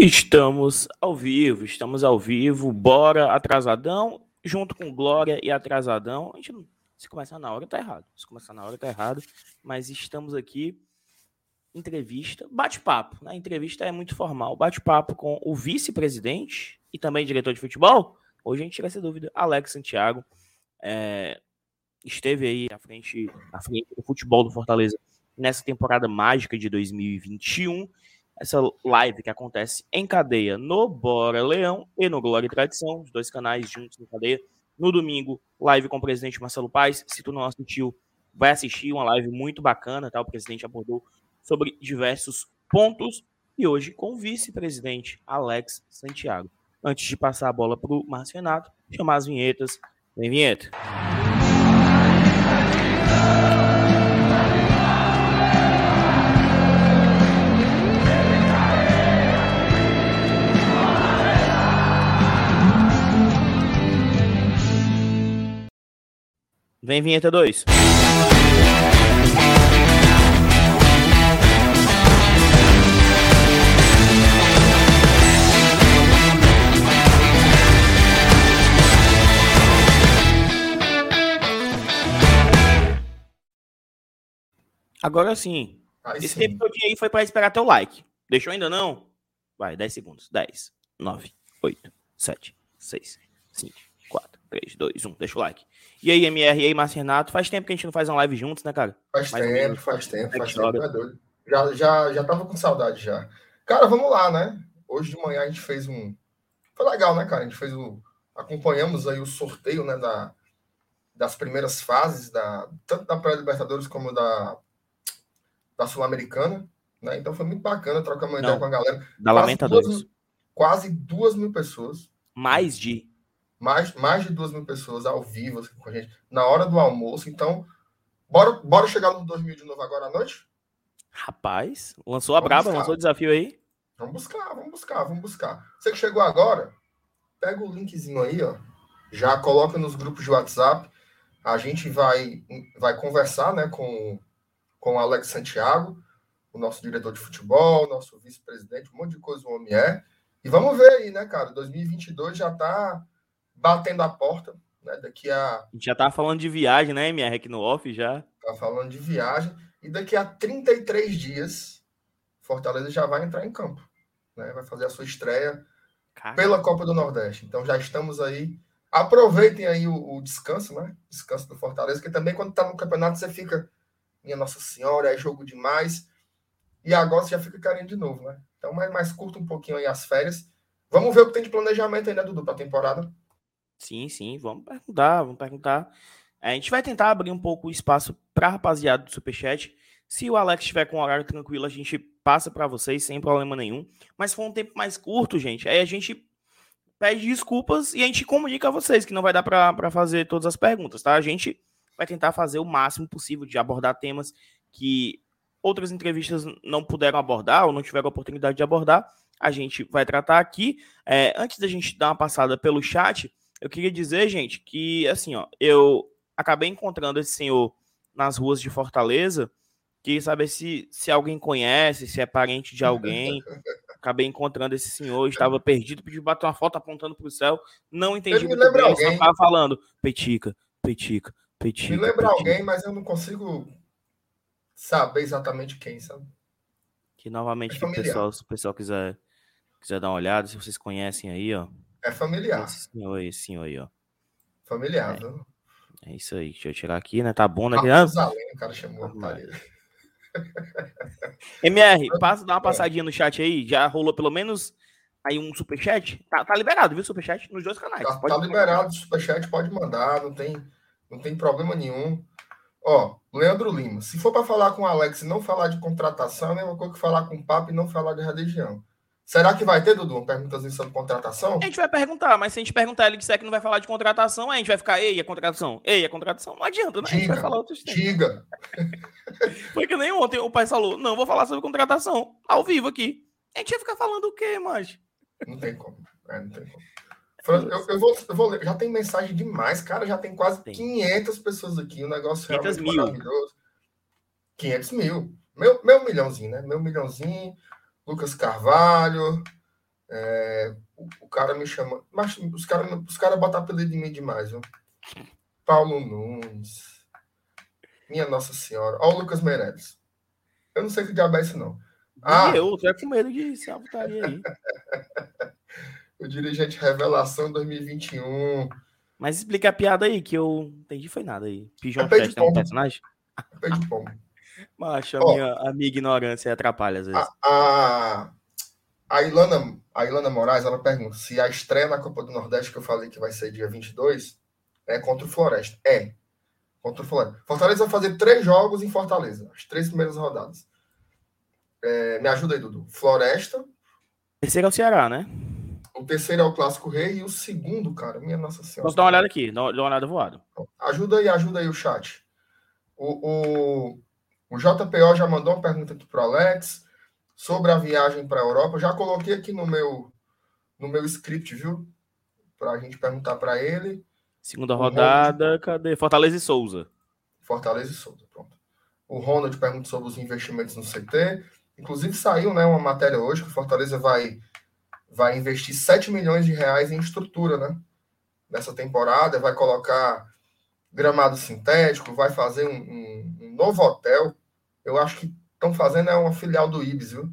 Estamos ao vivo, estamos ao vivo, bora atrasadão, junto com Glória e atrasadão. A gente não, se começar na hora tá errado, se começar na hora tá errado, mas estamos aqui entrevista, bate-papo, né? Entrevista é muito formal, bate-papo com o vice-presidente e também diretor de futebol. Hoje a gente tira essa dúvida, Alex Santiago, é, esteve aí à frente, à frente do futebol do Fortaleza nessa temporada mágica de 2021 essa live que acontece em cadeia no Bora Leão e no Glória e Tradição, os dois canais juntos em cadeia. No domingo, live com o presidente Marcelo Paes. Se tu não assistiu, vai assistir uma live muito bacana, tá? O presidente abordou sobre diversos pontos e hoje com o vice-presidente Alex Santiago. Antes de passar a bola para o Márcio Renato, chamar as vinhetas. Vem vinheta. Vem vinheta 2. Agora sim. Aí Esse sim. tempo todo aí foi para esperar teu like. Deixou ainda não? Vai, 10 segundos. 10, 9, 8, 7, 6, 5, 4, 3, 2, 1. Deixa o like. E aí, MR, e aí, Márcio Renato? Faz tempo que a gente não faz uma live juntos, né, cara? Faz Mais tempo, faz tempo, faz tempo. É doido. Já, já, já tava com saudade já. Cara, vamos lá, né? Hoje de manhã a gente fez um. Foi legal, né, cara? A gente fez o. Acompanhamos aí o sorteio, né, da, das primeiras fases, da, tanto da Pré-Libertadores como da, da Sul-Americana. Né? Então foi muito bacana trocar uma ideia com a galera. Da Lamentadoras. quase duas mil pessoas. Mais de mais, mais de duas mil pessoas ao vivo assim, com a gente, na hora do almoço. Então, bora, bora chegar no 2000 de novo agora à noite? Rapaz, lançou a vamos braba, buscar. lançou o desafio aí. Vamos buscar, vamos buscar, vamos buscar. Você que chegou agora, pega o linkzinho aí, ó. Já coloca nos grupos de WhatsApp. A gente vai, vai conversar né, com, com o Alex Santiago, o nosso diretor de futebol, nosso vice-presidente, um monte de coisa o homem é. E vamos ver aí, né, cara? 2022 já tá batendo a porta, né? Daqui a. A gente já tá falando de viagem, né, MR, aqui no off já. Tá falando de viagem. E daqui a 33 dias, Fortaleza já vai entrar em campo. Né? Vai fazer a sua estreia Caramba. pela Copa do Nordeste. Então já estamos aí. Aproveitem aí o, o, descanso, né? Descanso do Fortaleza, que também quando tá no campeonato você fica. Minha Nossa Senhora, é jogo demais. E agora você já fica querendo de novo, né? Então, mais, mais curta um pouquinho aí as férias. Vamos ver o que tem de planejamento né, Dudu, para a temporada. Sim, sim, vamos perguntar, vamos perguntar. A gente vai tentar abrir um pouco o espaço para rapaziada do Superchat. Se o Alex estiver com um horário tranquilo, a gente passa para vocês sem problema nenhum. Mas foi um tempo mais curto, gente. Aí a gente pede desculpas e a gente comunica a vocês que não vai dar para fazer todas as perguntas, tá? A gente vai tentar fazer o máximo possível de abordar temas que outras entrevistas não puderam abordar ou não tiveram oportunidade de abordar. A gente vai tratar aqui. É, antes da gente dar uma passada pelo chat, eu queria dizer, gente, que assim, ó, eu acabei encontrando esse senhor nas ruas de Fortaleza, queria saber se, se alguém conhece, se é parente de alguém. Acabei encontrando esse senhor, estava perdido, pediu bater uma foto apontando para o céu. Não entendi muito bem, alguém. só estava falando petica, petica, petica. Me lembra petica. alguém, mas eu não consigo saber exatamente quem, sabe? Que novamente, é o pessoal, se o pessoal quiser, quiser dar uma olhada, se vocês conhecem aí, ó. É familiar. Esse senhor aí, esse senhor aí, ó. Familiar, é. viu? É isso aí. Deixa eu tirar aqui, né? Tá bom, né? O cara chamou ah, MR, passa, dá uma passadinha no chat aí. Já rolou pelo menos aí um superchat? Tá, tá liberado, viu? Superchat nos dois canais. Tá, tá liberado o superchat, pode mandar, não tem, não tem problema nenhum. Ó, Leandro Lima, se for para falar com o Alex e não falar de contratação, é a mesma coisa que falar com o Papo e não falar de religião. Será que vai ter, Dudu, perguntas sobre contratação? A gente vai perguntar, mas se a gente perguntar ele disser que não vai falar de contratação, a gente vai ficar, ei, a contratação, ei, a contratação. Não adianta, né? Diga, a gente vai falar outros. Diga. Foi que nem ontem o pai falou, não, vou falar sobre contratação, ao vivo aqui. A gente ia ficar falando o quê, mas? Não tem como, é, não tem como. Eu, eu, vou, eu vou ler, já tem mensagem demais, cara, já tem quase tem. 500 pessoas aqui, um negócio realmente mil. maravilhoso. 500 mil. Meu, meu milhãozinho, né? Meu milhãozinho. Lucas Carvalho. É, o, o, cara me chama. Mas os caras os cara botam apelido em mim demais, viu? Paulo Nunes. Minha Nossa Senhora. Olha o Lucas Meirelles. Eu não sei que diabo é isso, não. Ah, eu, tô com medo de se aí. o dirigente Revelação 2021. Mas explica a piada aí, que eu entendi foi nada aí. Pigeon é Fest é um personagem? É de pombo. Macho, a, oh, minha, a minha ignorância atrapalha às vezes. A, a, a, Ilana, a Ilana Moraes, ela pergunta se a estreia na Copa do Nordeste, que eu falei que vai ser dia 22, é contra o Floresta. É. Contra o Floresta. Fortaleza vai fazer três jogos em Fortaleza, as três primeiras rodadas. É, me ajuda aí, Dudu. Floresta. O terceiro é o Ceará, né? O terceiro é o Clássico Rei e o segundo, cara, minha Nossa Senhora. Vamos dar uma olhada aqui, dá uma olhada voada. Ajuda aí, ajuda aí o chat. O, o, o JPO já mandou uma pergunta aqui para o Alex sobre a viagem para a Europa. Eu já coloquei aqui no meu, no meu script, viu? Para a gente perguntar para ele. Segunda rodada, Ronald... cadê? Fortaleza e Souza. Fortaleza e Souza, pronto. O Ronald pergunta sobre os investimentos no CT. Inclusive saiu né, uma matéria hoje que o Fortaleza vai, vai investir 7 milhões de reais em estrutura, né? Nessa temporada, vai colocar gramado sintético, vai fazer um, um, novo hotel. Eu acho que estão fazendo é uma filial do Ibis, viu?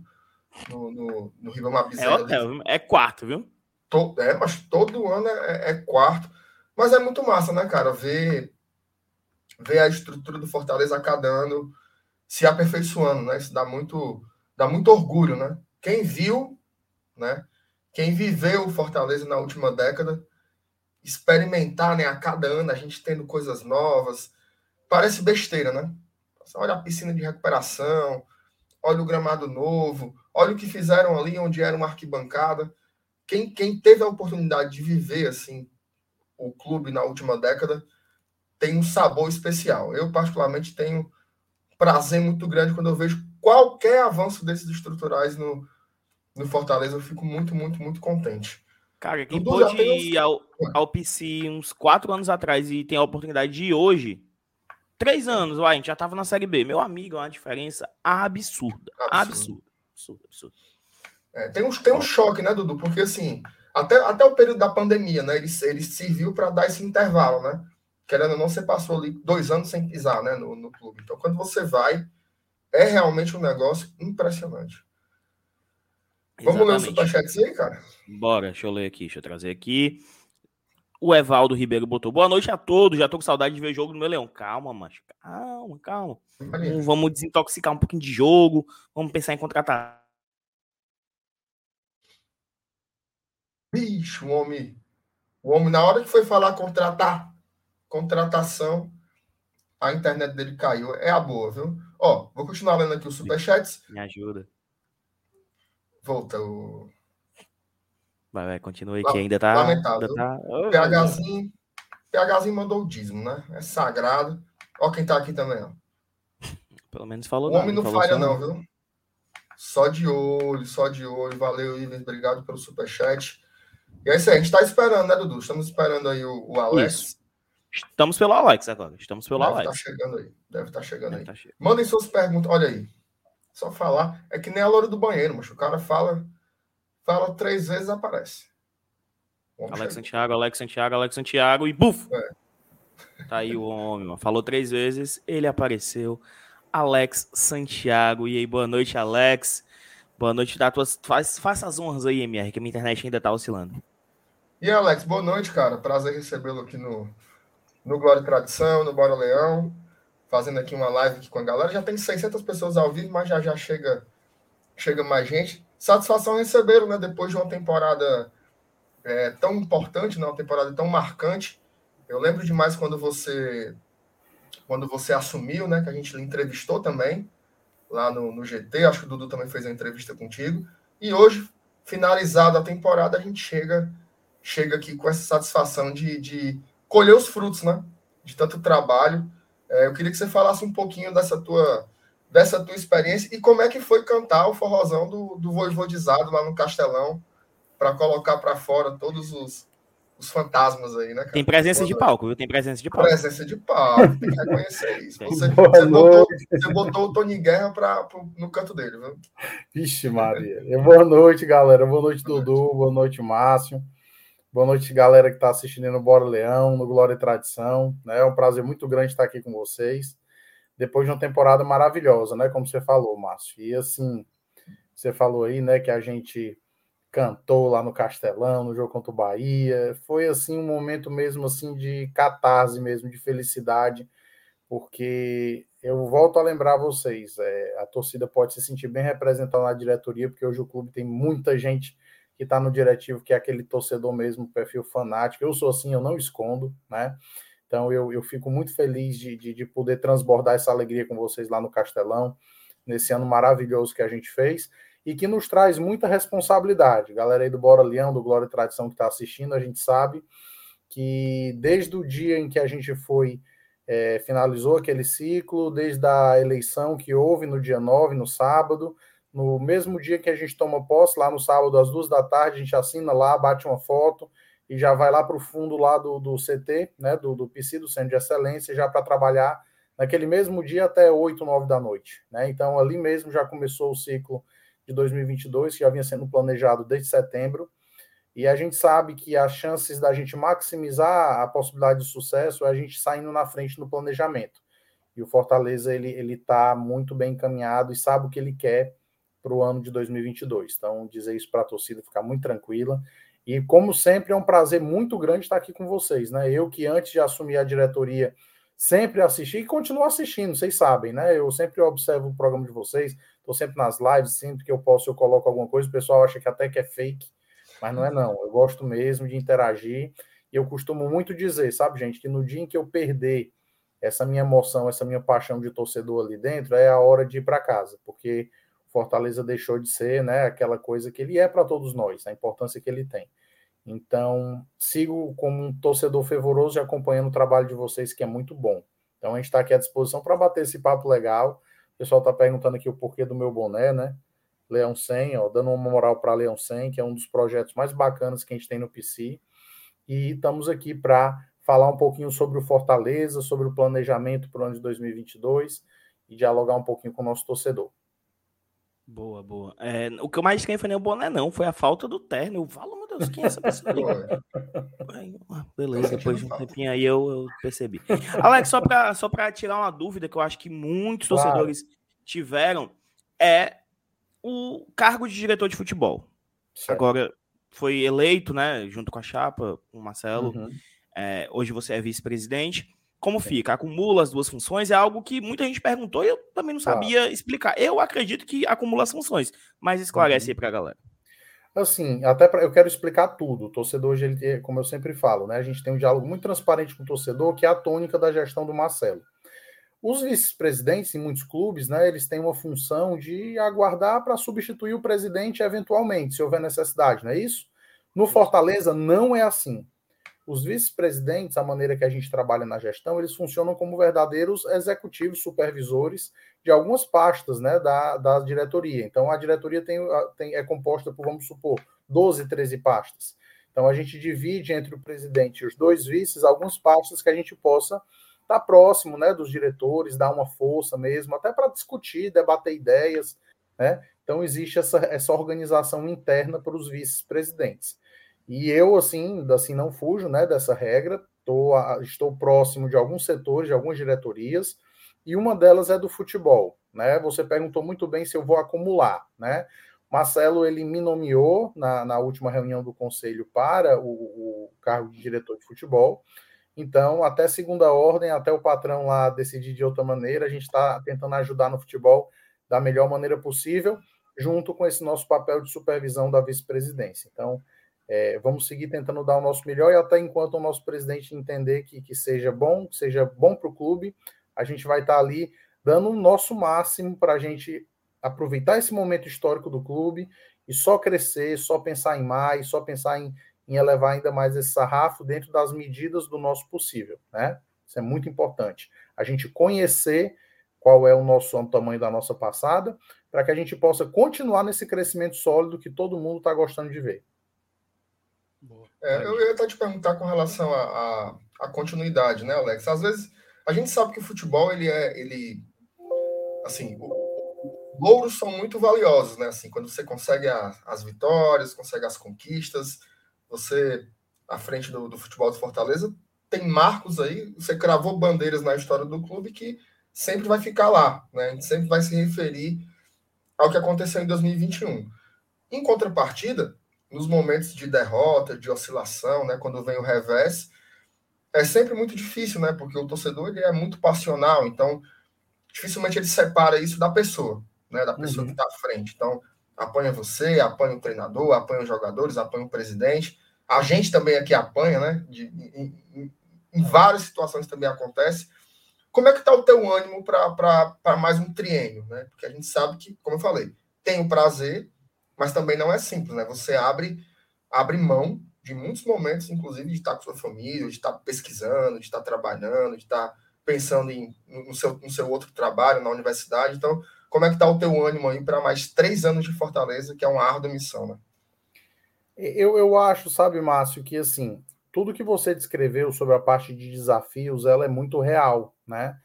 No, no, no Ribamar É hotel, é quarto, viu? Todo, é, mas todo ano é, é, quarto. Mas é muito massa, né, cara? Ver, ver a estrutura do Fortaleza a cada ano se aperfeiçoando, né? Isso dá muito, dá muito orgulho, né? Quem viu, né? Quem viveu o Fortaleza na última década experimentar, né? A cada ano a gente tendo coisas novas. Parece besteira, né? Olha a piscina de recuperação, olha o gramado novo, olha o que fizeram ali onde era uma arquibancada. Quem, quem teve a oportunidade de viver assim o clube na última década tem um sabor especial. Eu, particularmente, tenho prazer muito grande quando eu vejo qualquer avanço desses estruturais no, no Fortaleza. Eu fico muito, muito, muito contente. Cara, quem Dudu pôde ir ao, ao PC uns quatro anos atrás e tem a oportunidade de ir hoje, três anos, uai, a gente já tava na Série B. Meu amigo, é uma diferença absurda. Absurda. Absurda, absurda. É, tem, um, tem um choque, né, Dudu? Porque assim, até, até o período da pandemia, né? Ele, ele serviu para dar esse intervalo, né? Querendo ou não, você passou ali dois anos sem pisar né, no, no clube. Então, quando você vai, é realmente um negócio impressionante. Vamos ler o superchat aí, cara? Bora, deixa eu ler aqui, deixa eu trazer aqui. O Evaldo Ribeiro botou boa noite a todos. Já tô com saudade de ver jogo do meu leão. Calma, mas calma, calma. Vamos, vamos desintoxicar um pouquinho de jogo. Vamos pensar em contratar. Bicho, o homem. O homem, na hora que foi falar contratar, contratação, a internet dele caiu. É a boa, viu? Ó, vou continuar lendo aqui os superchats. Me ajuda. Volta o. Vai, vai, continue que ainda tá. Lamentável. Ainda tá... Oh, PHzinho, PHzinho mandou o dízimo, né? É sagrado. Ó, quem tá aqui também, ó. Pelo menos falou. O homem não, não falha, não, viu? Só de olho, só de olho. Valeu, Ives. Obrigado pelo superchat. E é isso aí. A gente tá esperando, né, Dudu? Estamos esperando aí o, o Alex. Isso. Estamos pelo Alex agora. Estamos pelo Deve Alex. Tá chegando aí. Deve estar tá chegando Deve aí. Tá. Mandem suas perguntas. Olha aí. Só falar. É que nem a loura do banheiro, mas o cara fala, fala três vezes aparece. Vamos Alex chegar. Santiago, Alex Santiago, Alex Santiago e buf! É. Tá aí o homem, mano. Falou três vezes, ele apareceu. Alex Santiago. E aí, boa noite, Alex. Boa noite, dá tuas. Faz, faça as honras aí, MR, que a minha internet ainda tá oscilando. E Alex, boa noite, cara. Prazer recebê-lo aqui no, no Glória e Tradição, no Bora Leão fazendo aqui uma live aqui com a galera. Já tem 600 pessoas ao vivo, mas já já chega, chega mais gente. Satisfação receberam, né? Depois de uma temporada é, tão importante, né, uma temporada tão marcante. Eu lembro demais quando você quando você assumiu, né? Que a gente lhe entrevistou também lá no, no GT. Acho que o Dudu também fez a entrevista contigo. E hoje, finalizada a temporada, a gente chega chega aqui com essa satisfação de, de colher os frutos, né? De tanto trabalho é, eu queria que você falasse um pouquinho dessa tua, dessa tua experiência e como é que foi cantar o forrozão do, do Voivodizado lá no Castelão para colocar para fora todos os, os fantasmas aí, né, cara? Tem presença Boa de palco, viu? Tem presença de palco. Presença de palco, tem que reconhecer isso. Você, você, botou, você, botou, o Tony Guerra pra, pro, no canto dele, viu? Vixe, Maria. Boa noite, galera. Boa noite, boa Dudu. Noite. Boa noite, Márcio. Boa noite, galera que está assistindo no Bora Leão, no Glória e Tradição. Né? É um prazer muito grande estar aqui com vocês. Depois de uma temporada maravilhosa, né? Como você falou, Márcio. E assim, você falou aí, né, que a gente cantou lá no Castelão, no jogo contra o Bahia. Foi assim um momento mesmo assim de catarse mesmo, de felicidade, porque eu volto a lembrar vocês, é, a torcida pode se sentir bem representada na diretoria, porque hoje o clube tem muita gente que está no diretivo, que é aquele torcedor mesmo, perfil fanático. Eu sou assim, eu não escondo, né? Então eu, eu fico muito feliz de, de, de poder transbordar essa alegria com vocês lá no Castelão, nesse ano maravilhoso que a gente fez e que nos traz muita responsabilidade. Galera aí do Bora Leão, do Glória e Tradição que está assistindo, a gente sabe que desde o dia em que a gente foi, é, finalizou aquele ciclo, desde a eleição que houve no dia 9, no sábado, no mesmo dia que a gente toma posse, lá no sábado, às duas da tarde, a gente assina lá, bate uma foto e já vai lá para o fundo lá do, do CT, né, do, do PC, do Centro de Excelência, já para trabalhar naquele mesmo dia até 8, 9 da noite. Né? Então, ali mesmo já começou o ciclo de 2022, que já vinha sendo planejado desde setembro. E a gente sabe que as chances da gente maximizar a possibilidade de sucesso é a gente saindo na frente no planejamento. E o Fortaleza ele ele está muito bem encaminhado e sabe o que ele quer para o ano de 2022. Então dizer isso para a torcida ficar muito tranquila. E como sempre é um prazer muito grande estar aqui com vocês, né? Eu que antes de assumir a diretoria sempre assisti e continuo assistindo, vocês sabem, né? Eu sempre observo o programa de vocês, estou sempre nas lives, sempre que eu posso eu coloco alguma coisa, o pessoal acha que até que é fake, mas não é não. Eu gosto mesmo de interagir e eu costumo muito dizer, sabe, gente, que no dia em que eu perder essa minha emoção, essa minha paixão de torcedor ali dentro, é a hora de ir para casa, porque Fortaleza deixou de ser, né, aquela coisa que ele é para todos nós, a importância que ele tem. Então, sigo como um torcedor fervoroso e acompanhando o trabalho de vocês, que é muito bom. Então, a gente está aqui à disposição para bater esse papo legal. O pessoal está perguntando aqui o porquê do meu boné, né? Leão 100, ó, dando uma moral para Leão 100, que é um dos projetos mais bacanas que a gente tem no PC. E estamos aqui para falar um pouquinho sobre o Fortaleza, sobre o planejamento para o ano de 2022 e dialogar um pouquinho com o nosso torcedor. Boa, boa. É, o que eu mais queria foi nem o boné, não, foi a falta do terno. Eu falo, meu Deus, quem é essa pessoa? beleza, depois de um tempinho aí eu, eu percebi. Alex, só para só tirar uma dúvida que eu acho que muitos claro. torcedores tiveram, é o cargo de diretor de futebol. Certo. Agora, foi eleito, né, junto com a chapa, com o Marcelo. Uhum. É, hoje você é vice-presidente. Como fica? Acumula as duas funções? É algo que muita gente perguntou e eu também não sabia explicar. Eu acredito que acumula as funções, mas esclarece uhum. aí para a galera. Assim, até pra, eu quero explicar tudo. O torcedor, hoje, ele, como eu sempre falo, né? A gente tem um diálogo muito transparente com o torcedor, que é a tônica da gestão do Marcelo. Os vice-presidentes, em muitos clubes, né, eles têm uma função de aguardar para substituir o presidente eventualmente, se houver necessidade, não é isso? No Fortaleza, não é assim os vice-presidentes, a maneira que a gente trabalha na gestão, eles funcionam como verdadeiros executivos, supervisores de algumas pastas né, da, da diretoria. Então, a diretoria tem, tem, é composta por, vamos supor, 12, 13 pastas. Então, a gente divide entre o presidente e os dois vices algumas pastas que a gente possa estar próximo né, dos diretores, dar uma força mesmo, até para discutir, debater ideias. Né? Então, existe essa, essa organização interna para os vice-presidentes. E eu, assim, assim não fujo né, dessa regra, tô, estou próximo de alguns setores, de algumas diretorias, e uma delas é do futebol. Né? Você perguntou muito bem se eu vou acumular. Né? Marcelo ele me nomeou na, na última reunião do conselho para o, o, cargo de diretor de futebol. Então, até segunda ordem, até o patrão lá decidir de outra maneira, a gente está tentando ajudar no futebol da melhor maneira possível, junto com esse nosso papel de supervisão da vice-presidência. Então, é, vamos seguir tentando dar o nosso melhor e até enquanto o nosso presidente entender que, que seja bom, que seja bom para o clube, a gente vai estar ali dando o nosso máximo para a gente aproveitar esse momento histórico do clube e só crescer, só pensar em mais, só pensar em, em elevar ainda mais esse sarrafo dentro das medidas do nosso possível, né? Isso é muito importante. A gente conhecer qual é o nosso o tamanho da nossa passada, para que a gente possa continuar nesse crescimento sólido que todo mundo está gostando de ver. É, eu ia até te perguntar com relação à continuidade, né, Alex? Às vezes a gente sabe que o futebol ele é ele assim louros são muito valiosos, né? Assim, quando você consegue a, as vitórias, consegue as conquistas, você à frente do, do futebol de Fortaleza tem marcos aí, você cravou bandeiras na história do clube que sempre vai ficar lá, né? A gente sempre vai se referir ao que aconteceu em 2021. Em contrapartida, nos momentos de derrota, de oscilação, né, quando vem o revés, é sempre muito difícil, né? Porque o torcedor ele é muito passional, então dificilmente ele separa isso da pessoa, né? Da pessoa uhum. que está à frente. Então, apanha você, apanha o treinador, apanha os jogadores, apanha o presidente. A gente também aqui apanha, né? De, em, em, em várias situações também acontece. Como é que está o teu ânimo para mais um triênio, né? Porque a gente sabe que, como eu falei, tem o prazer, mas também não é simples, né? Você abre, abre mão de muitos momentos, inclusive de estar com sua família, de estar pesquisando, de estar trabalhando, de estar pensando em, no, seu, no seu outro trabalho na universidade. Então, como é que está o teu ânimo aí para mais três anos de Fortaleza, que é uma árdua missão, né? Eu, eu acho, sabe, Márcio, que assim, tudo que você descreveu sobre a parte de desafios, ela é muito real, né?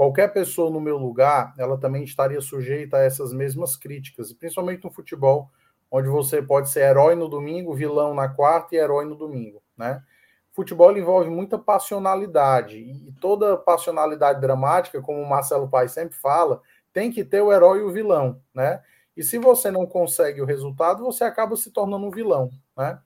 Qualquer pessoa no meu lugar, ela também estaria sujeita a essas mesmas críticas, principalmente no futebol, onde você pode ser herói no domingo, vilão na quarta e herói no domingo, né? Futebol envolve muita passionalidade e toda passionalidade dramática, como o Marcelo Pai sempre fala, tem que ter o herói e o vilão, né? E se você não consegue o resultado, você acaba se tornando um vilão, né?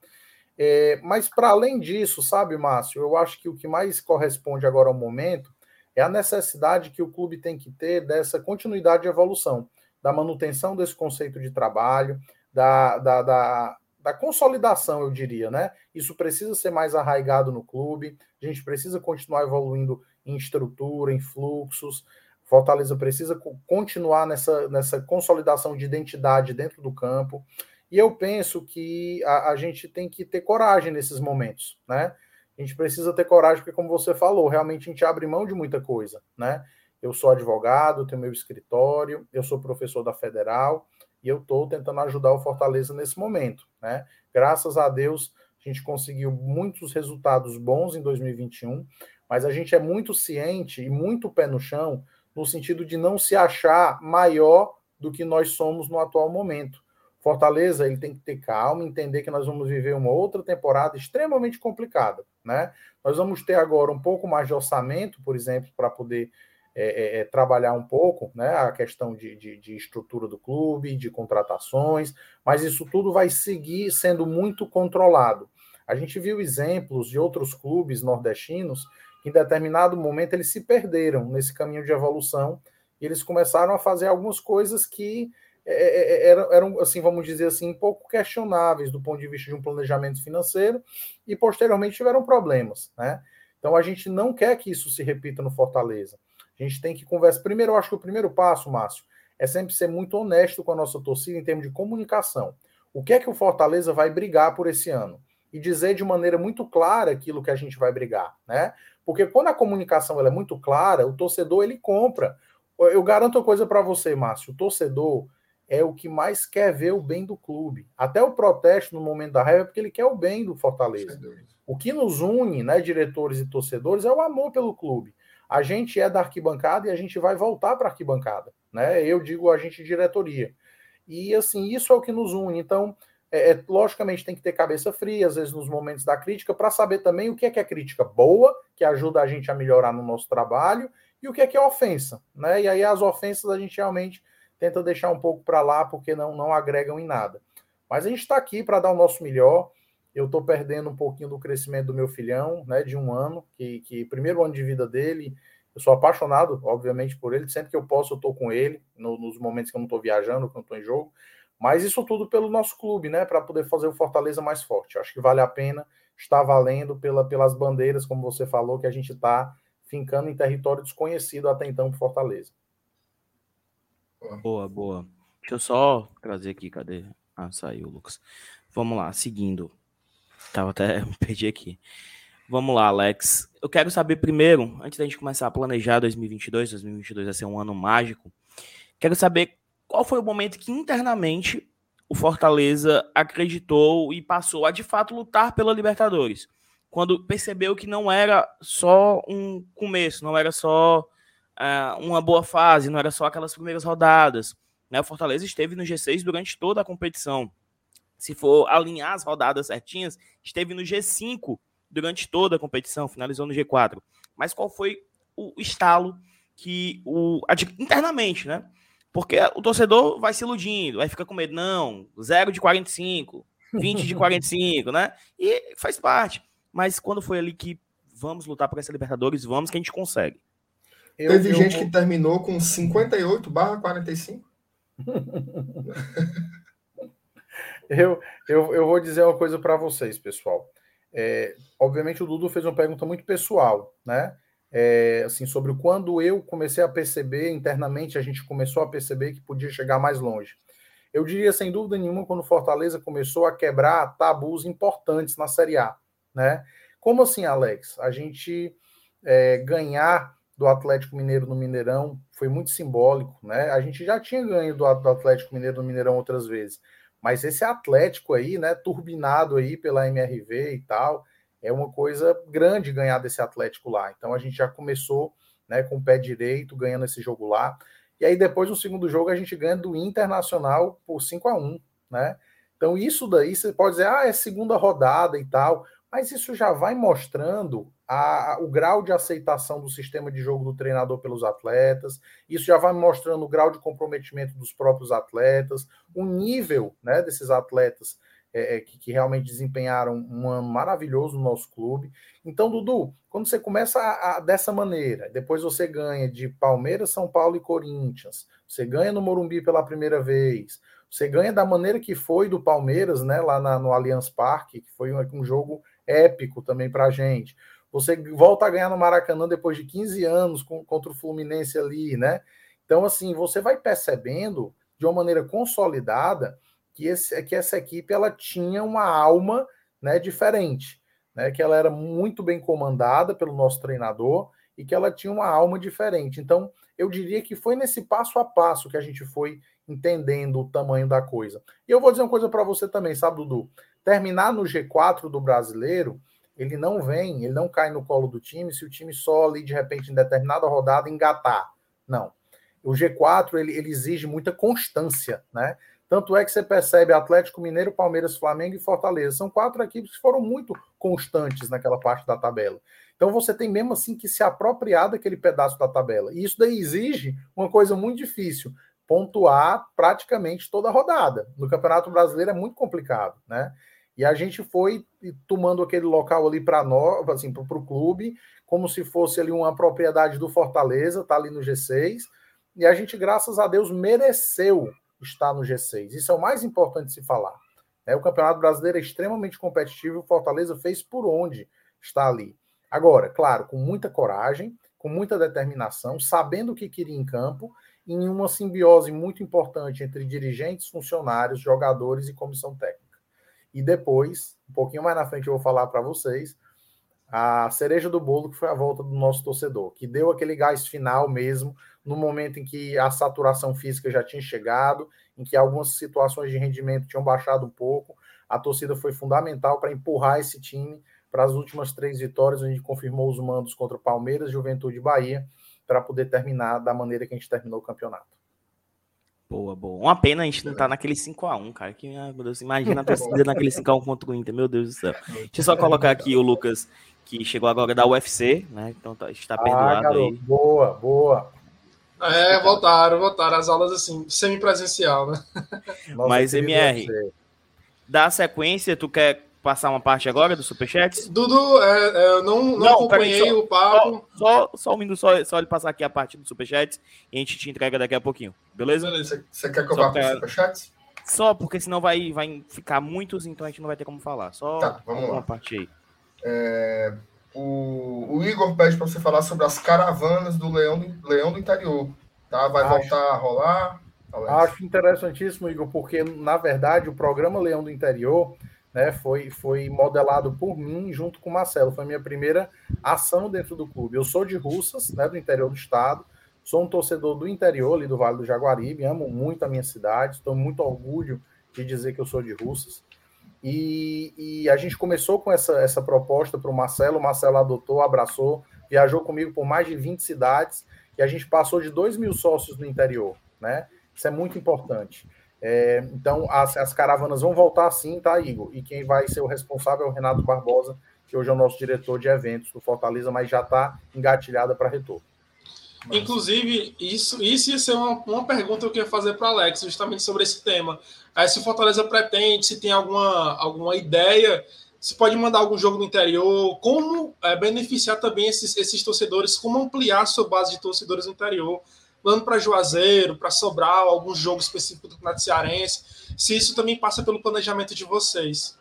É, mas para além disso, sabe, Márcio, eu acho que o que mais corresponde agora ao momento é a necessidade que o clube tem que ter dessa continuidade de evolução, da manutenção desse conceito de trabalho, da, da, da, da consolidação, eu diria, né? Isso precisa ser mais arraigado no clube, a gente precisa continuar evoluindo em estrutura, em fluxos. Fortaleza precisa continuar nessa, nessa consolidação de identidade dentro do campo. E eu penso que a, a, gente tem que ter coragem nesses momentos, né? A gente precisa ter coragem, porque, como você falou, realmente a gente abre mão de muita coisa, né? Eu sou advogado, tenho meu escritório, eu sou professor da Federal e eu estou tentando ajudar o Fortaleza nesse momento, né? Graças a Deus, a gente conseguiu muitos resultados bons em 2021, mas a gente é muito ciente e muito pé no chão no sentido de não se achar maior do que nós somos no atual momento. Fortaleza ele tem que ter calma, entender que nós vamos viver uma outra temporada extremamente complicada, né? Nós vamos ter agora um pouco mais de orçamento, por exemplo, para poder é, é, é, trabalhar um pouco, né? A questão de, de, de estrutura do clube, de contratações, mas isso tudo vai seguir sendo muito controlado. A gente viu exemplos de outros clubes nordestinos que, em determinado momento, eles se perderam nesse caminho de evolução e eles começaram a fazer algumas coisas que é, é, é, eram, assim, vamos dizer assim, pouco questionáveis do ponto de vista de um planejamento financeiro e posteriormente tiveram problemas, né? Então a gente não quer que isso se repita no Fortaleza. A gente tem que conversar. Primeiro, eu acho que o primeiro passo, Márcio, é sempre ser muito honesto com a nossa torcida em termos de comunicação. O que é que o Fortaleza vai brigar por esse ano? E dizer de maneira muito clara aquilo que a gente vai brigar, né? Porque quando a comunicação ela é muito clara, o torcedor ele compra. Eu garanto uma coisa para você, Márcio. O torcedor é o que mais quer ver o bem do clube. Até o protesto no momento da raiva é porque ele quer o bem do Fortaleza. O que nos une, né, diretores e torcedores, é o amor pelo clube. A gente é da arquibancada e a gente vai voltar para a arquibancada, né? Eu digo a gente diretoria. E assim, isso é o que nos une. Então, é, é, logicamente tem que ter cabeça fria, às vezes nos momentos da crítica, para saber também o que é que é crítica boa, que ajuda a gente a melhorar no nosso trabalho, e o que é que é ofensa, né? E aí as ofensas a gente realmente tenta deixar um pouco para lá porque não, não agregam em nada. Mas a gente está aqui para dar o nosso melhor. Eu estou perdendo um pouquinho do crescimento do meu filhão, né, de um ano, que, que primeiro ano de vida dele, eu sou apaixonado, obviamente, por ele. Sempre que eu posso, eu estou com ele, no, nos momentos que eu não estou viajando, que eu não estou em jogo. Mas isso tudo pelo nosso clube, né? Para poder fazer o Fortaleza mais forte. Acho que vale a pena, está valendo pela, pelas bandeiras, como você falou, que a gente está fincando em território desconhecido até então para Fortaleza. Boa, boa. Deixa eu só trazer aqui, cadê? Ah, saiu, Lucas. Vamos lá, seguindo. Tava até perdi aqui. Vamos lá, Alex. Eu quero saber primeiro, antes da gente começar a planejar 2022, 2022 vai ser um ano mágico. Quero saber qual foi o momento que internamente o o Fortaleza acreditou e passou a de fato lutar pela Libertadores. Quando percebeu que não era só um começo, não era só uh, uma boa fase, não era só aquelas primeiras rodadas. Né? O Fortaleza esteve no G6 durante toda a competição. Se for alinhar as rodadas certinhas, esteve no G5 durante toda a competição, finalizou no G4. Mas qual foi o estalo que o internamente, né? Porque o torcedor vai se iludindo, vai ficar com medo, não, 0 de 45, 20 de 45, né? E faz parte. Mas quando foi ali que vamos lutar por essa Libertadores, vamos que a gente consegue. Eu, Teve eu, gente que terminou com 58 barra 45. eu, eu, eu vou dizer uma coisa para vocês, pessoal. É, obviamente o Dudu fez uma pergunta muito pessoal, né? É, assim, sobre quando eu comecei a perceber internamente, a gente começou a perceber que podia chegar mais longe. Eu diria, sem dúvida nenhuma, quando Fortaleza começou a quebrar tabus importantes na Série A, né? Como assim, Alex? A gente é, ganhar do Atlético Mineiro no Mineirão foi muito simbólico, né? A gente já tinha ganho do, Atlético Mineiro no Mineirão outras vezes, mas esse Atlético aí, né, turbinado aí pela MRV e tal, é uma coisa grande ganhar desse Atlético lá. Então a gente já começou, né, com o pé direito, ganhando esse jogo lá. E aí depois no segundo jogo a gente ganha do Internacional por 5 a 1, né? Então isso daí você pode dizer, ah, é segunda rodada e tal, mas isso já vai mostrando a, o grau de aceitação do sistema de jogo do treinador pelos atletas, isso já vai mostrando o grau de comprometimento dos próprios atletas, o nível né, desses atletas é, é, que, que, realmente desempenharam um ano maravilhoso no nosso clube. Então, Dudu, quando você começa a, a, dessa maneira, depois você ganha de Palmeiras, São Paulo e Corinthians, você ganha no Morumbi pela primeira vez, você ganha da maneira que foi do Palmeiras, né, lá na, no Allianz Parque, que foi um, um jogo épico também para a gente. Você volta a ganhar no Maracanã depois de 15 anos com, contra o Fluminense ali, né? Então, assim, você vai percebendo de uma maneira consolidada que, esse, que essa equipe ela tinha uma alma né, diferente, né? Que ela era muito bem comandada pelo nosso treinador e que ela tinha uma alma diferente. Então, eu diria que foi nesse passo a passo que a gente foi entendendo o tamanho da coisa. E eu vou dizer uma coisa para você também, sabe, Dudu? Terminar no G4 do brasileiro ele não vem, ele não cai no colo do time se o time só ali, de repente, em determinada rodada, engatar. Não. O G4, ele, ele exige muita constância, né? Tanto é que você percebe Atlético Mineiro, Palmeiras, Flamengo e Fortaleza. São quatro equipes que foram muito constantes naquela parte da tabela. Então você tem mesmo assim que se apropriar daquele pedaço da tabela. E isso daí exige uma coisa muito difícil, pontuar praticamente toda a rodada. No Campeonato Brasileiro é muito complicado, né? E a gente foi tomando aquele local ali para nós, assim, para o clube, como se fosse ali uma propriedade do Fortaleza, tá ali no G6. E a gente, graças a Deus, mereceu estar no G6. Isso é o mais importante se falar. É, o Campeonato Brasileiro é extremamente competitivo, o Fortaleza fez por onde está ali. Agora, claro, com muita coragem, com muita determinação, sabendo o que queria em campo, em uma simbiose muito importante entre dirigentes, funcionários, jogadores e comissão técnica. E depois, um pouquinho mais na frente, eu vou falar para vocês a cereja do bolo, que foi a volta do nosso torcedor, que deu aquele gás final mesmo, no momento em que a saturação física já tinha chegado, em que algumas situações de rendimento tinham baixado um pouco. A torcida foi fundamental para empurrar esse time para as últimas três vitórias, onde confirmou os mandos contra Palmeiras, Juventude e Bahia, para poder terminar da maneira que a gente terminou o campeonato. Boa, boa. Uma pena a gente não tá naquele 5x1, cara. Que, meu Deus, imagina a torcida naquele 5x1 contra o Inter, meu Deus do céu. Deixa eu só colocar aqui o Lucas, que chegou agora da UFC, né? Então tá, está perdoado ah, aí. Boa, boa. É, voltaram, voltaram as aulas assim, semipresencial, né? Nossa, Mas, MR, dá sequência, tu quer passar uma parte agora do Superchat? Dudu, é, é, eu não, não, não acompanhei só, o papo. Só, só, só, um minuto, só, só ele passar aqui a parte do Superchat e a gente te entrega daqui a pouquinho. Beleza? Beleza. Você quer que eu vá para o Superchat? Só, porque senão vai, vai ficar muitos, então a gente não vai ter como falar. Só tá, vamos uma lá. parte aí. É, o, o, Igor pede para você falar sobre as caravanas do Leão do, Leão do Interior. Tá? Vai Acho. voltar a rolar? Acho interessantíssimo, Igor, porque, na verdade, o programa Leão do Interior né, foi, foi modelado por mim junto com o Marcelo. Foi a minha primeira ação dentro do clube. Eu sou de Russas, né, do interior do estado, sou um torcedor do interior ali do Vale do Jaguaribe, amo muito a minha cidade, estou muito orgulho de dizer que eu sou de Russas. E, e a gente começou com essa, essa proposta para o Marcelo, o Marcelo adotou, abraçou, viajou comigo por mais de 20 cidades, e a gente passou de 2 mil sócios no interior, né? Isso é muito importante. É, então, as, as caravanas vão voltar sim, tá, Igor? E quem vai ser o responsável é o Renato Barbosa, que hoje é o nosso diretor de eventos do Fortaleza, mas já está engatilhada para retorno. Inclusive, isso, isso ia ser uma, uma pergunta que eu queria fazer para Alex, justamente sobre esse tema. Aí, se o Fortaleza pretende, se tem alguma, alguma ideia, se pode mandar algum jogo no interior, como é, beneficiar também esses, esses torcedores, como ampliar a sua base de torcedores no interior, mandando para Juazeiro, para Sobral, algum jogo específico do Campeonato Cearense, se isso também passa pelo planejamento de vocês.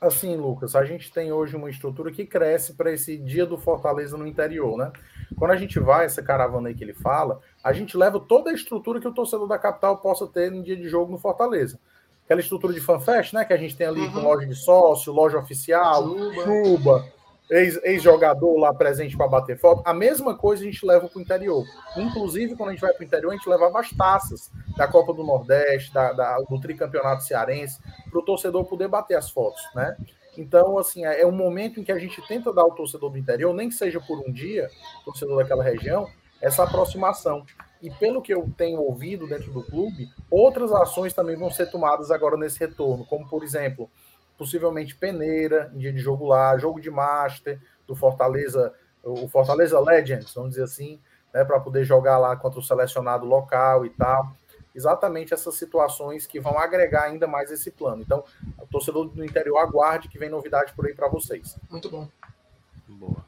Assim, Lucas, a gente tem hoje uma estrutura que cresce para esse dia do Fortaleza no interior, né? Quando a gente vai, essa caravana aí que ele fala, a gente leva toda a estrutura que o torcedor da capital possa ter no dia de jogo no Fortaleza. Aquela estrutura de fanfest, né? Que a gente tem ali uhum. com loja de sócio, loja oficial, chuba ex-jogador lá presente para bater foto. A mesma coisa a gente leva para o interior. Inclusive, quando a gente vai para o interior, a gente levava as taças da Copa do Nordeste, da, da do tricampeonato cearense, para o torcedor poder bater as fotos, né? Então, assim, é, é um momento em que a gente tenta dar ao torcedor do interior, nem que seja por um dia, torcedor daquela região, essa aproximação. E pelo que eu tenho ouvido dentro do clube, outras ações também vão ser tomadas agora nesse retorno, como, por exemplo, possivelmente peneira em dia de jogo lá, jogo de master do Fortaleza, o Fortaleza Legends, vamos dizer assim, né, para poder jogar lá contra o selecionado local e tal. Exatamente essas situações que vão agregar ainda mais esse plano. Então, o torcedor do interior aguarde que vem novidade por aí para vocês. Muito bom. Boa.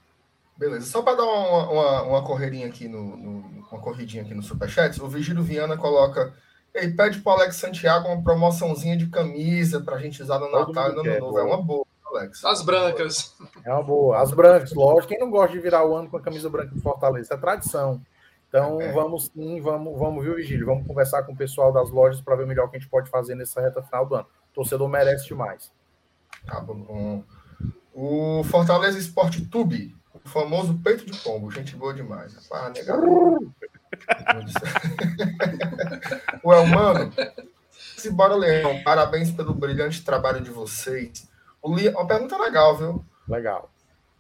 Beleza. Só para dar uma, uma, uma, correria aqui no, no, uma corridinha aqui no Superchat, o Vigílio Viana coloca ele pede para o Alex Santiago uma promoçãozinha de camisa para a gente usar no Natal e no Ano Novo. É uma boa, Alex. As brancas. É uma boa. As brancas, lógico. Quem não gosta de virar o ano com a camisa branca do Fortaleza? Isso é tradição. Então, é. vamos sim, vamos, vamos, viu, Vigílio? Vamos conversar com o pessoal das lojas para ver melhor o que a gente pode fazer nessa reta final do ano. O torcedor merece demais. Tá bom. O Fortaleza Esporte Tube, o famoso peito de pombo. Gente boa demais. Ah, negado. o Elmano, se bora, Leão, parabéns pelo brilhante trabalho de vocês. O Le... Uma pergunta legal, viu? Legal.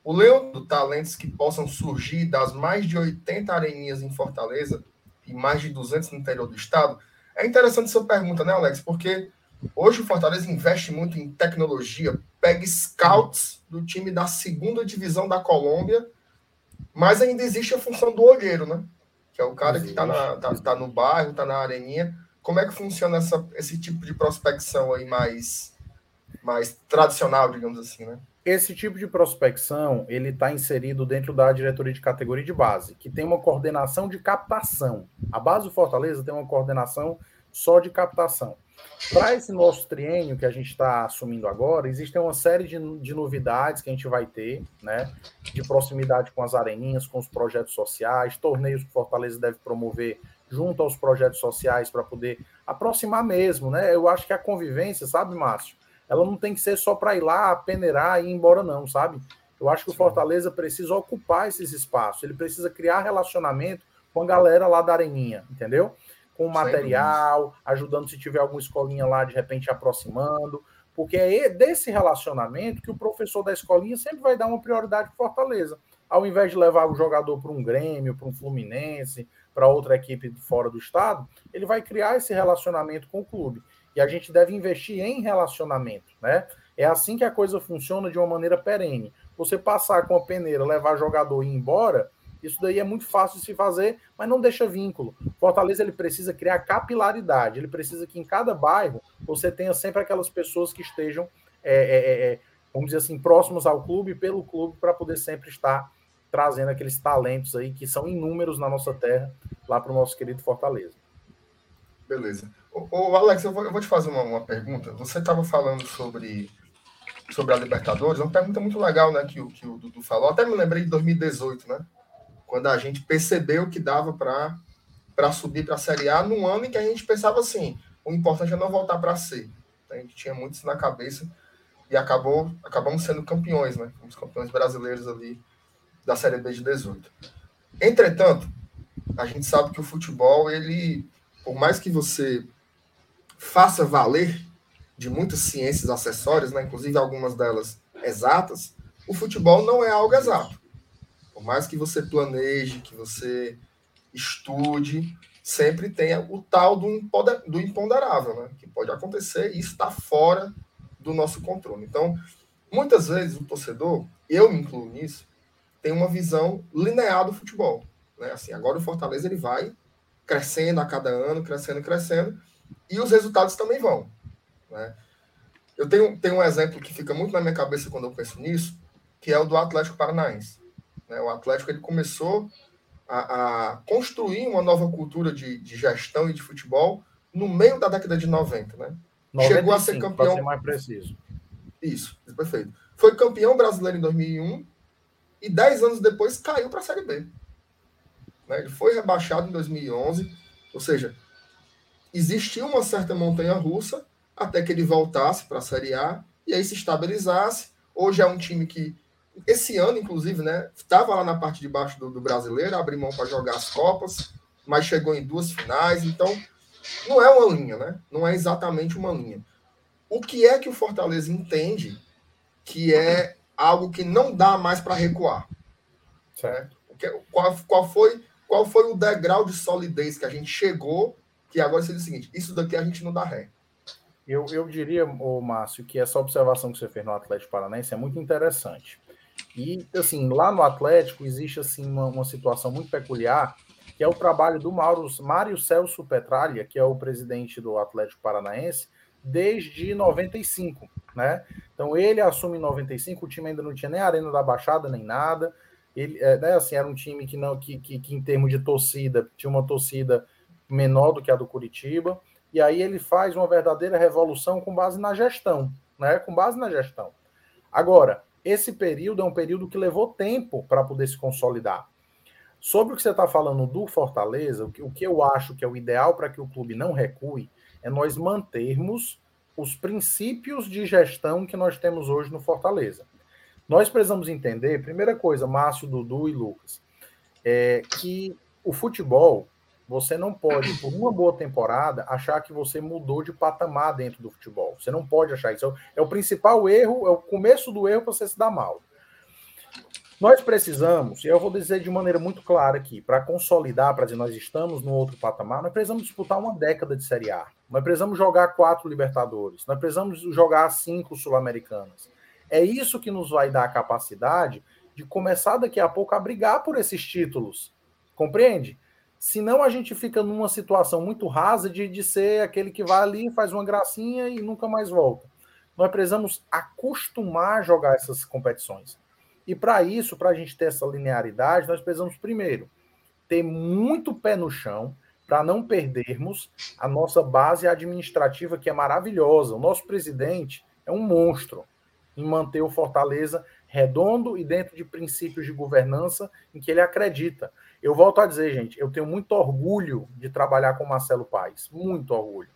O Leão do talentos que possam surgir das mais de 80 areninhas em Fortaleza e mais de 200 no interior do estado. É interessante essa pergunta, né, Alex? Porque hoje o Fortaleza investe muito em tecnologia, pega scouts do time da segunda divisão da Colômbia, mas ainda existe a função do olheiro, né? Que é o cara que está tá, tá no bairro, está na areninha. Como é que funciona essa, esse tipo de prospecção aí mais, mais tradicional, digamos assim, né? Esse tipo de prospecção, ele está inserido dentro da diretoria de categoria de base, que tem uma coordenação de captação. A base do Fortaleza tem uma coordenação só de captação. Para esse nosso triênio que a gente está assumindo agora, existem uma série de, de novidades que a gente vai ter, né? De proximidade com as areninhas, com os projetos sociais, torneios que Fortaleza deve promover junto aos projetos sociais para poder aproximar mesmo, né? Eu acho que a convivência, sabe, Márcio? Ela não tem que ser só para ir lá, peneirar e ir embora, não, sabe? Eu acho que o Fortaleza precisa ocupar esses espaços, ele precisa criar relacionamento com a galera lá da Areninha, entendeu? Com material, ajudando se tiver alguma escolinha lá, de repente aproximando, porque é desse relacionamento que o professor da escolinha sempre vai dar uma prioridade para Fortaleza. Ao invés de levar o jogador para um Grêmio, para um Fluminense, para outra equipe fora do estado, ele vai criar esse relacionamento com o clube. E a gente deve investir em relacionamento, né? É assim que a coisa funciona de uma maneira perene. Você passar com a peneira, levar jogador e ir embora, isso daí é muito fácil de se fazer, mas não deixa vínculo. Fortaleza ele precisa criar capilaridade, ele precisa que em cada bairro você tenha sempre aquelas pessoas que estejam, é, é, é, é vamos dizer assim, próximos ao clube, pelo clube, para poder sempre estar trazendo aqueles talentos aí que são inúmeros na nossa terra, lá para o nosso querido Fortaleza. Beleza. Ô, Alex, eu vou, eu vou, te fazer uma, uma pergunta. Você estava falando sobre, sobre a Libertadores, uma pergunta muito legal, né, que, o, que o Dudu falou. Até me lembrei de 2018, né? Quando a gente percebeu que dava para subir para a Série A, num ano em que a gente pensava assim: o importante é não voltar para C. A gente tinha muito isso na cabeça e acabou, acabamos sendo campeões, né? Os campeões brasileiros ali da Série B de 18. Entretanto, a gente sabe que o futebol, ele, por mais que você faça valer, de muitas ciências acessórias, né, inclusive algumas delas exatas, o futebol não é algo exato. Por mais que você planeje, que você estude, sempre tem o tal do, do imponderável, né, que pode acontecer e está fora do nosso controle. Então, muitas vezes o torcedor, eu me incluo nisso, tem uma visão linear do futebol. Né? Assim, agora o Fortaleza ele vai crescendo a cada ano, crescendo, crescendo, e os resultados também vão. Né? Eu tenho, tenho um exemplo que fica muito na minha cabeça quando eu penso nisso, que é o do Atlético Paranaense. Né? O Atlético ele começou a, a construir uma nova cultura de, de, gestão e de futebol no meio da década de 90. Né? 95, Chegou a ser campeão. Ser mais preciso. Isso, perfeito. Foi campeão brasileiro em 2001 e dez anos depois caiu para a Série B. Né? Ele foi rebaixado em 2011, ou seja, existia uma certa montanha russa até que ele voltasse para a Série A e aí se estabilizasse. Hoje é um time que, esse ano, inclusive, né, estava lá na parte de baixo do, do brasileiro, abriu mão para jogar as Copas, mas chegou em duas finais, então não é uma linha, né? Não é exatamente uma linha. O que é que o Fortaleza entende que é algo que não dá mais para recuar? Certo? Qual, qual, foi, qual foi o degrau de solidez que a gente chegou que agora seria o seguinte: isso daqui a gente não dá ré. Eu, eu diria, ô Márcio, que essa observação que você fez no Atlético Paranaense é muito interessante. E, assim, lá no Atlético existe, assim, uma, uma situação muito peculiar, que é o trabalho do Mauro, Mário Celso Petralha, que é o presidente do Atlético Paranaense, desde 95, né? Então, ele assume em 95, o time ainda não tinha nem Arena da Baixada, nem nada. Ele, é, né, assim, era um time que, não, que, que, que, em termos de torcida, tinha uma torcida menor do que a do Curitiba, e aí ele faz uma verdadeira revolução com base na gestão, né? Com base na gestão. Agora, esse período é um período que levou tempo para poder se consolidar. Sobre o que você está falando do Fortaleza, o que, o que eu acho que é o ideal para que o clube não recue é nós mantermos os princípios de gestão que nós temos hoje no Fortaleza. Nós precisamos entender, primeira coisa, Márcio, Dudu e Lucas, é que o futebol você não pode, por uma boa temporada, achar que você mudou de patamar dentro do futebol. Você não pode achar isso. É o principal erro, é o começo do erro para você se dar mal. Nós precisamos, e eu vou dizer de maneira muito clara aqui, para consolidar, para dizer nós estamos no outro patamar, nós precisamos disputar uma década de Série A. Nós precisamos jogar quatro Libertadores. Nós precisamos jogar cinco Sul-Americanas. É isso que nos vai dar a capacidade de começar daqui a pouco a brigar por esses títulos. Compreende? Senão a gente fica numa situação muito rasa de, de ser aquele que vai ali, faz uma gracinha e nunca mais volta. Nós precisamos acostumar a jogar essas competições. E para isso, para a gente ter essa linearidade, nós precisamos, primeiro, ter muito pé no chão para não perdermos a nossa base administrativa, que é maravilhosa. O nosso presidente é um monstro em manter o Fortaleza redondo e dentro de princípios de governança em que ele acredita. Eu volto a dizer, gente, eu tenho muito orgulho de trabalhar com Marcelo Paes, muito orgulho.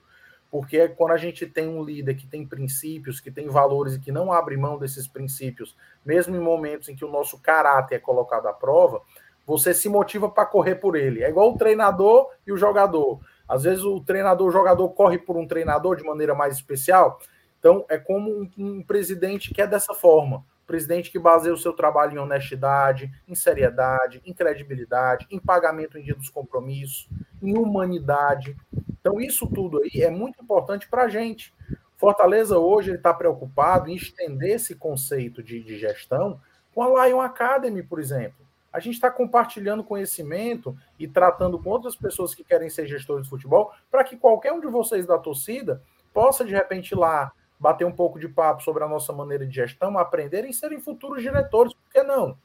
Porque quando a gente tem um líder que tem princípios, que tem valores e que não abre mão desses princípios, mesmo em momentos em que o nosso caráter é colocado à prova, você se motiva para correr por ele. É igual o treinador e o jogador. Às vezes o treinador, o jogador corre por um treinador de maneira mais especial. Então é como um, um presidente que é dessa forma presidente que baseia o seu trabalho em honestidade, em seriedade, em credibilidade, em pagamento em dia dos compromissos, em humanidade. Então, isso tudo aí é muito importante para a gente. Fortaleza hoje está preocupado em estender esse conceito de, de gestão com a Lion Academy, por exemplo. A gente está compartilhando conhecimento e tratando com outras pessoas que querem ser gestores de futebol, para que qualquer um de vocês da torcida possa, de repente, ir lá bater um pouco de papo sobre a nossa maneira de gestão, aprenderem e serem futuros diretores, por que não?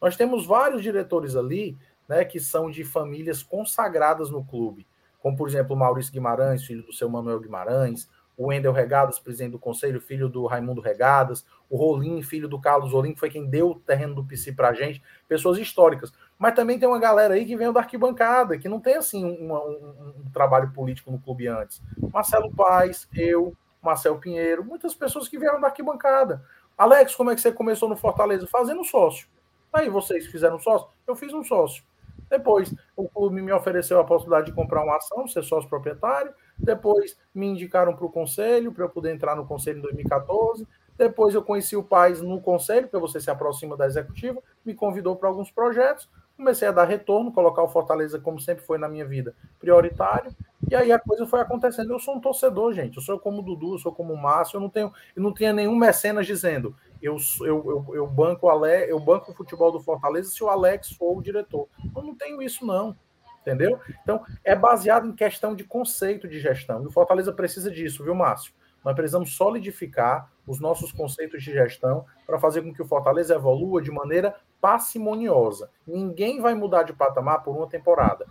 Nós temos vários diretores ali, né, que são de famílias consagradas no clube, como por exemplo Maurício Guimarães, filho do seu Manuel Guimarães, o Wendel Regadas, presidente do conselho, filho do Raimundo Regadas, o Rolim, filho do Carlos Rolim, que foi quem deu o terreno do PC pra gente, pessoas históricas. Mas também tem uma galera aí que vem da arquibancada, que não tem assim um, um, um trabalho político no clube antes. Marcelo Paes, eu, Marcel Pinheiro, muitas pessoas que vieram da arquibancada. Alex, como é que você começou no Fortaleza? Fazendo sócio. Aí vocês fizeram sócio? Eu fiz um sócio. Depois, o clube me ofereceu a possibilidade de comprar uma ação, ser sócio proprietário. Depois me indicaram para o conselho, para eu poder entrar no conselho em 2014. Depois eu conheci o Paz no conselho, porque você se aproxima da executiva, me convidou para alguns projetos. Comecei a dar retorno, colocar o Fortaleza, como sempre foi na minha vida, prioritário. E aí a coisa foi acontecendo. Eu sou um torcedor, gente. Eu sou como o Dudu, eu sou como o Márcio. Eu não tenho, eu não tinha nenhum mecenas dizendo eu, eu, eu, eu banco o Ale, eu banco o futebol do Fortaleza se o Alex for o diretor. Eu não tenho isso, não. Entendeu? Então, é baseado em questão de conceito de gestão. E o Fortaleza precisa disso, viu, Márcio? Nós precisamos solidificar os nossos conceitos de gestão para fazer com que o Fortaleza evolua de maneira parcimoniosa. Ninguém vai mudar de patamar por uma temporada.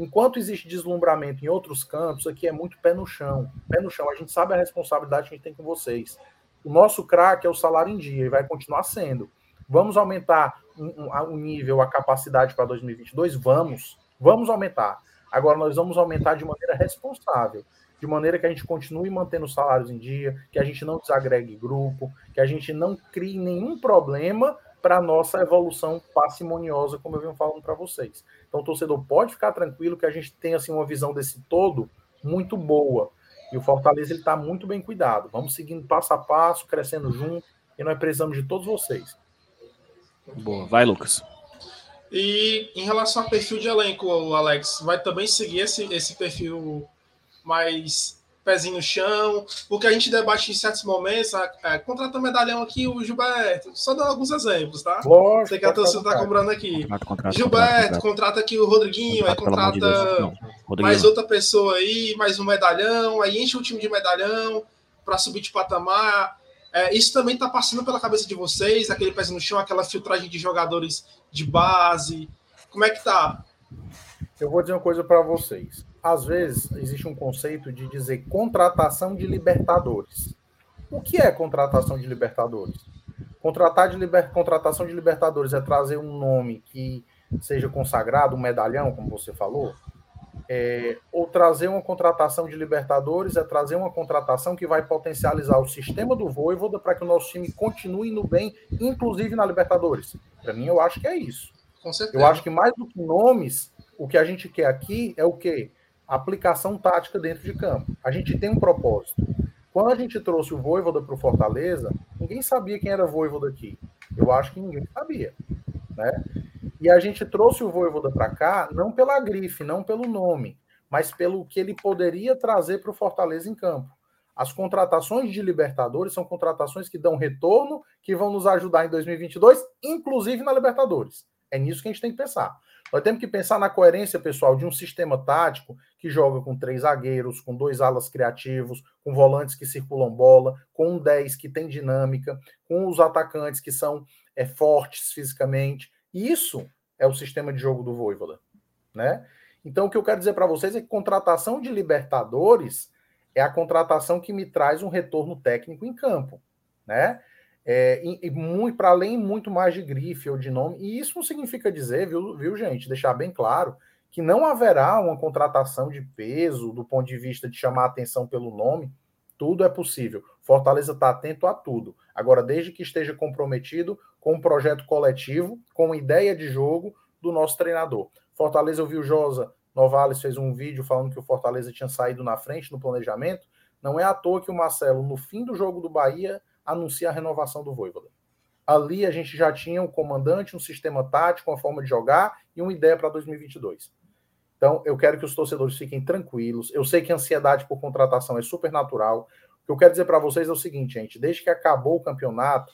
Enquanto existe deslumbramento em outros campos, aqui é muito pé no chão. Pé no chão. A gente sabe a responsabilidade que a gente tem com vocês. O nosso craque é o salário em dia e vai continuar sendo. Vamos aumentar o um, um, um nível, a capacidade para 2022? Vamos. Vamos aumentar. Agora, nós vamos aumentar de maneira responsável de maneira que a gente continue mantendo os salários em dia, que a gente não desagregue grupo, que a gente não crie nenhum problema para a nossa evolução parcimoniosa, como eu venho falando para vocês. Então, o torcedor pode ficar tranquilo que a gente tem assim, uma visão desse todo muito boa. E o Fortaleza está muito bem cuidado. Vamos seguindo passo a passo, crescendo junto, e nós precisamos de todos vocês. Boa, vai, Lucas. E em relação ao perfil de elenco, Alex, vai também seguir esse, esse perfil mais pezinho no chão, porque a gente debate em certos momentos, é, contrata medalhão aqui o Gilberto, só dando alguns exemplos, tá? Lógico, Sei que a torcida tá cobrando aqui. Contrato, contrato, Gilberto, contrato, contrata aqui o Rodriguinho, aí contrata de Deus, mais outra pessoa aí, mais um medalhão, aí enche o time de medalhão para subir de patamar. É, isso também tá passando pela cabeça de vocês, aquele pezinho no chão, aquela filtragem de jogadores de base. Como é que tá? Eu vou dizer uma coisa para vocês às vezes, existe um conceito de dizer contratação de Libertadores. O que é contratação de Libertadores? Contratar de liber... Contratação de Libertadores é trazer um nome que seja consagrado, um medalhão, como você falou? É... ou trazer uma contratação de Libertadores é trazer uma contratação que vai potencializar o sistema do Voivoda para que o nosso time continue no bem, inclusive na Libertadores. Para mim, eu acho que é isso. Eu acho que mais do que nomes, o que a gente quer aqui é o quê? Aplicação tática dentro de campo. A gente tem um propósito. Quando a gente trouxe o Voivoda para o Fortaleza, ninguém sabia quem era Voivoda aqui. Eu acho que ninguém sabia. Né? E a gente trouxe o Voivoda para cá não pela grife, não pelo nome, mas pelo que ele poderia trazer para o Fortaleza em campo. As contratações de Libertadores são contratações que dão retorno, que vão nos ajudar em 2022, inclusive na Libertadores. É nisso que a gente tem que pensar. Nós temos que pensar na coerência, pessoal, de um sistema tático que joga com três zagueiros, com dois alas criativos, com volantes que circulam bola, com um 10 que tem dinâmica, com os atacantes que são é, fortes fisicamente. Isso é o sistema de jogo do Voivoda, né? Então, o que eu quero dizer para vocês é que contratação de Libertadores é a contratação que me traz um retorno técnico em campo, né? É, e, e muito para além muito mais de grife ou de nome. E isso não significa dizer, viu, viu, gente, deixar bem claro que não haverá uma contratação de peso do ponto de vista de chamar atenção pelo nome. Tudo é possível. Fortaleza está atento a tudo. Agora, desde que esteja comprometido com um projeto coletivo, com ideia de jogo do nosso treinador. Fortaleza, eu vi o Josa Novales fez um vídeo falando que o Fortaleza tinha saído na frente no planejamento. Não é à toa que o Marcelo, no fim do jogo do Bahia, anuncia a renovação do Voivoda. Ali a gente já tinha um comandante, um sistema tático, uma forma de jogar e uma ideia para 2022. Então, eu quero que os torcedores fiquem tranquilos. Eu sei que a ansiedade por contratação é super natural. O que eu quero dizer para vocês é o seguinte, gente: desde que acabou o campeonato,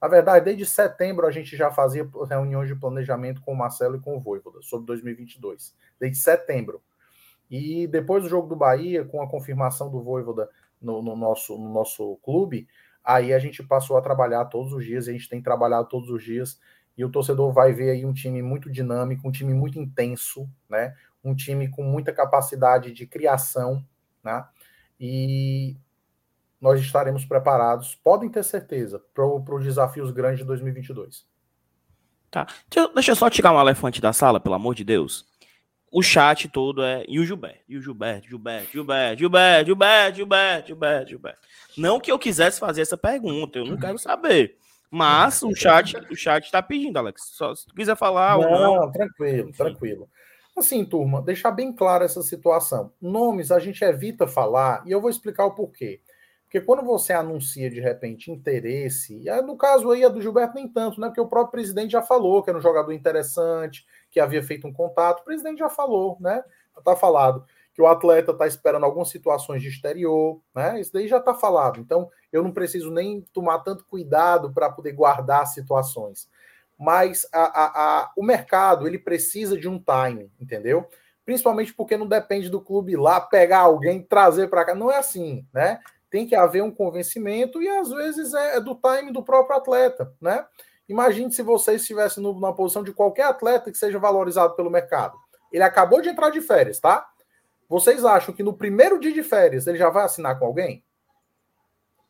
na verdade, desde setembro a gente já fazia reuniões de planejamento com o Marcelo e com o Voivoda sobre 2022. Desde setembro. E depois do jogo do Bahia, com a confirmação do Voivoda no, no nosso, no nosso clube, Aí a gente passou a trabalhar todos os dias, a gente tem trabalhado todos os dias, e o torcedor vai ver aí um time muito dinâmico, um time muito intenso, né? Um time com muita capacidade de criação, né? E nós estaremos preparados, podem ter certeza, para os desafios grandes de 2022. Tá. Deixa, deixa eu só tirar um elefante da sala, pelo amor de Deus o chat todo é e o Gilberto, e o Gilberto, Gilberto, Gilberto, Gilberto, Gilberto, Gilberto, Gilberto, Gilberto. Não que eu quisesse fazer essa pergunta, eu não quero saber. Mas o chat, o chat está pedindo, Alex. Só se tu quiser falar não, não. tranquilo, tranquilo. Assim, turma, deixar bem clara essa situação. Nomes a gente evita falar e eu vou explicar o porquê. Porque quando você anuncia de repente interesse, no caso aí a do Gilberto nem tanto, né? Porque o próprio presidente já falou que era um jogador interessante, que havia feito um contato. O presidente já falou, né? Já tá falado que o atleta está esperando algumas situações de exterior, né? Isso daí já está falado. Então, eu não preciso nem tomar tanto cuidado para poder guardar situações. Mas a, a, a, o mercado ele precisa de um time, entendeu? Principalmente porque não depende do clube lá pegar alguém trazer para cá. Não é assim, né? tem que haver um convencimento e às vezes é, é do time do próprio atleta, né? Imagine se você estivesse no, na posição de qualquer atleta que seja valorizado pelo mercado. Ele acabou de entrar de férias, tá? Vocês acham que no primeiro dia de férias ele já vai assinar com alguém?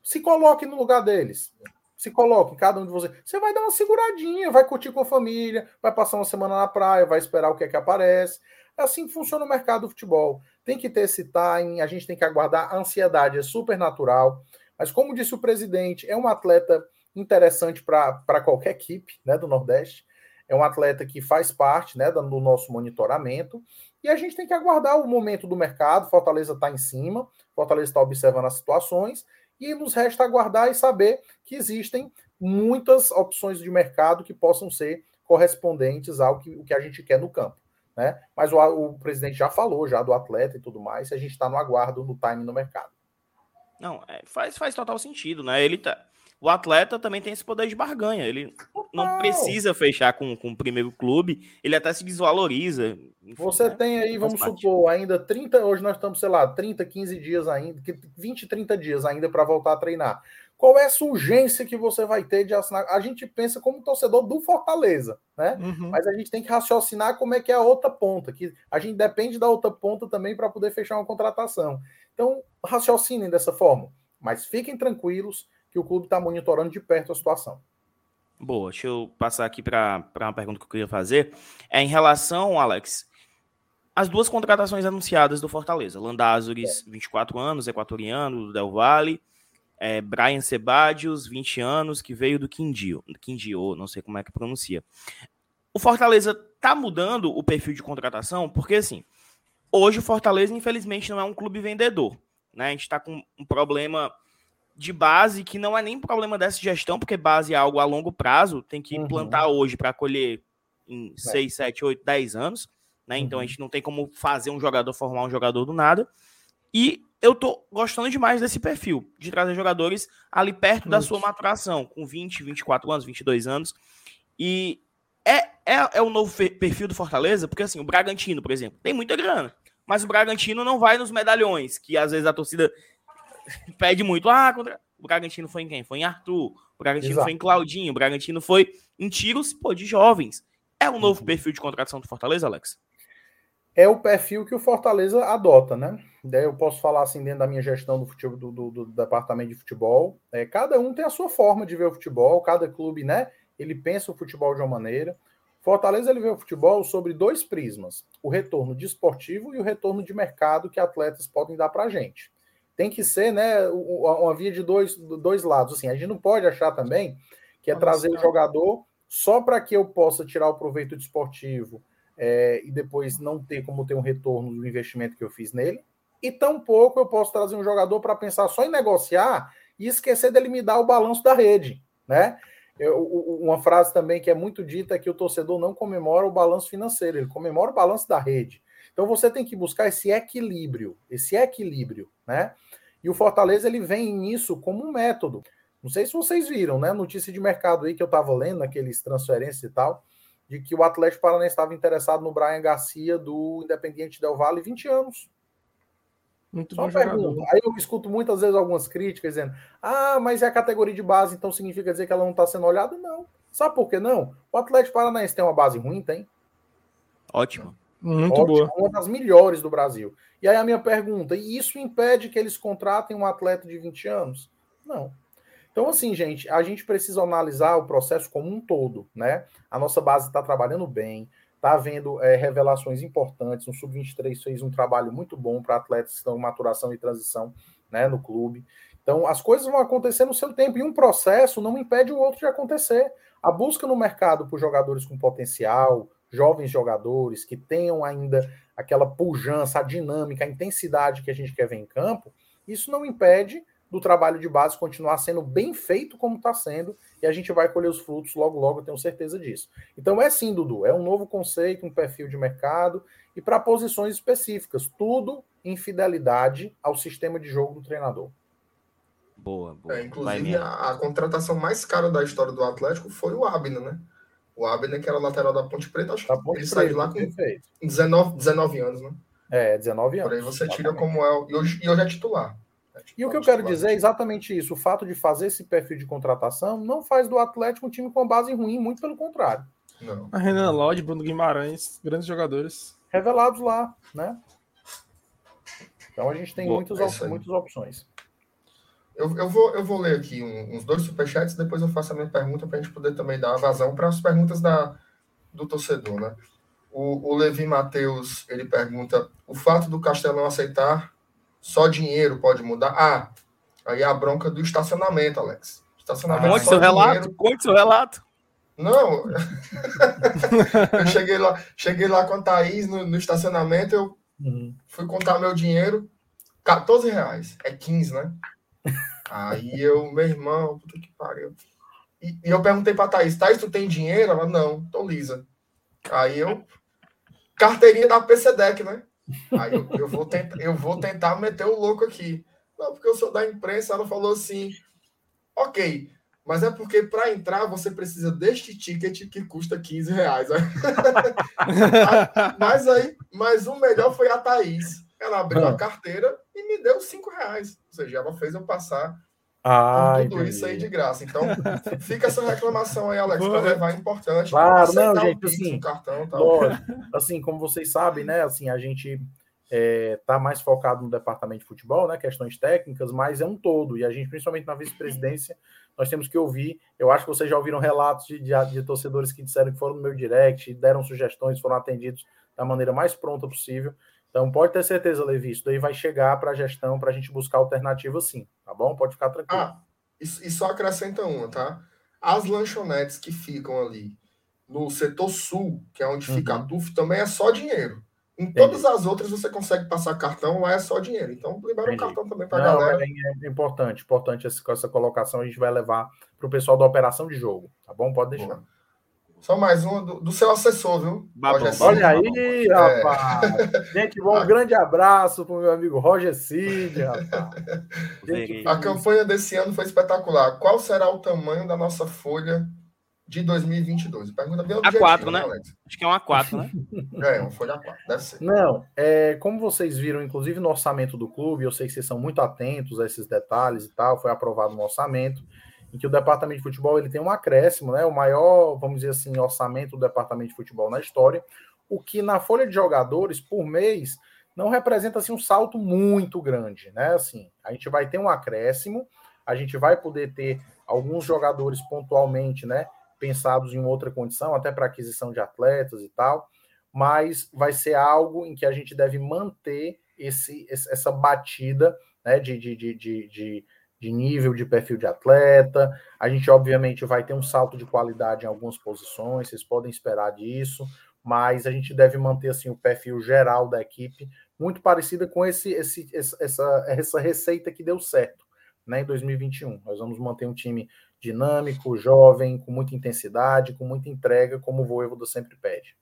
Se coloque no lugar deles. Se coloque, cada um de vocês. Você vai dar uma seguradinha, vai curtir com a família, vai passar uma semana na praia, vai esperar o que é que aparece. É assim que funciona o mercado do futebol. Tem que ter esse time, a gente tem que aguardar. A ansiedade é super natural. Mas, como disse o presidente, é um atleta interessante para qualquer equipe né, do Nordeste. É um atleta que faz parte né, do nosso monitoramento. E a gente tem que aguardar o momento do mercado. Fortaleza está em cima, Fortaleza está observando as situações. E nos resta aguardar e saber que existem muitas opções de mercado que possam ser correspondentes ao que, o que a gente quer no campo. Né? Mas o, o presidente já falou já do atleta e tudo mais, a gente está no aguardo do time no mercado. Não, é, faz, faz total sentido, né? Ele tá, o atleta também tem esse poder de barganha. Ele não precisa fechar com, com o primeiro clube, ele até se desvaloriza. Enfim, Você né? tem aí, vamos supor, ainda 30, hoje nós estamos, sei lá, 30, 15 dias ainda, 20, 30 dias ainda para voltar a treinar. Qual é essa urgência que você vai ter de assinar? A gente pensa como torcedor do Fortaleza, né? Uhum. Mas a gente tem que raciocinar como é que é a outra ponta, que a gente depende da outra ponta também para poder fechar uma contratação. Então, raciocinem dessa forma. Mas fiquem tranquilos que o clube está monitorando de perto a situação. Boa, deixa eu passar aqui para uma pergunta que eu queria fazer. É em relação, Alex, as duas contratações anunciadas do Fortaleza. Landázuri, é. 24 anos, equatoriano, do Del Valle é, Brian Sebadios, 20 anos, que veio do Quindio, Quindio, não sei como é que pronuncia. O Fortaleza tá mudando o perfil de contratação, porque assim, hoje o Fortaleza, infelizmente, não é um clube vendedor. Né? A gente está com um problema de base que não é nem problema dessa gestão, porque base é algo a longo prazo, tem que uhum. plantar hoje para colher em 6, 7, 8, 10 anos. Né? Então a uhum. gente não tem como fazer um jogador formar um jogador do nada. E eu tô gostando demais desse perfil, de trazer jogadores ali perto da sua maturação, com 20, 24 anos, 22 anos. E é, é, é o novo perfil do Fortaleza, porque assim, o Bragantino, por exemplo, tem muita grana, mas o Bragantino não vai nos medalhões, que às vezes a torcida pede muito. Ah, contra... o Bragantino foi em quem? Foi em Arthur, o Bragantino Exato. foi em Claudinho, o Bragantino foi em tiros, pô, de jovens. É o novo uhum. perfil de contratação do Fortaleza, Alex? é o perfil que o Fortaleza adota, né? Daí eu posso falar assim dentro da minha gestão do futebol, do, do, do departamento de futebol. É, cada um tem a sua forma de ver o futebol, cada clube, né? Ele pensa o futebol de uma maneira. Fortaleza ele vê o futebol sobre dois prismas: o retorno desportivo e o retorno de mercado que atletas podem dar para a gente. Tem que ser, né, uma via de dois, dois lados. Assim, a gente não pode achar também que é trazer o jogador só para que eu possa tirar o proveito desportivo é, e depois não ter como ter um retorno do investimento que eu fiz nele. E tampouco eu posso trazer um jogador para pensar só em negociar e esquecer dele me dar o balanço da rede, né? Eu, uma frase também que é muito dita é que o torcedor não comemora o balanço financeiro, ele comemora o balanço da rede. Então você tem que buscar esse equilíbrio, esse equilíbrio, né? E o Fortaleza ele vem nisso como um método. Não sei se vocês viram, né? Notícia de mercado aí que eu estava lendo, aqueles transferências e tal de que o Atlético Paranaense estava interessado no Brian Garcia do Independiente Del Valle 20 anos. Muito Só pergunta. Aí eu escuto muitas vezes algumas críticas dizendo: ah, mas é a categoria de base, então significa dizer que ela não está sendo olhada? Não. Sabe por que não? O Atlético Paranaense tem uma base ruim, tem? Ótimo. Muito Ótimo, boa. Uma das melhores do Brasil. E aí a minha pergunta: e isso impede que eles contratem um atleta de 20 anos? Não. Então, assim, gente, a gente precisa analisar o processo como um todo, né? A nossa base está trabalhando bem, está havendo é, revelações importantes. O Sub-23 fez um trabalho muito bom para atletas que estão em maturação e transição né, no clube. Então, as coisas vão acontecer no seu tempo, e um processo não impede o outro de acontecer. A busca no mercado por jogadores com potencial, jovens jogadores que tenham ainda aquela pujança, a dinâmica, a intensidade que a gente quer ver em campo, isso não impede do trabalho de base continuar sendo bem feito como está sendo, e a gente vai colher os frutos logo, logo, eu tenho certeza disso. Então é sim, Dudu, é um novo conceito, um perfil de mercado, e para posições específicas, tudo em fidelidade ao sistema de jogo do treinador. Boa, boa. É, inclusive, a, a, contratação mais cara da história do Atlético foi o Abner, né? O Abner, que era lateral da Ponte Preta, acho que ele saiu lá com 19, 19 anos, né? É, 19 anos. Por aí você tira como é. E hoje, e hoje é titular. É titular. E o que eu quero dizer é exatamente isso. O fato de fazer esse perfil de contratação não faz do Atlético um time com base ruim, muito pelo contrário. Não. A Renan Lodge, Bruno Guimarães, grandes jogadores. Revelados lá, né? Então a gente tem Boa, muitas, é muitas opções. Eu, eu, vou, eu vou ler aqui uns dois superchats, depois eu faço a minha pergunta para a gente poder também dar vazão para as perguntas da, do torcedor, né? O, o Levi Matheus, ele pergunta, o fato do Castelão aceitar só dinheiro pode mudar? Ah, aí a bronca do estacionamento, Alex. Estacionamento Conte seu dinheiro. relato, conte seu relato. Não, eu cheguei lá, cheguei lá com a Thaís no, no estacionamento, eu uhum. fui contar meu dinheiro, 14 reais, é 15, né? Aí eu, meu irmão, puta que pariu. E, e eu perguntei pra Thaís, Thaís, tu tem dinheiro? Ela, não, tô lisa. Aí eu, carteirinha da PCDEC, né? Aí eu, eu, vou tentar, eu vou tentar meter o louco aqui. Não, porque eu sou da imprensa, ela falou assim, ok, mas é porque para entrar você precisa deste ticket que custa 15 reais. mas aí, mas o melhor foi a Thaís. Ela abriu a ah. carteira e me deu 5 reais. Ou seja, ela fez eu passar ah, tudo entendi. isso aí de graça. Então, fica essa reclamação aí, Alex, para levar é importante. Claro, não, gente, assim, cartão, tal. assim, como vocês sabem, né, assim, a gente é, tá mais focado no departamento de futebol, né, questões técnicas, mas é um todo, e a gente, principalmente na vice-presidência, nós temos que ouvir, eu acho que vocês já ouviram relatos de, de, de torcedores que disseram que foram no meu direct, deram sugestões, foram atendidos da maneira mais pronta possível, então pode ter certeza, Levi, isso daí vai chegar para a gestão para a gente buscar alternativa sim, tá bom? Pode ficar tranquilo. Ah, e, e só acrescenta uma, tá? As lanchonetes que ficam ali no setor sul, que é onde uhum. fica a uhum. TUF, também é só dinheiro. Em Entendi. todas as outras você consegue passar cartão, lá é só dinheiro. Então, libera o cartão também para a galera. É, importante, importante essa, essa colocação. A gente vai levar para o pessoal da operação de jogo, tá bom? Pode deixar. Só mais uma do, do seu assessor, viu? Roger Olha aí, rapaz. É. Gente, bom, um grande abraço para o meu amigo Roger Cid, rapaz. a campanha desse ano foi espetacular. Qual será o tamanho da nossa folha de 2022? Pergunta bem A4, né? né Acho que é uma A4, né? é, uma folha A4, deve ser. Não, é, como vocês viram, inclusive no orçamento do clube, eu sei que vocês são muito atentos a esses detalhes e tal, foi aprovado no orçamento em que o departamento de futebol ele tem um acréscimo, né, o maior, vamos dizer assim, orçamento do departamento de futebol na história, o que na folha de jogadores por mês não representa assim um salto muito grande, né? Assim, a gente vai ter um acréscimo, a gente vai poder ter alguns jogadores pontualmente, né, pensados em outra condição, até para aquisição de atletas e tal, mas vai ser algo em que a gente deve manter esse, essa batida né, de, de, de, de, de nível de perfil de atleta. A gente, obviamente, vai ter um salto de qualidade em algumas posições, vocês podem esperar disso, mas a gente deve manter assim o perfil geral da equipe muito parecida com esse, esse essa, essa receita que deu certo né, em 2021. Nós vamos manter um time dinâmico, jovem, com muita intensidade, com muita entrega, como o Voivoda sempre pede.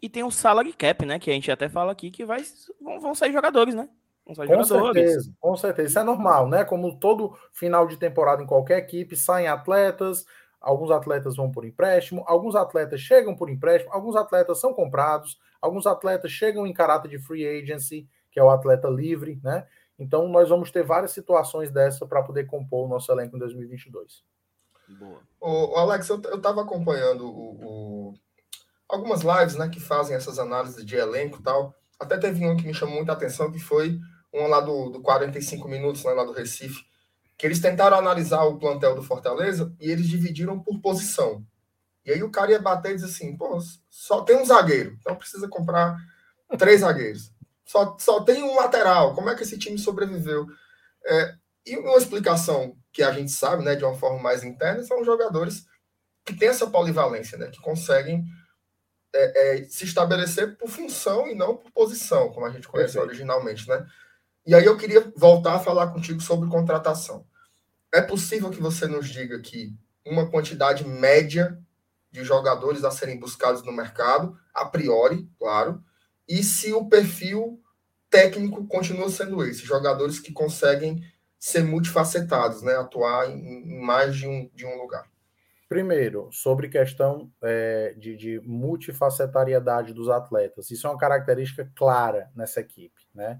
E tem o salary cap, né? Que a gente até fala aqui que vai, vão, vão sair jogadores, né? Com certeza, com certeza. Isso é normal, né? Como todo final de temporada em qualquer equipe, saem atletas, alguns atletas vão por empréstimo, alguns atletas chegam por empréstimo, alguns atletas são comprados, alguns atletas chegam em caráter de free agency, que é o atleta livre, né? Então nós vamos ter várias situações dessa para poder compor o nosso elenco em 2022. Boa. O, Alex, eu estava acompanhando o, o, algumas lives, né, que fazem essas análises de elenco e tal. Até teve um que me chamou muita atenção, que foi um lá do, do 45 minutos, né, lá do Recife, que eles tentaram analisar o plantel do Fortaleza e eles dividiram por posição. E aí o cara ia bater e dizer assim, pô, só tem um zagueiro, então precisa comprar três zagueiros. Só, só tem um lateral, como é que esse time sobreviveu? É, e uma explicação que a gente sabe, né, de uma forma mais interna, são jogadores que têm essa polivalência, né, que conseguem é, é, se estabelecer por função e não por posição, como a gente conhece originalmente, né? E aí eu queria voltar a falar contigo sobre contratação. É possível que você nos diga que uma quantidade média de jogadores a serem buscados no mercado, a priori, claro, e se o perfil técnico continua sendo esse, jogadores que conseguem ser multifacetados, né, atuar em, mais de um, de um lugar. Primeiro, sobre questão é, de, de, multifacetariedade dos atletas. Isso é uma característica clara nessa equipe. Né?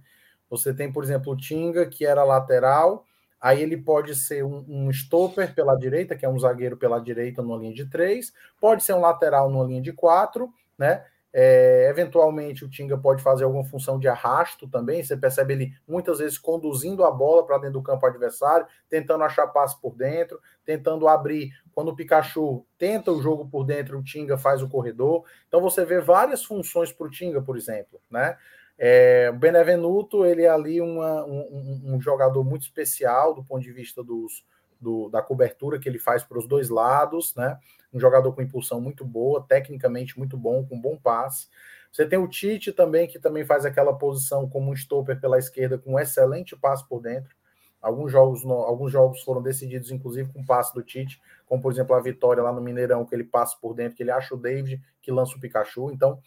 Você tem, por exemplo, o Tinga, que era lateral, aí ele pode ser um, um stopper pela direita, que é um zagueiro pela direita numa linha de três, pode ser um lateral numa linha de quatro, né? É, eventualmente o Tinga pode fazer alguma função de arrasto também. Você percebe ele muitas vezes conduzindo a bola para dentro do campo adversário, tentando achar passe por dentro, tentando abrir. Quando o Pikachu tenta o jogo por dentro, o Tinga faz o corredor. Então você vê várias funções para o Tinga, por exemplo, né? É, o Benevenuto, ele é ali uma, um, um, jogador muito especial do ponto de vista dos, do, da cobertura que ele faz para os dois lados, né? Um jogador com impulsão muito boa, tecnicamente muito bom, com bom passe. Você tem o Tite também, que também faz aquela posição como um stopper pela esquerda, com um excelente passe por dentro. Alguns jogos, alguns jogos foram decididos, inclusive, com passe do Tite, como por exemplo a vitória lá no Mineirão, que ele passa por dentro, que ele acha o David, que lança o Pikachu. Então,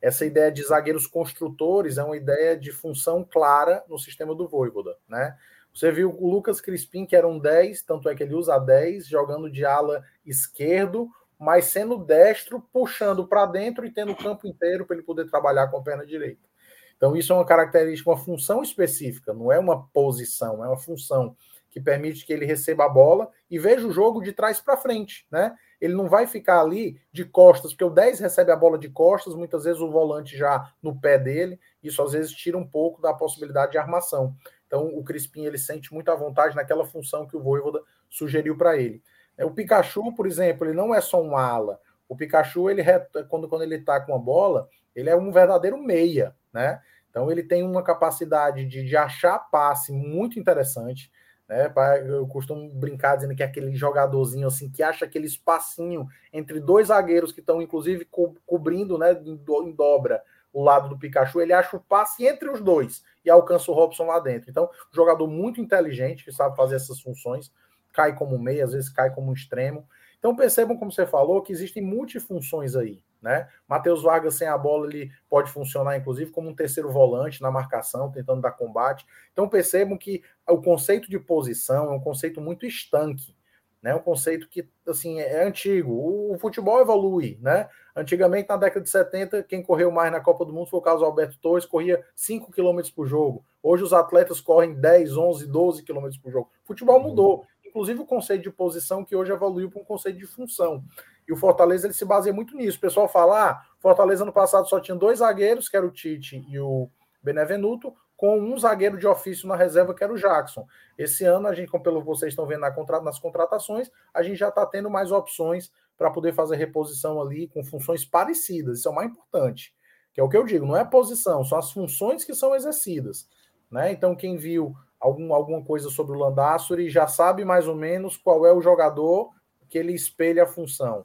essa ideia de zagueiros construtores é uma ideia de função clara no sistema do Voivoda, né? Você viu o Lucas Crispim, que era um 10, tanto é que ele usa 10, jogando de ala esquerdo, mas sendo destro, puxando para dentro e tendo o campo inteiro para ele poder trabalhar com a perna direita. Então, isso é uma característica, uma função específica, não é uma posição, é uma função que permite que ele receba a bola e veja o jogo de trás para frente, né? Ele não vai ficar ali de costas, porque o 10 recebe a bola de costas, muitas vezes o volante já no pé dele, isso às vezes tira um pouco da possibilidade de armação. Então o Crispim ele sente muita vontade naquela função que o Voivoda sugeriu para ele. É, o Pikachu, por exemplo, ele não é só um ala. O Pikachu, ele quando, quando ele está com a bola, ele é um verdadeiro meia, né? Então ele tem uma capacidade de, de achar passe muito interessante. Né? Eu costumo brincar dizendo que é aquele jogadorzinho assim que acha aquele espacinho entre dois zagueiros que estão, inclusive, co cobrindo né, em dobra o lado do Pikachu, ele acha o passe entre os dois e alcança o Robson lá dentro. Então, jogador muito inteligente que sabe fazer essas funções, cai como meia, às vezes cai como extremo. Então percebam, como você falou, que existem multifunções aí. Né? Matheus Vargas sem a bola ele pode funcionar, inclusive, como um terceiro volante na marcação, tentando dar combate. Então percebam que o conceito de posição é um conceito muito estanque, né? Um conceito que assim é antigo. O, futebol evolui, né? Antigamente, na década de 70, quem correu mais na Copa do Mundo foi o Carlos Alberto Torres, corria 5 km por jogo. Hoje os atletas correm 10, 11, 12 km por jogo. O futebol mudou. Inclusive o conceito de posição que hoje evoluiu para um conceito de função. E o Fortaleza ele se baseia muito nisso. O pessoal fala: ah, Fortaleza no passado só tinha dois zagueiros, que era o Tite e o Benevenuto, com um zagueiro de ofício na reserva, que era o Jackson. Esse ano, a gente, como pelo vocês estão vendo na contra, nas contratações, a gente já está tendo mais opções para poder fazer reposição ali com funções parecidas. Isso é o mais importante. Que é o que eu digo, não é posição, são as funções que são exercidas. Né? Então, quem viu algum, alguma coisa sobre o Landassuri já sabe mais ou menos qual é o jogador que ele espelha a função.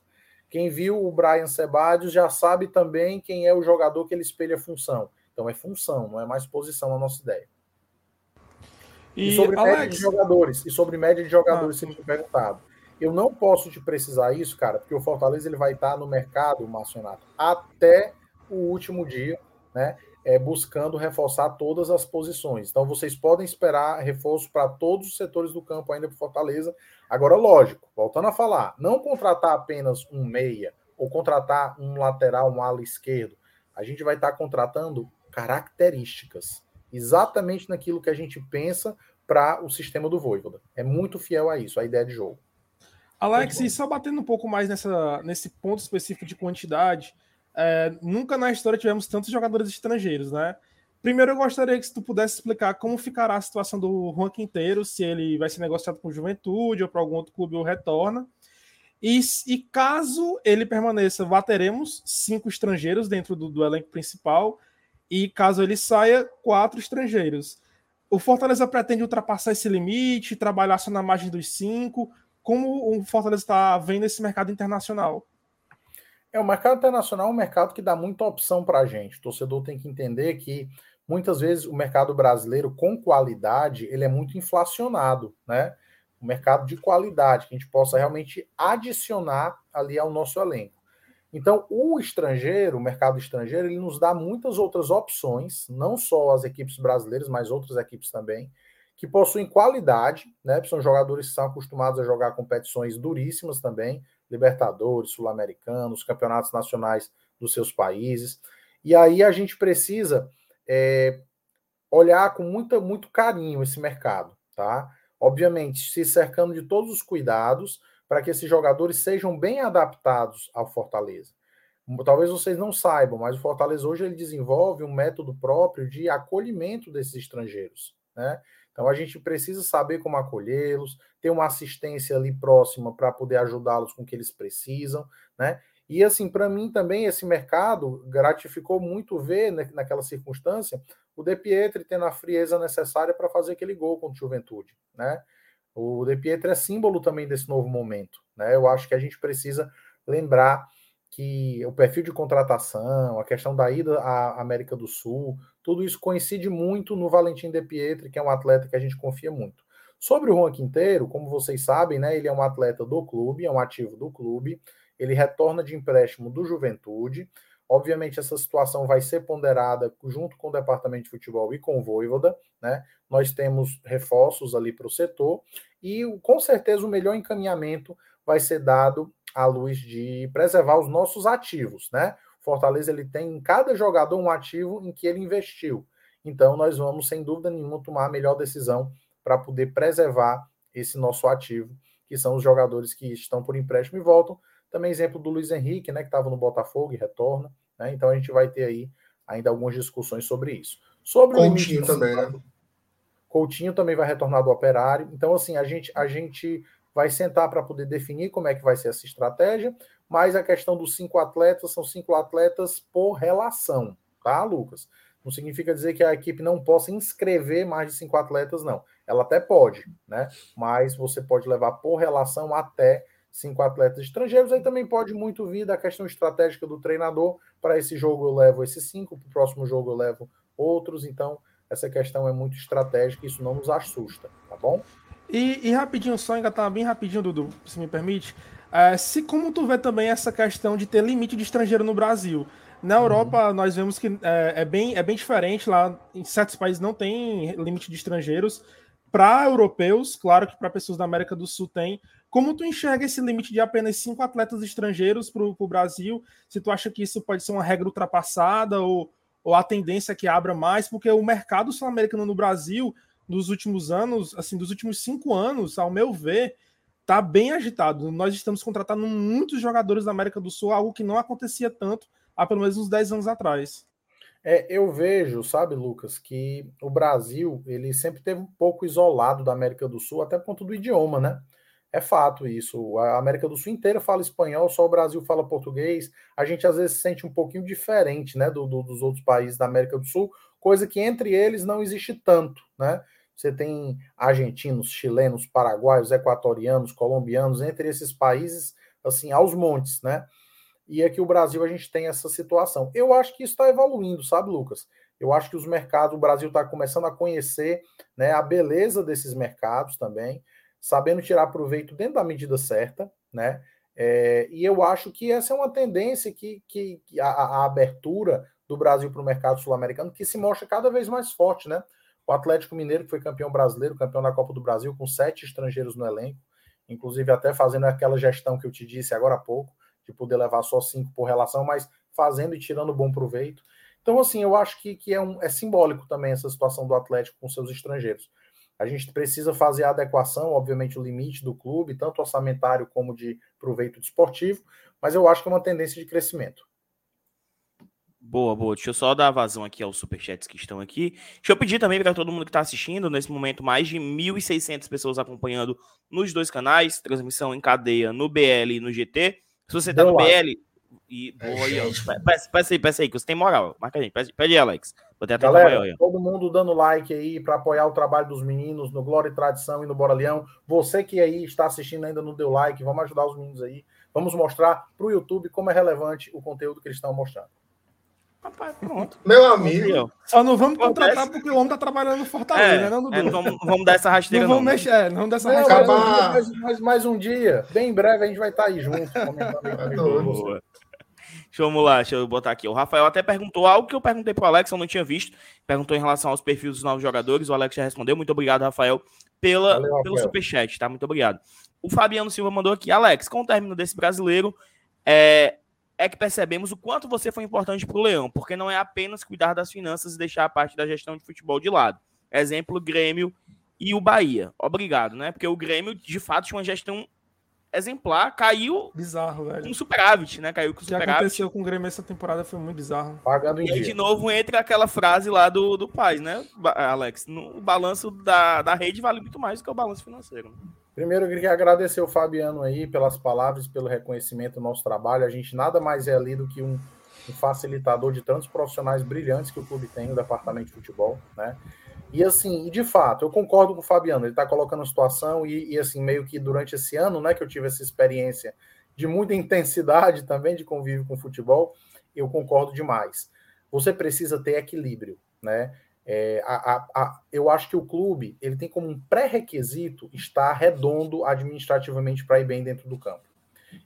Quem viu o Brian Sebadios já sabe também quem é o jogador que ele espelha a função. Então é função, não é mais posição a nossa ideia. E, e sobre Alex... média de jogadores, e sobre média de jogadores, ah. você me perguntado. Eu não posso te precisar isso, cara, porque o Fortaleza ele vai estar no mercado, Márcio Renato, até o último dia, né? É, buscando reforçar todas as posições. Então vocês podem esperar reforço para todos os setores do campo ainda para Fortaleza. Agora, lógico, voltando a falar, não contratar apenas um meia ou contratar um lateral, um ala esquerdo. A gente vai estar contratando características, exatamente naquilo que a gente pensa para o sistema do Voivoda. É muito fiel a isso, a ideia de jogo. Alex, e só batendo um pouco mais nessa, nesse ponto específico de quantidade, é, nunca na história tivemos tantos jogadores estrangeiros, né? Primeiro, eu gostaria que tu pudesse explicar como ficará a situação do Juan Quinteiro, se ele vai ser negociado com Juventude ou para algum outro clube ou retorna. E, e, caso ele permaneça, vá teremos cinco estrangeiros dentro do, do, elenco principal. E caso ele saia, quatro estrangeiros. O Fortaleza pretende ultrapassar esse limite, trabalhar só na margem dos cinco. Como o Fortaleza está vendo esse mercado internacional? É, o mercado internacional é um mercado que dá muita opção para a gente. O torcedor tem que entender que muitas vezes o mercado brasileiro, com qualidade, ele é muito inflacionado, né? O mercado de qualidade, que a gente possa realmente adicionar ali ao nosso elenco. Então, o estrangeiro, o mercado estrangeiro, ele nos dá muitas outras opções, não só as equipes brasileiras, mas outras equipes também, que possuem qualidade, né? São jogadores que são acostumados a jogar competições duríssimas também, Libertadores, Sul-Americanos, campeonatos nacionais dos seus países. E aí a gente precisa é, olhar com muita, muito carinho esse mercado, tá? Obviamente, se cercando de todos os cuidados, para que esses jogadores sejam bem adaptados ao Fortaleza. Talvez vocês não saibam, mas o Fortaleza hoje ele desenvolve um método próprio de acolhimento desses estrangeiros, né? Então a gente precisa saber como acolhê-los, ter uma assistência ali próxima para poder ajudá-los com o que eles precisam, né? E assim, para mim também esse mercado gratificou muito ver né, naquela circunstância o De Pietri tendo a frieza necessária para fazer aquele gol contra o Juventude, né? O De Pietro é símbolo também desse novo momento. Né? Eu acho que a gente precisa lembrar que o perfil de contratação, a questão da ida à América do Sul, tudo isso coincide muito no Valentim De Pietri, que é um atleta que a gente confia muito. Sobre o Juan Quinteiro, como vocês sabem, né, ele é um atleta do clube, é um ativo do clube, ele retorna de empréstimo do Juventude. Obviamente, essa situação vai ser ponderada junto com o departamento de futebol e com o Voivoda, né? Nós temos reforços ali para o setor e com certeza o melhor encaminhamento vai ser dado à luz de preservar os nossos ativos, né? Fortaleza ele tem em cada jogador um ativo em que ele investiu. Então nós vamos sem dúvida nenhuma tomar a melhor decisão para poder preservar esse nosso ativo, que são os jogadores que estão por empréstimo e voltam também exemplo do Luiz Henrique, né, que estava no Botafogo e retorna. Né? Então a gente vai ter aí ainda algumas discussões sobre isso. Sobre Coutinho também, né? Coutinho também vai retornar do operário. Então, assim, a gente, a gente vai sentar para poder definir como é que vai ser essa estratégia, mas a questão dos cinco atletas são cinco atletas por relação, tá, Lucas? Não significa dizer que a equipe não possa inscrever mais de cinco atletas, não. Ela até pode, né? Mas você pode levar por relação até cinco atletas estrangeiros, aí também pode muito vir da questão estratégica do treinador. Para esse jogo eu levo esses cinco, para o próximo jogo eu levo outros. Então, essa questão é muito estratégica, isso não nos assusta, tá bom? E, e rapidinho, só engatar bem rapidinho, Dudu, se me permite. É, se como tu vê também essa questão de ter limite de estrangeiro no Brasil. Na. Europa, uhum. nós vemos que é, é, bem, é bem diferente. Lá em certos países não tem limite de estrangeiros. Para europeus, claro que para pessoas da América do Sul tem. Como tu enxerga esse limite de apenas cinco atletas estrangeiros para o Brasil? Se tu acha que isso pode ser uma regra ultrapassada ou, ou a tendência é que abra mais? Porque o mercado sul-americano no Brasil, nos últimos anos, assim, dos últimos cinco anos, ao meu ver, tá bem agitado. Nós estamos contratando muitos jogadores da América do Sul, algo que não acontecia tanto há pelo menos uns 10 anos atrás. É, eu vejo, sabe, Lucas, que o Brasil ele sempre teve um pouco isolado da América do Sul, até por conta do idioma, né? É fato isso. A América do Sul inteira fala espanhol, só o Brasil fala português. A gente às vezes se sente um pouquinho diferente, né, do, do, dos outros países da América do Sul, coisa que entre eles não existe tanto, né? Você tem argentinos, chilenos, paraguaios, equatorianos, colombianos, entre esses países, assim, aos montes, né? E aqui o Brasil a gente tem essa situação. Eu acho que isso está evoluindo, sabe, Lucas? Eu acho que os mercados, o Brasil está começando a conhecer né, a beleza desses mercados também sabendo tirar proveito dentro da medida certa, né? É, e eu acho que essa é uma tendência que, que, que a, a, abertura do Brasil para o mercado sul-americano que se mostra cada vez mais forte, né? O Atlético Mineiro, que foi campeão brasileiro, campeão da Copa do Brasil, com sete estrangeiros no elenco, inclusive até fazendo aquela gestão que eu te disse agora há pouco, de poder levar só cinco por relação, mas fazendo e tirando bom proveito. Então, assim, eu acho que, que é, um, é simbólico também essa situação do Atlético com seus estrangeiros. A gente precisa fazer a adequação, obviamente, o limite do clube, tanto orçamentário como de proveito desportivo, mas eu acho que é uma tendência de crescimento. Boa, boa. Deixa eu só dar vazão aqui aos superchats que estão aqui. Deixa eu pedir também para todo mundo que está assistindo, nesse momento, mais de 1.600 pessoas acompanhando nos dois canais, transmissão em cadeia no BL e no GT. Se você está no BL, e é, boa, aí, peça, peça aí, peça aí, que você tem moral. Marca a gente. Pede, Alex. Vou ter Galera, maior, todo mundo dando like aí para apoiar o trabalho dos meninos no Glória e Tradição e no Bora Leão. Você que aí está assistindo ainda não deu like, vamos ajudar os meninos aí. Vamos mostrar para o YouTube como é relevante o conteúdo que eles estão mostrando. Rapaz, pronto. Meu amigo. Só não vamos contratar porque o homem tá trabalhando no Fortaleza, é, né, não, é, não, vamos, vamos dar essa rasteira, não. Vamos não, mexer, não dar essa não, rasteira. Mais, mais, mais, um dia. Bem em breve a gente vai estar tá aí junto. Vamos lá, deixa eu botar aqui. O Rafael até perguntou algo que eu perguntei pro Alex, eu não tinha visto. Perguntou em relação aos perfis dos novos jogadores. O Alex já respondeu. Muito obrigado, Rafael, pela, Valeu, pelo superchat, tá? Muito obrigado. O Fabiano Silva mandou aqui. Alex, com o término desse brasileiro, é, é que percebemos o quanto você foi importante para o Leão, porque não é apenas cuidar das finanças e deixar a parte da gestão de futebol de lado. Exemplo, Grêmio e o Bahia. Obrigado, né? Porque o Grêmio, de fato, tinha uma gestão exemplar, caiu bizarro, velho. com superávit, né? Caiu com superávit. O que aconteceu com o Grêmio essa temporada foi muito bizarro. Pagando em e aí, dia. de novo, entra aquela frase lá do, do Paz, né, Alex? No, o balanço da, da rede vale muito mais do que o balanço financeiro. Né? Primeiro, eu queria agradecer o Fabiano aí pelas palavras, pelo reconhecimento do nosso trabalho. A gente nada mais é ali do que um, um facilitador de tantos profissionais brilhantes que o clube tem no departamento de futebol, né? E assim, de fato, eu concordo com o Fabiano, ele está colocando a situação e, e, assim, meio que durante esse ano, né, que eu tive essa experiência de muita intensidade também de convívio com o futebol, eu concordo demais. Você precisa ter equilíbrio, né? É, a, a, a, eu acho que o clube ele tem como um pré-requisito estar redondo administrativamente para ir bem dentro do campo.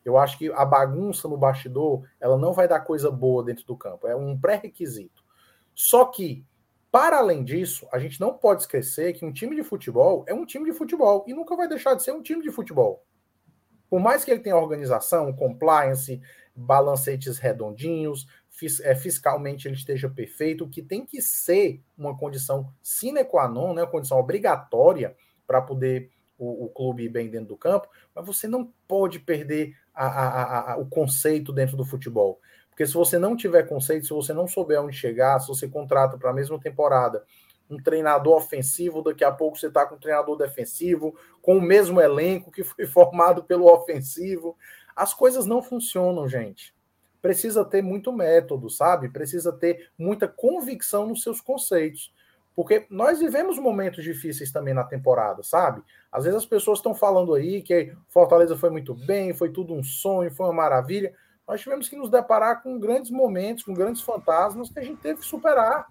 Eu acho que a bagunça no bastidor ela não vai dar coisa boa dentro do campo. É um pré-requisito. Só que, para além disso, a gente não pode esquecer que um time de futebol é um time de futebol e nunca vai deixar de ser um time de futebol. Por mais que ele tenha organização, compliance, balancetes redondinhos, fiscalmente ele esteja perfeito, o que tem que ser uma condição sine qua non, né, uma condição obrigatória para poder o, o, clube ir bem dentro do campo, mas você não pode perder a, a, a, o conceito dentro do futebol. Porque se você não tiver conceito, se você não souber onde chegar, se você contrata para a mesma temporada um treinador ofensivo, daqui a pouco você está com um treinador defensivo, com o mesmo elenco que foi formado pelo ofensivo. As coisas não funcionam, gente precisa ter muito método, sabe? Precisa ter muita convicção nos seus conceitos. Porque nós vivemos momentos difíceis também na temporada, sabe? Às vezes as pessoas estão falando aí que Fortaleza foi muito bem, foi tudo um sonho, foi uma maravilha. Nós tivemos que nos deparar com grandes momentos, com grandes fantasmas que a gente teve que superar.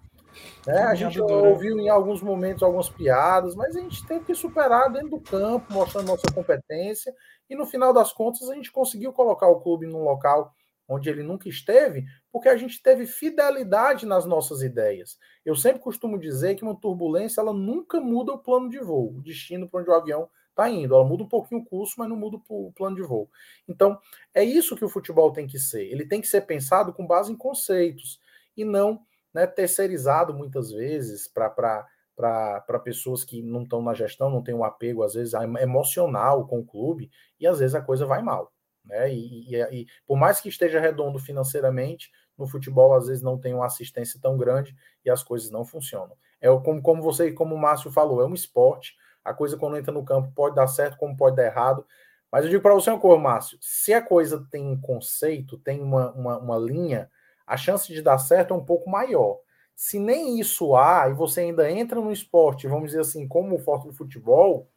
Né? A gente ouviu em alguns momentos algumas piadas, mas a gente teve que superar dentro do campo, mostrando nossa competência. E no final das contas, a gente conseguiu colocar o clube num local onde ele nunca esteve, porque a gente teve fidelidade nas nossas ideias. Eu sempre costumo dizer que uma turbulência ela nunca muda o plano de voo, o destino para onde o avião está indo. Ela muda um pouquinho o curso, mas não muda o plano de voo. Então, é isso que o futebol tem que ser. Ele tem que ser pensado com base em conceitos e não né, terceirizado muitas vezes para para pessoas que não estão na gestão, não têm um apego, às vezes, emocional com o clube, e às vezes a coisa vai mal. Né? E, e, e, por mais que esteja redondo financeiramente, no futebol às vezes não tem uma assistência tão grande e as coisas não funcionam. É como, como você, como o Márcio falou, é um esporte. A coisa quando entra no campo pode dar certo, como pode dar errado. Mas eu digo para você uma coisa, Márcio: se a coisa tem um conceito, tem uma, uma, uma linha, a chance de dar certo é um pouco maior. Se nem isso há, e você ainda entra no esporte, vamos dizer assim, como o forte do futebol,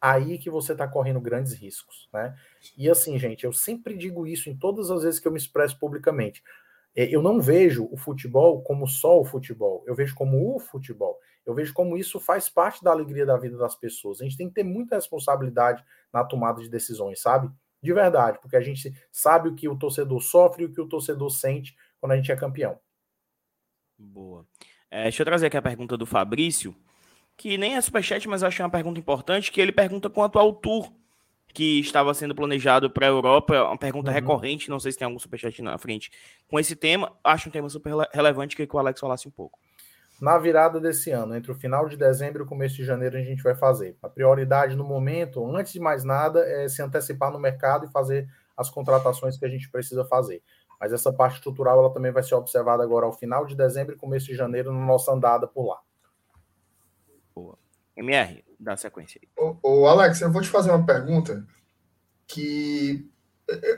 aí que você está correndo grandes riscos, né? E assim, gente, eu sempre digo isso em todas as vezes que eu me expresso publicamente. É, eu não vejo o futebol como só o futebol, eu vejo como o futebol. Eu vejo como isso faz parte da alegria da vida das pessoas. A gente tem que ter muita responsabilidade na tomada de decisões, sabe? De verdade, porque a gente sabe o que o torcedor sofre e o que o torcedor sente quando a gente é campeão. Boa. É, deixa eu trazer aqui a pergunta do Fabrício que nem é superchat, mas eu achei uma pergunta importante, que ele pergunta quanto ao tour que estava sendo planejado para a Europa, é uma pergunta uhum. recorrente, não sei se tem algum superchat na frente, com esse tema, acho um tema super relevante, que o Alex falasse um pouco. Na virada desse ano, entre o final de dezembro e o começo de janeiro, a gente vai fazer. A prioridade no momento, antes de mais nada, é se antecipar no mercado e fazer as contratações que a gente precisa fazer. Mas essa parte estrutural ela também vai ser observada agora ao final de dezembro e começo de janeiro, na nossa andada por lá. Boa. MR, dá sequência aí. Ô, ô, Alex, eu vou te fazer uma pergunta que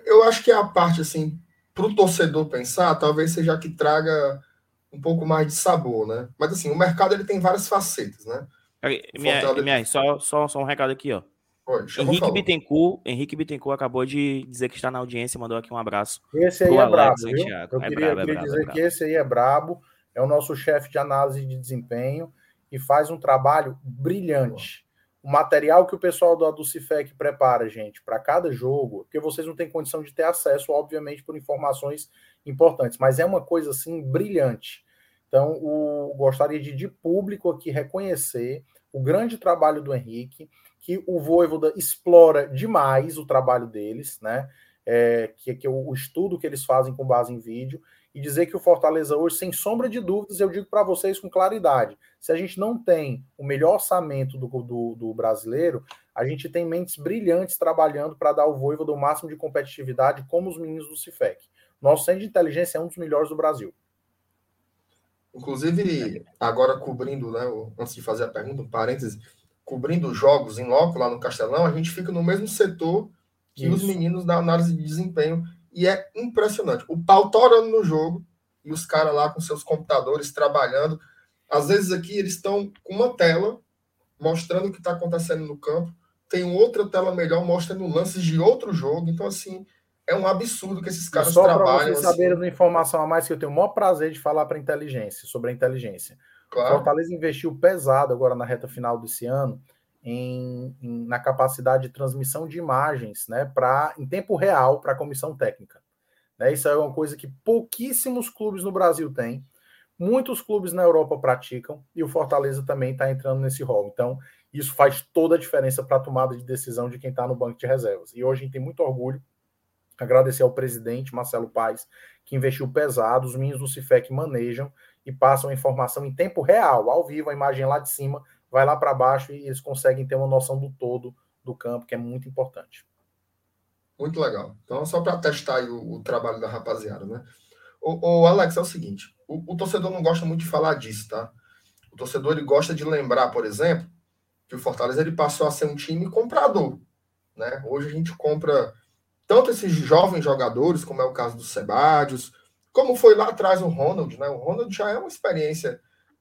eu acho que é a parte, assim, para o torcedor pensar, talvez seja a que traga um pouco mais de sabor, né? Mas, assim, o mercado ele tem várias facetas, né? MR, Fortaleza... MR só, só, só um recado aqui, ó. Oi, Henrique Bittencourt, Henrique Bittencourt acabou de dizer que está na audiência, mandou aqui um abraço. Esse aí é brabo, viu? Eu é queria, brabo, é queria dizer é que esse aí é brabo, é o nosso chefe de análise de desempenho e faz um trabalho brilhante. O material que o pessoal do Aducifec prepara, gente, para cada jogo, porque vocês não têm condição de ter acesso, obviamente, por informações importantes, mas é uma coisa assim brilhante. Então, o, gostaria de, de público aqui reconhecer o grande trabalho do Henrique que o Voivoda explora demais o trabalho deles, né? É, que, que o, o estudo que eles fazem com base em vídeo, e dizer que o Fortaleza hoje, sem sombra de dúvidas, eu digo para vocês com claridade: se a gente não tem o melhor orçamento do, do, do brasileiro, a gente tem mentes brilhantes trabalhando para dar ao Voivoda o máximo de competitividade, como os meninos do Cifec. Nosso centro de inteligência é um dos melhores do Brasil. Inclusive, agora cobrindo, né, antes de fazer a pergunta, um parêntese, cobrindo jogos em loco lá no Castelão, a gente fica no mesmo setor que Isso. os meninos da análise de desempenho e é impressionante. O pau torando no jogo e os caras lá com seus computadores trabalhando. Às vezes aqui eles estão com uma tela mostrando o que está acontecendo no campo, tem outra tela melhor mostrando lances de outro jogo. Então, assim, é um absurdo que esses caras Só trabalham. Só para vocês assim. saberem uma informação a mais que eu tenho o maior prazer de falar para inteligência, sobre a inteligência. Claro. Fortaleza investiu pesado agora na reta final desse ano em, em, na capacidade de transmissão de imagens, né, para em tempo real para a comissão técnica. Né, isso é uma coisa que pouquíssimos clubes no Brasil têm, muitos clubes na Europa praticam e o Fortaleza também está entrando nesse rol. Então, isso faz toda a diferença para a tomada de decisão de quem está no banco de reservas. E hoje a gente tem muito orgulho agradecer ao presidente Marcelo Paes, que investiu pesado, os meninos do Cifec manejam e passam a informação em tempo real, ao vivo, a imagem lá de cima, vai lá para baixo e eles conseguem ter uma noção do todo do campo, que é muito importante. Muito legal. Então, só para testar o, o, trabalho da rapaziada, né? O, o Alex, é o seguinte: o, o, torcedor não gosta muito de falar disso, tá? O torcedor ele gosta de lembrar, por exemplo, que o Fortaleza ele passou a ser um time comprador, né? Hoje a gente compra tanto esses jovens jogadores, como é o caso do Sebadios, como foi lá atrás o Ronald, né? O Ronald já é uma experiência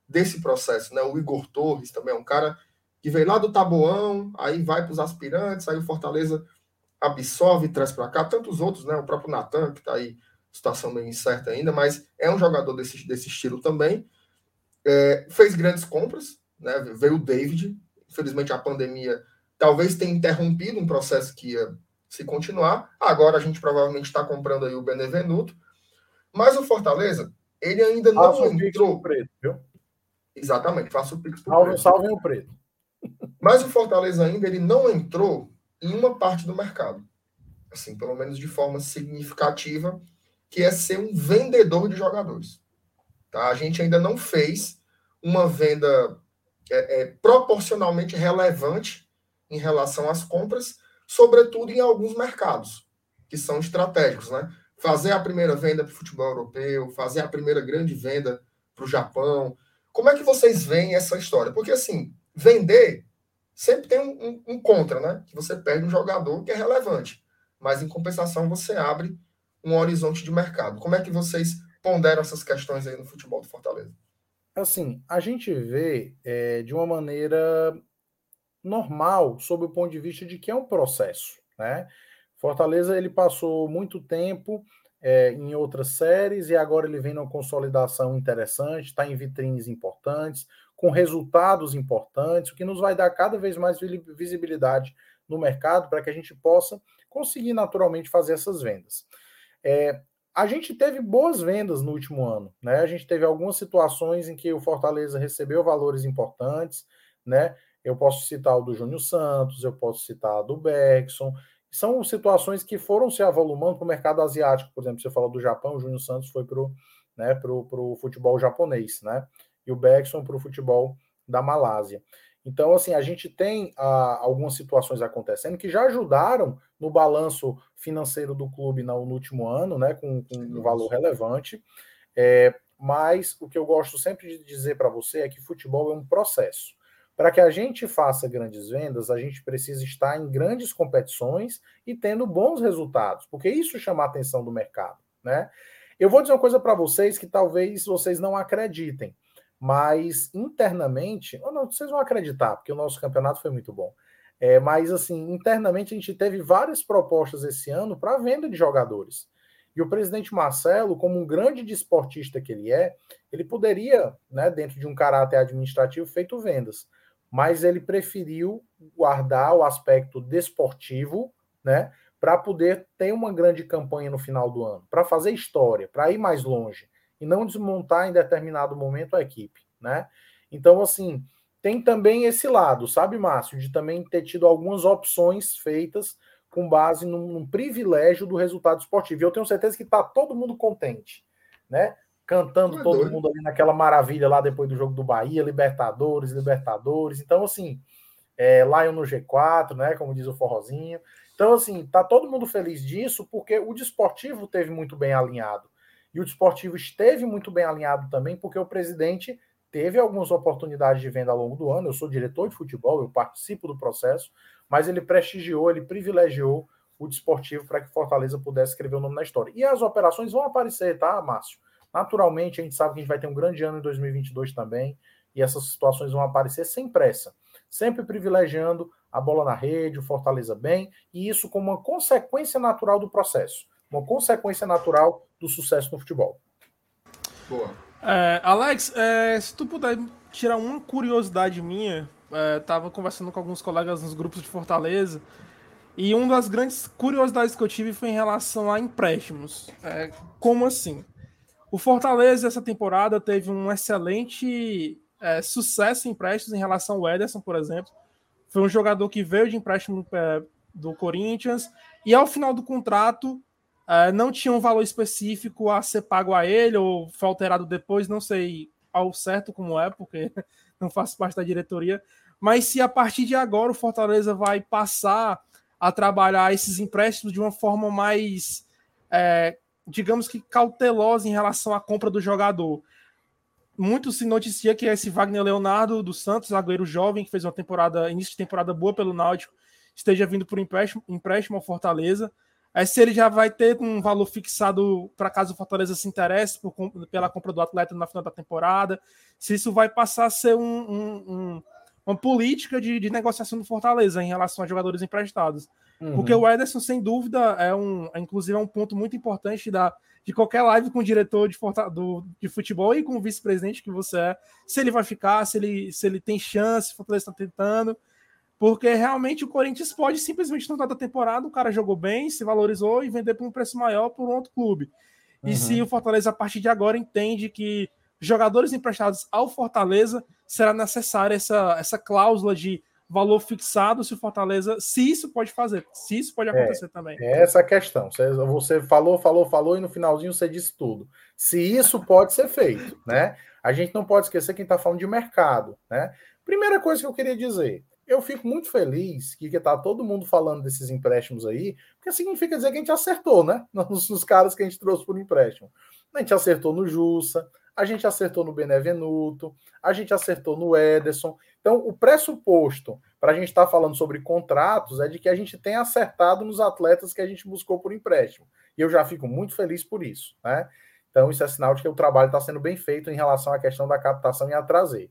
desse processo, né? O Igor Torres também é um cara que veio lá do Taboão, aí vai para os aspirantes, aí o Fortaleza absorve e traz para cá, tantos outros, né? O próprio Natan, que está aí, situação meio incerta ainda, mas é um jogador desse, desse estilo também. É, fez grandes compras, né? Veio o David, infelizmente a pandemia talvez tenha interrompido um processo que ia se continuar. Agora a gente provavelmente está comprando aí o Benevenuto, mas o Fortaleza, ele ainda não entrou. Preto, viu? Exatamente, faça o Pix salve, preto. Salve o preto. Mas o Fortaleza ainda ele não entrou em uma parte do mercado. Assim, pelo menos de forma significativa, que é ser um vendedor de jogadores. Tá? A gente ainda não fez uma venda é, é, proporcionalmente relevante em relação às compras, sobretudo em alguns mercados que são estratégicos, né? fazer a primeira venda para o futebol europeu, fazer a primeira grande venda para o Japão. Como é que vocês veem essa história? Porque, assim, vender sempre tem um, um, um, contra, né? Que você perde um jogador que é relevante. Mas, em compensação, você abre um horizonte de mercado. Como é que vocês ponderam essas questões aí no futebol do Fortaleza? Assim, a gente vê é, de uma maneira normal, sob o ponto de vista de que é um processo, né? Fortaleza ele passou muito tempo é, em outras séries e agora ele vem numa consolidação interessante, está em vitrines importantes, com resultados importantes, o que nos vai dar cada vez mais visibilidade no mercado para que a gente possa conseguir naturalmente fazer essas vendas. É, a gente teve boas vendas no último ano, né? A gente teve algumas situações em que o Fortaleza recebeu valores importantes, né? Eu posso citar o do Júnior Santos, eu posso citar do Bergson, são situações que foram se avolumando para o mercado asiático. Por exemplo, você falou do Japão, o Júnior Santos foi para o né, pro, pro futebol japonês, né? E o Beckson para o futebol da Malásia. Então, assim, a gente tem ah, algumas situações acontecendo que já ajudaram no balanço financeiro do clube no, no último ano, né? Com, com um valor relevante. É, mas o que eu gosto sempre de dizer para você é que futebol é um processo. Para que a gente faça grandes vendas, a gente precisa estar em grandes competições e tendo bons resultados, porque isso chama a atenção do mercado, né? Eu vou dizer uma coisa para vocês que talvez vocês não acreditem, mas internamente, ou não, vocês vão acreditar, porque o nosso campeonato foi muito bom. É, mas, assim, internamente a gente teve várias propostas esse ano para venda de jogadores. E o presidente Marcelo, como um grande desportista que ele é, ele poderia, né, dentro de um caráter administrativo, feito vendas. Mas ele preferiu guardar o aspecto desportivo, né, para poder ter uma grande campanha no final do ano, para fazer história, para ir mais longe e não desmontar em determinado momento a equipe, né? Então, assim, tem também esse lado, sabe, Márcio, de também ter tido algumas opções feitas com base num, num privilégio do resultado esportivo. E eu tenho certeza que está todo mundo contente, né? Cantando é todo doido. mundo ali naquela maravilha lá depois do jogo do Bahia, Libertadores, Libertadores. Então, assim, é, Lion no G4, né? Como diz o Forrozinho. Então, assim, tá todo mundo feliz disso porque o desportivo teve muito bem alinhado. E o desportivo esteve muito bem alinhado também porque o presidente teve algumas oportunidades de venda ao longo do ano. Eu sou diretor de futebol, eu participo do processo, mas ele prestigiou, ele privilegiou o desportivo para que Fortaleza pudesse escrever o nome na história. E as operações vão aparecer, tá, Márcio? Naturalmente, a gente sabe que a gente vai ter um grande ano em 2022 também, e essas situações vão aparecer sem pressa, sempre privilegiando a bola na rede, o Fortaleza bem, e isso como uma consequência natural do processo, uma consequência natural do sucesso no futebol. Boa. É, Alex, é, se tu puder tirar uma curiosidade minha, é, tava conversando com alguns colegas nos grupos de Fortaleza, e uma das grandes curiosidades que eu tive foi em relação a empréstimos. É, como assim? O Fortaleza, essa temporada, teve um excelente é, sucesso em empréstimos em relação ao Ederson, por exemplo. Foi um jogador que veio de empréstimo é, do Corinthians, e ao final do contrato Uh, não tinha um valor específico a ser pago a ele, ou foi alterado depois, não sei ao certo como é, porque não faço parte da diretoria. Mas se a partir de agora o Fortaleza vai passar a trabalhar esses empréstimos de uma forma mais, é, digamos que cautelosa em relação à compra do jogador. Muito se noticia que esse Wagner Leonardo do Santos, zagueiro jovem, que fez uma temporada, início de temporada boa pelo Náutico, esteja vindo por empréstimo, empréstimo ao Fortaleza. Aí se ele já vai ter um valor fixado para caso o Fortaleza se interesse por, pela compra do atleta na final da temporada, se isso vai passar a ser um, um, um, uma política de, de, negociação do Fortaleza em relação a jogadores emprestados. Uhum. Porque o Ederson, sem dúvida, é um, é, inclusive, é um ponto muito importante da, de qualquer live com o diretor de, do, de futebol e com o vice-presidente que você é, se ele vai ficar, se ele, se ele tem chance, se o Fortaleza está tentando. Porque realmente o Corinthians pode simplesmente não dar da temporada, o cara jogou bem, se valorizou e vender por um preço maior por um outro clube. E uhum. se o Fortaleza, a partir de agora, entende que jogadores emprestados ao Fortaleza será necessária essa, essa cláusula de valor fixado se o Fortaleza, se isso pode fazer, se isso pode acontecer é, também. É essa a questão. Você, você falou, falou, falou e no finalzinho você disse tudo. Se isso pode ser feito, né? A gente não pode esquecer quem está falando de mercado, né? Primeira coisa que eu queria dizer, eu fico muito feliz que está todo mundo falando desses empréstimos aí, porque significa dizer que a gente acertou, né? Nos, nos caras que a gente trouxe por empréstimo. A gente acertou no Jussa, a gente acertou no Benevenuto, a gente acertou no Ederson. Então, o pressuposto para a gente estar tá falando sobre contratos é de que a gente tem acertado nos atletas que a gente buscou por empréstimo. E eu já fico muito feliz por isso, né? Então, isso é sinal de que o trabalho está sendo bem feito em relação à questão da captação e a trazer.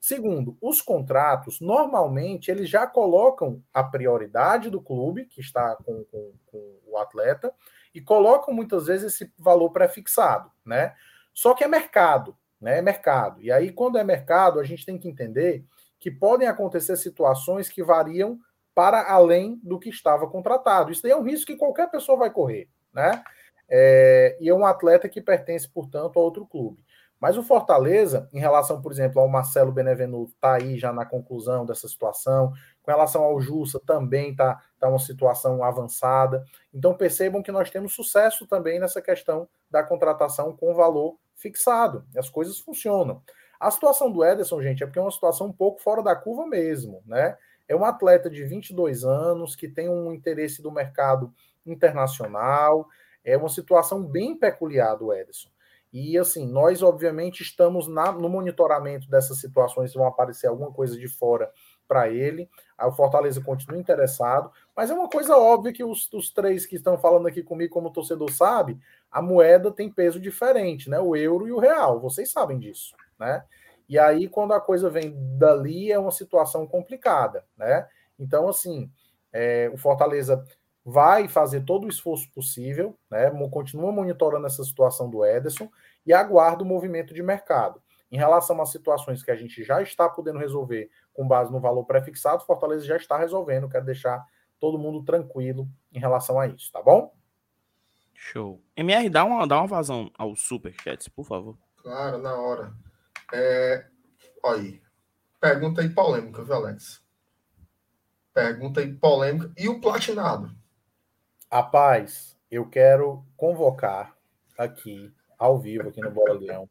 Segundo, os contratos, normalmente, eles já colocam a prioridade do clube, que está com, com, com o atleta, e colocam muitas vezes esse valor pré-fixado, né? Só que é mercado, né? É mercado. E aí, quando é mercado, a gente tem que entender que podem acontecer situações que variam para além do que estava contratado. Isso daí é um risco que qualquer pessoa vai correr, né? É, e é um atleta que pertence, portanto, a outro clube. Mas o Fortaleza, em relação, por exemplo, ao Marcelo Benevenuto, está aí já na conclusão dessa situação. Com relação ao Jussa, também está tá uma situação avançada. Então percebam que nós temos sucesso também nessa questão da contratação com valor fixado. As coisas funcionam. A situação do Ederson, gente, é porque é uma situação um pouco fora da curva mesmo, né? É um atleta de 22 anos que tem um interesse do mercado internacional. É uma situação bem peculiar do Ederson. E assim, nós obviamente estamos na, no monitoramento dessas situações, vão aparecer alguma coisa de fora para ele. O Fortaleza continua interessado, mas é uma coisa óbvia que os, os, três que estão falando aqui comigo, como torcedor sabe, a moeda tem peso diferente, né? O euro e o real, vocês sabem disso, né? E aí, quando a coisa vem dali, é uma situação complicada, né? Então, assim, é, o Fortaleza vai fazer todo o esforço possível, né? Continua monitorando essa situação do Ederson e aguarda o movimento de mercado. Em relação às situações que a gente já está podendo resolver com base no valor prefixado, Fortaleza já está resolvendo. Quero deixar todo mundo tranquilo em relação a isso, tá bom? Show. MR, dá uma, dá uma vazão aos superchats, por favor. Claro, na hora. É... Olha aí. Pergunta aí polêmica, viu, Alex? Pergunta aí polêmica. E o platinado? Rapaz, eu quero convocar aqui, ao vivo, aqui no Bora Leão,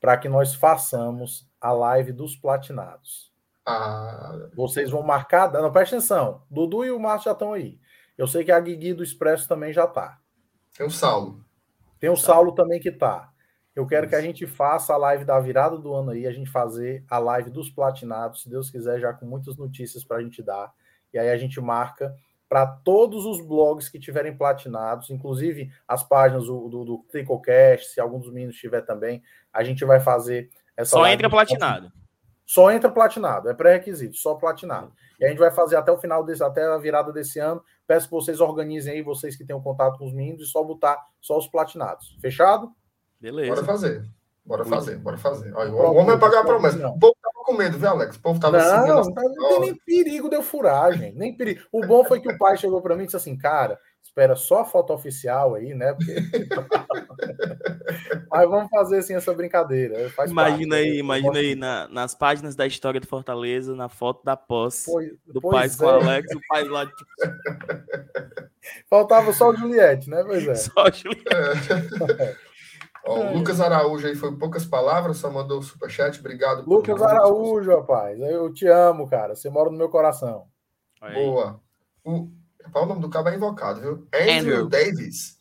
para que nós façamos a live dos platinados. Ah. Vocês vão marcar. Não, presta atenção. Dudu e o Márcio já estão aí. Eu sei que a Guigui do Expresso também já está. Tem o Saulo. Tem o Saulo também que está. Eu quero que a gente faça a live da virada do ano aí, a gente fazer a live dos platinados, se Deus quiser, já com muitas notícias para a gente dar. E aí a gente marca para todos os blogs que tiverem platinados, inclusive as páginas do, do, do Tricocast, se algum dos meninos tiver também, a gente vai fazer essa. Só entra platinado. Só entra platinado, é pré-requisito, só platinado. E a gente vai fazer até o final desse, até a virada desse ano. Peço que vocês organizem aí, vocês que tenham contato com os meninos, e só botar só os platinados. Fechado? Beleza. Bora fazer. Bora fazer, bora fazer. Olha, o homem vai pagar a promessa. O povo tava com medo, viu, Alex? O povo tava não, assim. Não, não tem nem perigo de eu furagem. Nem perigo. O bom foi que o pai chegou para mim e disse assim, cara, espera só a foto oficial aí, né? Porque... Mas vamos fazer assim essa brincadeira. Faz imagina parte, aí, imagina aí na, nas páginas da história do Fortaleza, na foto da posse pois, do pai é. com o Alex, o pai lá. Faltava só o Juliette, né? Pois é. Só o Juliette. É. Ó, o Lucas Araújo aí foi poucas palavras, só mandou o superchat. Obrigado. Lucas Araújo, rapaz. Eu te amo, cara. Você mora no meu coração. Aí. Boa. O, qual o nome do cabo é invocado, viu? Andrew, Andrew. Davis.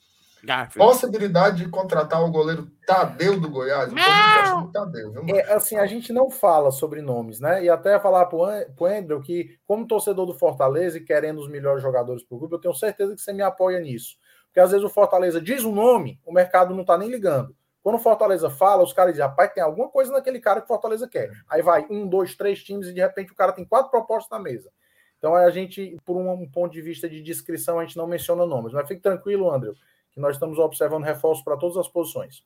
Garfield. Possibilidade de contratar o goleiro Tadeu do Goiás. Não! Tadeu, viu, é, assim, a gente não fala sobre nomes, né? E até falar pro, pro Andrew que, como torcedor do Fortaleza e querendo os melhores jogadores pro grupo, eu tenho certeza que você me apoia nisso. Porque às vezes o Fortaleza diz o um nome, o mercado não tá nem ligando. Quando o Fortaleza fala, os caras dizem, rapaz, tem alguma coisa naquele cara que o Fortaleza quer. Aí vai um, dois, três times e de repente o cara tem quatro propostas na mesa. Então a gente, por um, ponto de vista de descrição, a gente não menciona nomes. Mas fique tranquilo, André, que nós estamos observando reforços para todas as posições.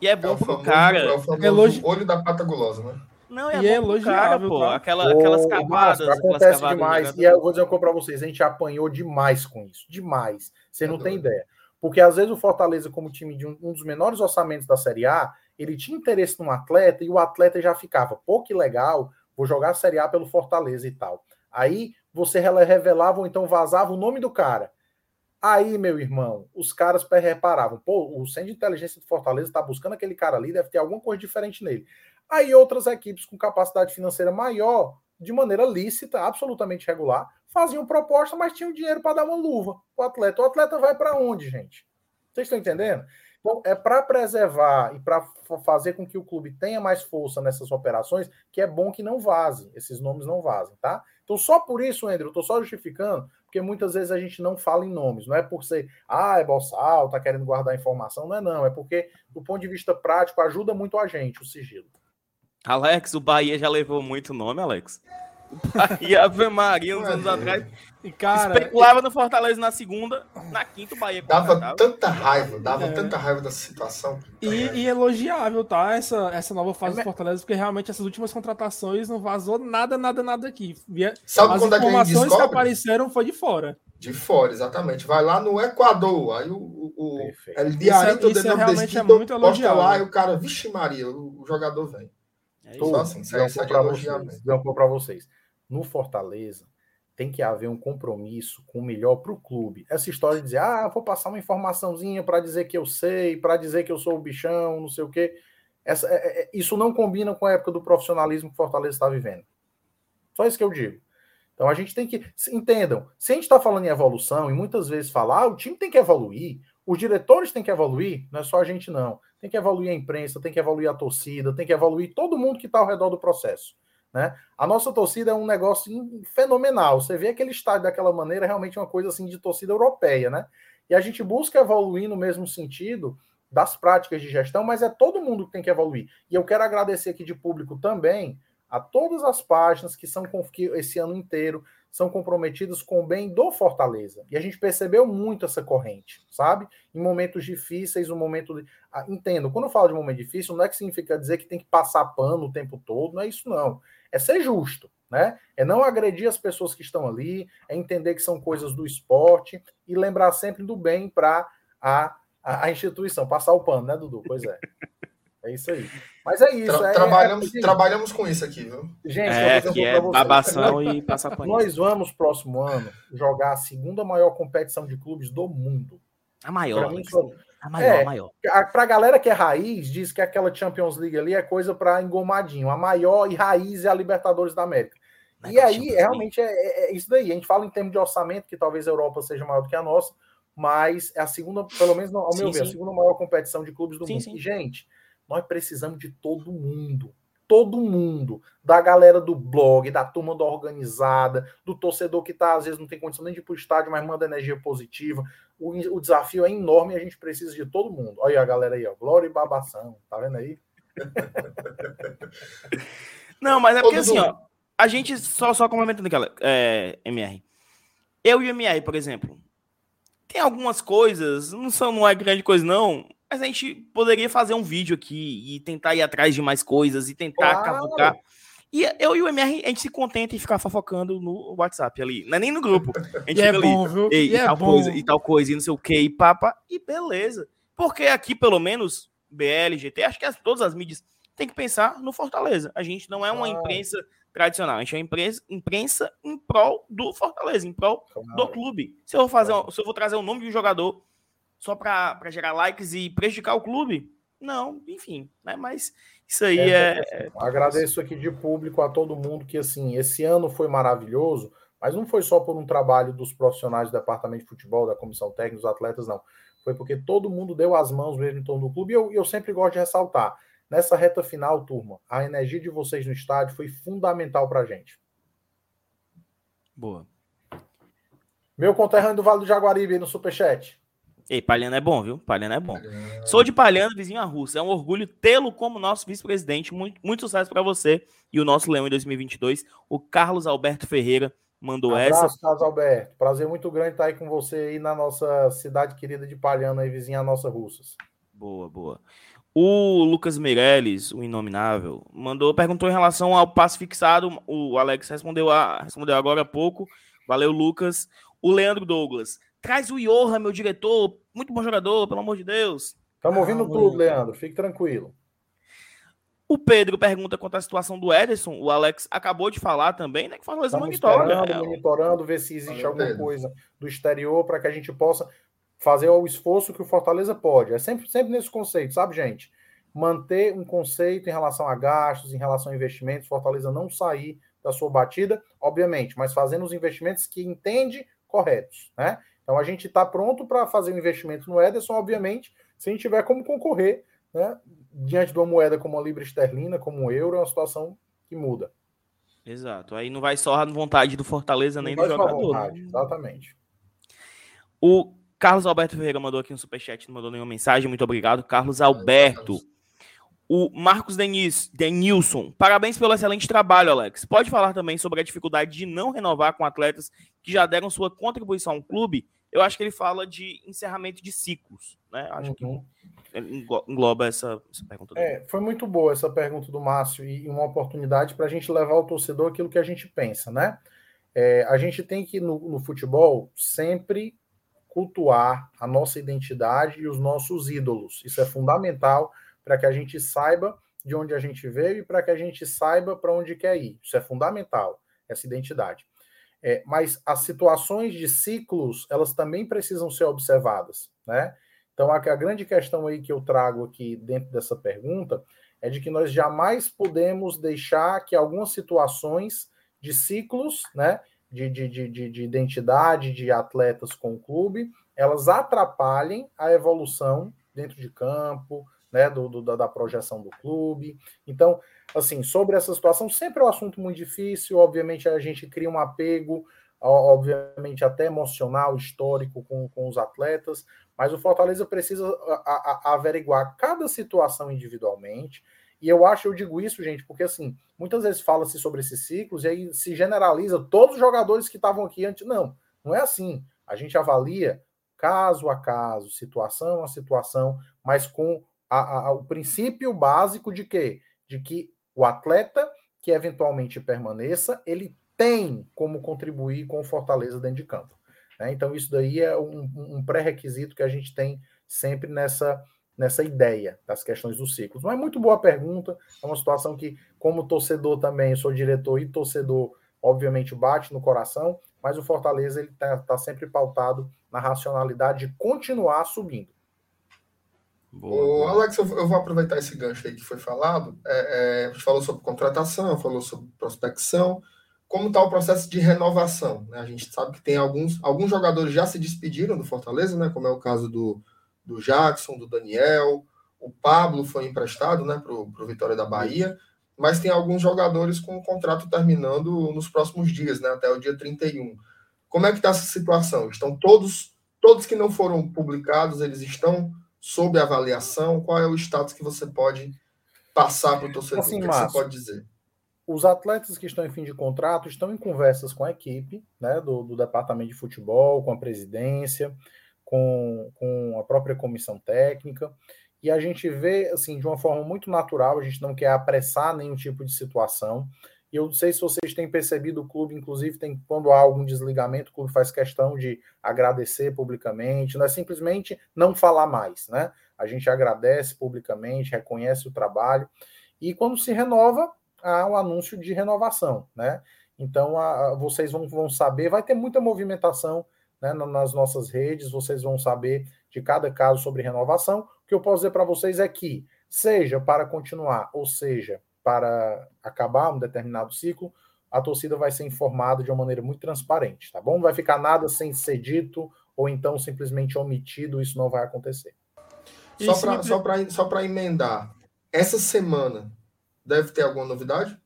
E é bom é pro cara. É o Elogi... olho da pata gulosa, né? Não, é, e é elogiável, pô. Aquela, aquelas cavadas. Acontece aquelas demais. E eu vou dizer uma coisa para vocês: a gente apanhou demais com isso. Demais. Você não tem ideia. Porque às vezes o Fortaleza, como time de um, um, dos menores orçamentos da Série A, ele tinha interesse num atleta e o atleta já ficava, pô, que legal, vou jogar a Série A pelo Fortaleza e tal. Aí você revelava ou então vazava o nome do cara. Aí, meu irmão, os caras reparavam, pô, o centro de inteligência do Fortaleza está buscando aquele cara ali, deve ter alguma coisa diferente nele. Aí outras equipes com capacidade financeira maior, de maneira lícita, absolutamente regular, faziam proposta, mas tinham dinheiro para dar uma luva o atleta. O atleta vai para onde, gente? Vocês estão entendendo? Então, é para preservar e para fazer com que o clube tenha mais força nessas operações, que é bom que não vazem, esses nomes não vazem, tá? Então, só por isso, André, eu estou só justificando, porque muitas vezes a gente não fala em nomes, não é por ser, ah, é boçal, tá querendo guardar informação, não é não, é porque, do ponto de vista prático, ajuda muito a gente o sigilo. Alex, o Bahia já levou muito nome, Alex. Bahia, Ave Maria, uns anos atrás. E, cara, especulava no Fortaleza na segunda, na quinta o Bahia Dava tanta raiva, dava é. tanta raiva da situação. E, e, elogiável, tá? Essa, essa nova fase é, do Fortaleza, porque realmente essas últimas contratações não vazou nada, nada, nada aqui. Sabe As quando informações é que, que apareceram foi de fora. De fora, exatamente. Vai lá no Equador, aí o, o, o é, isso é realmente é muito elogiável. lá e o cara, vixe Maria, o, o jogador vem. É isso. assim, isso é, para vocês, para vocês no Fortaleza, tem que haver um compromisso com o melhor para o clube. Essa história de dizer, ah, vou passar uma informaçãozinha para dizer que eu sei, para dizer que eu sou o bichão, não sei o quê. Essa, é, é, isso não combina com a época do profissionalismo que o Fortaleza está vivendo. Só isso que eu digo. Então a gente tem que. Entendam, se a gente está falando em evolução e muitas vezes falar, ah, o time tem que evoluir, os diretores têm que evoluir, não é só a gente, não. Tem que evoluir a imprensa, tem que evoluir a torcida, tem que evoluir todo mundo que está ao redor do processo. Né? A nossa torcida é um negócio fenomenal. Você vê aquele estádio daquela maneira, realmente é uma coisa assim de torcida europeia, né? E a gente busca evoluir no mesmo sentido das práticas de gestão, mas é todo mundo que tem que evoluir. E eu quero agradecer aqui de público também a todas as páginas que são que esse ano inteiro são comprometidas com o bem do Fortaleza. E a gente percebeu muito essa corrente, sabe? Em momentos difíceis, um momento. De... Ah, entendo, quando eu falo de momento difícil, não é que significa dizer que tem que passar pano o tempo todo, não é isso, não. É ser justo, né? É não agredir as pessoas que estão ali, é entender que são coisas do esporte e lembrar sempre do bem para a, a, a instituição. Passar o pano, né, Dudu? Pois é. É isso aí. Mas é isso. Tra é, trabalhamos, é, trabalhamos com isso aqui, viu? Gente, é, que é babação e passar pano. Nós vamos, próximo ano, jogar a segunda maior competição de clubes do mundo. A maior. Mim, a maior, é, a maior. Pra galera que é raiz, diz que aquela Champions League ali é coisa para engomadinho. A maior e raiz é a Libertadores da América. Não e aí, realmente, é, é, é, isso daí. A gente fala em termos de orçamento, que talvez a Europa seja maior do que a nossa, mas é a segunda, pelo menos ao meu sim, ver, sim. a segunda maior competição de clubes do sim, mundo. E, gente, nós precisamos de todo mundo. Todo mundo. Da galera do blog, da turma da organizada, do torcedor que tá, às vezes não tem condição nem de ir pro estádio, mas manda energia positiva. O, o desafio é enorme e a gente precisa de todo mundo. Olha aí a galera aí, ó. Glória e babação. Tá vendo aí? Não, mas é porque assim, ó. A gente, só, só complementando aquela, é, MR. Eu e o MR, por exemplo, tem algumas coisas, não são, não é grande coisa, não, mas a gente poderia fazer um vídeo aqui e tentar ir atrás de mais coisas e tentar claro. cavucar. E eu e o MR, a gente se contenta em ficar fofocando no WhatsApp ali. Não é nem no grupo. A gente e é fica é bom, ali. Viu? E, é tal bom. coisa, e tal coisa, e não sei o que, e papa. E beleza. Porque aqui, pelo menos, BL, GT, acho que as, todas as mídias tem que pensar no Fortaleza. A gente não é uma imprensa tradicional, a gente é uma imprensa, imprensa em prol do Fortaleza, em prol do clube. Se eu, vou fazer, se eu vou trazer o nome de um jogador só para gerar likes e prejudicar o clube? Não, enfim, né? Mas isso aí é. é... é Agradeço aqui de público a todo mundo que assim, esse ano foi maravilhoso, mas não foi só por um trabalho dos profissionais do departamento de futebol, da comissão técnica, dos atletas, não. Foi porque todo mundo deu as mãos mesmo em torno do clube, e eu, eu sempre gosto de ressaltar. Nessa reta final, turma, a energia de vocês no estádio foi fundamental para a gente. Boa. Meu conterrâneo do Vale do Jaguaribe no Superchat. Ei, Palhano é bom, viu? Palhano é bom. Sou de Palhano, vizinho a Rússia. É um orgulho tê-lo como nosso vice-presidente. Muito, muito sucesso para você e o nosso leão em 2022. O Carlos Alberto Ferreira mandou Abraço, essa. Carlos Alberto. Prazer muito grande estar aí com você aí na nossa cidade querida de Palhano, aí, vizinha a nossa Russas. Boa, boa. O Lucas Meirelles, o inominável, mandou, perguntou em relação ao passe fixado. O Alex respondeu, a, respondeu agora há pouco. Valeu, Lucas. O Leandro Douglas. Traz o Johan, meu diretor. Muito bom jogador, pelo amor de Deus. Estamos ouvindo ah, tudo, Leandro. Fique tranquilo. O Pedro pergunta quanto à situação do Ederson. O Alex acabou de falar também, né? Que Fortaleza monitora. Monitorando, monitorando, ver se existe alguma Pedro. coisa do exterior para que a gente possa fazer o esforço que o Fortaleza pode. É sempre, sempre nesse conceito, sabe, gente? Manter um conceito em relação a gastos, em relação a investimentos, Fortaleza não sair da sua batida, obviamente, mas fazendo os investimentos que entende corretos, né? Então a gente está pronto para fazer um investimento no Ederson, obviamente, se a gente tiver como concorrer, né? Diante de uma moeda como a Libra Esterlina, como o euro, é uma situação que muda. Exato. Aí não vai só a vontade do Fortaleza nem do jogador. Vontade, exatamente. O Carlos Alberto Ferreira mandou aqui um superchat, não mandou nenhuma mensagem. Muito obrigado, Carlos Alberto. O Marcos Denis, Denilson, parabéns pelo excelente trabalho, Alex. Pode falar também sobre a dificuldade de não renovar com atletas que já deram sua contribuição ao clube? Eu acho que ele fala de encerramento de ciclos, né? Acho uhum. que engloba essa, essa pergunta. É, foi muito boa essa pergunta do Márcio e uma oportunidade para a gente levar ao torcedor aquilo que a gente pensa, né? É, a gente tem que, no, no futebol, sempre cultuar a nossa identidade e os nossos ídolos. Isso é fundamental para que a gente saiba de onde a gente veio e para que a gente saiba para onde quer ir. Isso é fundamental, essa identidade. É, mas as situações de ciclos, elas também precisam ser observadas, né? Então, a, a grande questão aí que eu trago aqui dentro dessa pergunta é de que nós jamais podemos deixar que algumas situações de ciclos, né, de, de, de, de identidade de atletas com o clube, elas atrapalhem a evolução dentro de campo, né, do, do, da projeção do clube. Então, assim, sobre essa situação, sempre é um assunto muito difícil, obviamente a gente cria um apego, obviamente até emocional, histórico com, com os atletas, mas o Fortaleza precisa a, a, a averiguar cada situação individualmente E eu acho, eu digo isso, gente, porque assim, muitas vezes fala-se sobre esses ciclos e aí se generaliza todos os jogadores que estavam aqui antes. Não, não é assim. A gente avalia caso a caso, situação a situação, mas com a, a, o princípio básico de quê? De que o atleta que eventualmente permaneça, ele tem como contribuir com o Fortaleza dentro de campo. Né? Então, isso daí é um, um pré-requisito que a gente tem sempre nessa, nessa ideia das questões dos ciclos. Mas muito boa pergunta, é uma situação que, como torcedor também, sou diretor e torcedor, obviamente bate no coração, mas o Fortaleza ele está tá sempre pautado na racionalidade de continuar subindo. Boa, Alex, eu, vou aproveitar esse gancho aí que foi falado. É, é, a gente falou sobre contratação, falou sobre prospecção. Como está o processo de renovação? Né? A gente sabe que tem alguns, alguns jogadores já se despediram do Fortaleza, né? como é o caso do, do Jackson, do Daniel. O Pablo foi emprestado né, para o Vitória da Bahia. Mas tem alguns jogadores com o contrato terminando nos próximos dias, né, até o dia 31. Como é que está essa situação? Estão todos, todos que não foram publicados, eles estão sob avaliação? Qual é o status que você pode passar para o torcedor? Assim, o que, Márcio, você pode dizer? Os atletas que estão em fim de contrato estão em conversas com a equipe né, do, do departamento de futebol, com a presidência, com, com a própria comissão técnica. E a gente vê assim de uma forma muito natural, a gente não quer apressar nenhum tipo de situação. E eu não sei se vocês têm percebido, o clube, inclusive, tem quando há algum desligamento, o clube faz questão de agradecer publicamente, não é simplesmente não falar mais, né? A gente agradece publicamente, reconhece o trabalho, e quando se renova, há o um anúncio de renovação, né? Então, a, a, vocês vão, vão saber, vai ter muita movimentação né, nas nossas redes, vocês vão saber de cada caso sobre renovação. O que eu posso dizer para vocês é que, seja para continuar, ou seja, para acabar um determinado ciclo, a torcida vai ser informada de uma maneira muito transparente, tá bom? Não vai ficar nada sem ser dito ou então simplesmente omitido, isso não vai acontecer. Só para só só emendar, essa semana deve ter alguma novidade?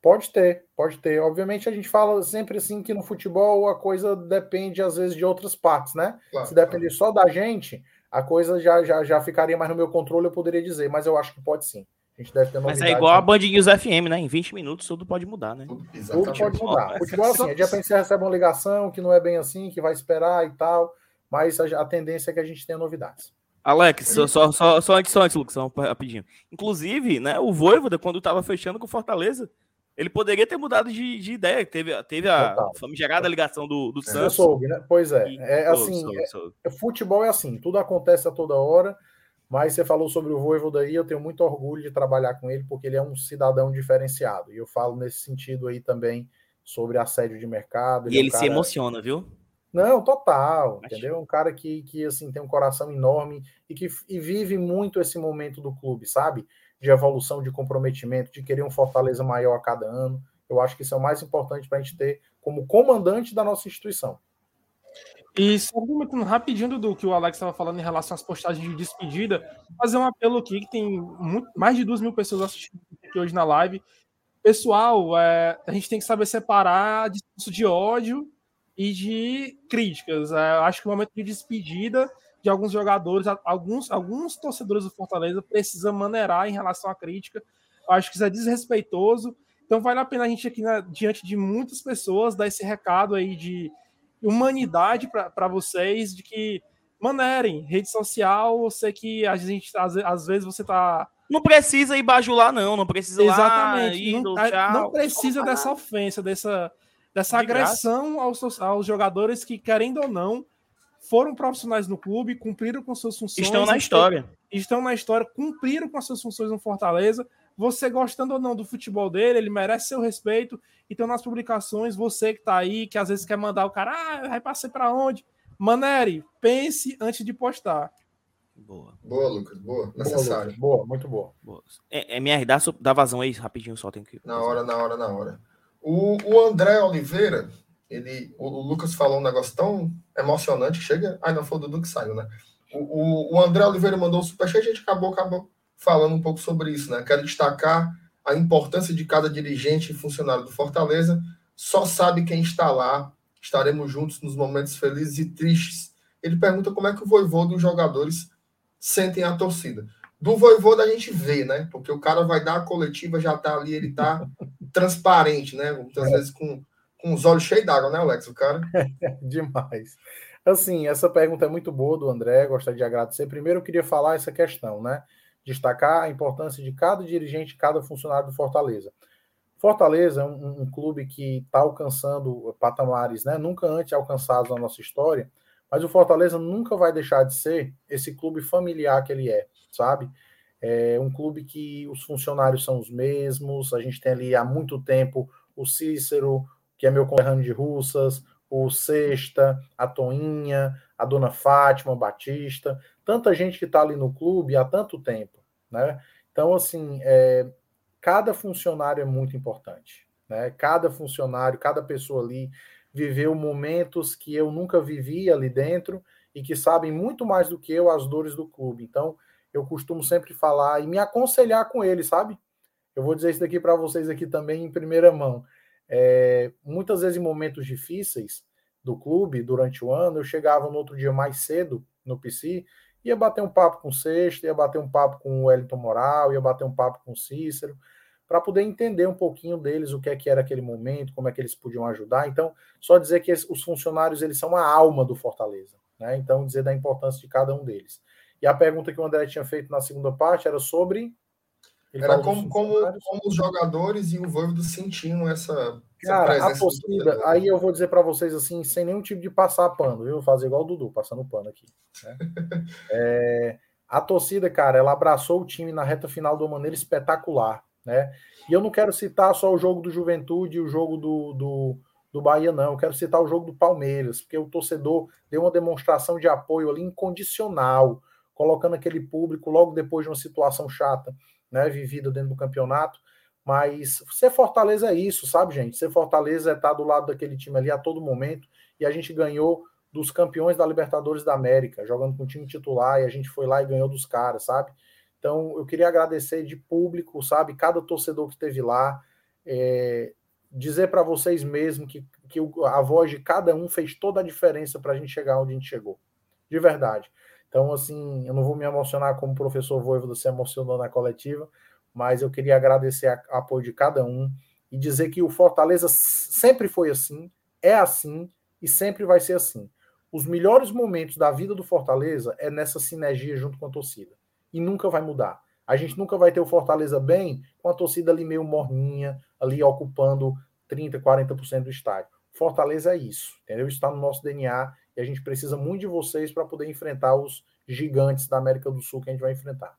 Pode ter, pode ter. Obviamente a gente fala sempre assim que no futebol a coisa depende às vezes de outras partes, né? Claro, Se depender claro. só da gente, a coisa já, já, já ficaria mais no meu controle, eu poderia dizer, mas eu acho que pode sim. A gente deve ter Mas é igual a Band News FM, né? Em 20 minutos tudo pode mudar, né? Tudo pode mudar. Futebol é assim, é de repente você recebe uma ligação que não é bem assim, que vai esperar e tal, mas a, a tendência é que a gente tenha novidades. Alex, só, só, só, só antes, só antes, Lucas, só rapidinho. Inclusive, né, o Voivoda, quando estava fechando com o Fortaleza, ele poderia ter mudado de, de ideia. Teve, teve a famigerada ligação do, do Santos. Soube, né? Pois é. E, é assim, soube, soube. É, futebol é assim, tudo acontece a toda hora. Mas você falou sobre o Voivoda aí, eu tenho muito orgulho de trabalhar com ele, porque ele é um cidadão diferenciado. E eu falo nesse sentido aí também sobre assédio de mercado. Ele e ele é um cara... se emociona, viu? Não, total, Acho. entendeu? Um cara que, que assim tem um coração enorme e que e vive muito esse momento do clube, sabe? De evolução, de comprometimento, de querer um Fortaleza maior a cada ano. Eu acho que isso é o mais importante para a gente ter como comandante da nossa instituição. E só comentando rapidinho do que o Alex estava falando em relação às postagens de despedida, fazer um apelo aqui que tem muito, mais de duas mil pessoas assistindo aqui hoje na live. Pessoal, é, a gente tem que saber separar discurso de ódio e de críticas. É, acho que o momento de despedida de alguns jogadores, alguns, alguns torcedores do Fortaleza precisam maneirar em relação à crítica. Acho que isso é desrespeitoso. Então vale a pena a gente aqui diante de muitas pessoas dar esse recado aí de humanidade para vocês de que manerem rede social, eu sei que a gente às, às vezes você tá não precisa ir bajular não, não precisa Exatamente, lá, não, é, não precisa dessa ofensa, dessa dessa de agressão aos, aos jogadores que querendo ou não foram profissionais no clube, cumpriram com suas funções, estão na história. Estão na história, cumpriram com as suas funções no Fortaleza você gostando ou não do futebol dele, ele merece seu respeito. Então, nas publicações, você que tá aí, que às vezes quer mandar o cara, ah, vai passar para onde? Maneri, pense antes de postar. Boa. Boa, Lucas. Boa. Necessário. Boa, boa muito boa. boa. É, MR, dá, dá vazão aí rapidinho só, tem que. Na hora, na hora, na hora. O, o André Oliveira, ele, o, o, Lucas falou um negócio tão emocionante que chega. Ai, não foi o Dudu que saiu, né? O, o, o André Oliveira mandou um superchat, a gente acabou, acabou falando um pouco sobre isso, né? Quero destacar a importância de cada dirigente e funcionário do Fortaleza. Só sabe quem está lá. Estaremos juntos nos momentos felizes e tristes. Ele pergunta como é que o voivô dos jogadores sentem a torcida. do Voivoda a gente vê, né? Porque o cara vai dar a coletiva, já tá ali, ele tá transparente, né? Muitas é. vezes com, com os olhos cheios d'água, né, Alex? O cara. Demais. Assim, essa pergunta é muito boa do André, gostaria de agradecer. Primeiro, eu queria falar essa questão, né? Destacar a importância de cada dirigente, cada funcionário do Fortaleza. Fortaleza é um, um clube que está alcançando patamares né, nunca antes alcançados na nossa história, mas o Fortaleza nunca vai deixar de ser esse clube familiar que ele é, sabe? É um clube que os funcionários são os mesmos, a gente tem ali há muito tempo o Cícero, que é meu conterrâneo de Russas, o Sexta, a Toinha, a Dona Fátima Batista, tanta gente que está ali no clube há tanto tempo, né? Então, assim, é, cada funcionário é muito importante. Né? Cada funcionário, cada pessoa ali viveu momentos que eu nunca vivi ali dentro e que sabem muito mais do que eu as dores do clube. Então, eu costumo sempre falar e me aconselhar com ele, sabe? Eu vou dizer isso daqui para vocês aqui também em primeira mão. É, muitas vezes em momentos difíceis do clube durante o ano, eu chegava no outro dia mais cedo no PC, ia bater um papo com o Sexto, ia bater um papo com o Wellington Moral, ia bater um papo com o Cícero, para poder entender um pouquinho deles, o que é que era aquele momento, como é que eles podiam ajudar. Então, só dizer que os funcionários eles são a alma do Fortaleza, né? Então, dizer da importância de cada um deles. E a pergunta que o André tinha feito na segunda parte era sobre era como, como, como os jogadores e o Voivodo sentiam essa, Cara, essa a torcida, aí eu vou dizer para vocês assim, sem nenhum tipo de passar pano, viu? Vou fazer igual o Dudu, passando pano aqui. Né? é, a torcida, cara, ela abraçou o time na reta final de uma maneira espetacular né? E eu não quero citar só o jogo do Juventude e o jogo do, do, do Bahia, não. Eu quero citar o jogo do Palmeiras, porque o torcedor deu uma demonstração de apoio ali incondicional, colocando aquele público logo depois de uma situação chata, né, vivida dentro do campeonato. Mas ser Fortaleza é isso, sabe, gente? Ser Fortaleza é estar do lado daquele time ali a todo momento. E a gente ganhou dos campeões da Libertadores da América, jogando com o time titular, e a gente foi lá e ganhou dos caras, sabe? Então, eu queria agradecer de público, sabe, cada torcedor que esteve lá, é, dizer para vocês mesmo que, que a voz de cada um fez toda a diferença para a gente chegar onde a gente chegou, de verdade. Então, assim, eu não vou me emocionar como o professor Voivoda se emocionou na coletiva, mas eu queria agradecer o apoio de cada um e dizer que o Fortaleza sempre foi assim, é assim e sempre vai ser assim. Os melhores momentos da vida do Fortaleza é nessa sinergia junto com a torcida e nunca vai mudar. A gente nunca vai ter o Fortaleza bem com a torcida ali meio morninha, ali ocupando 30%, 40% do estádio. Fortaleza é isso, entendeu? Isso está no nosso DNA e a gente precisa muito de vocês para poder enfrentar os gigantes da América do Sul que a gente vai enfrentar.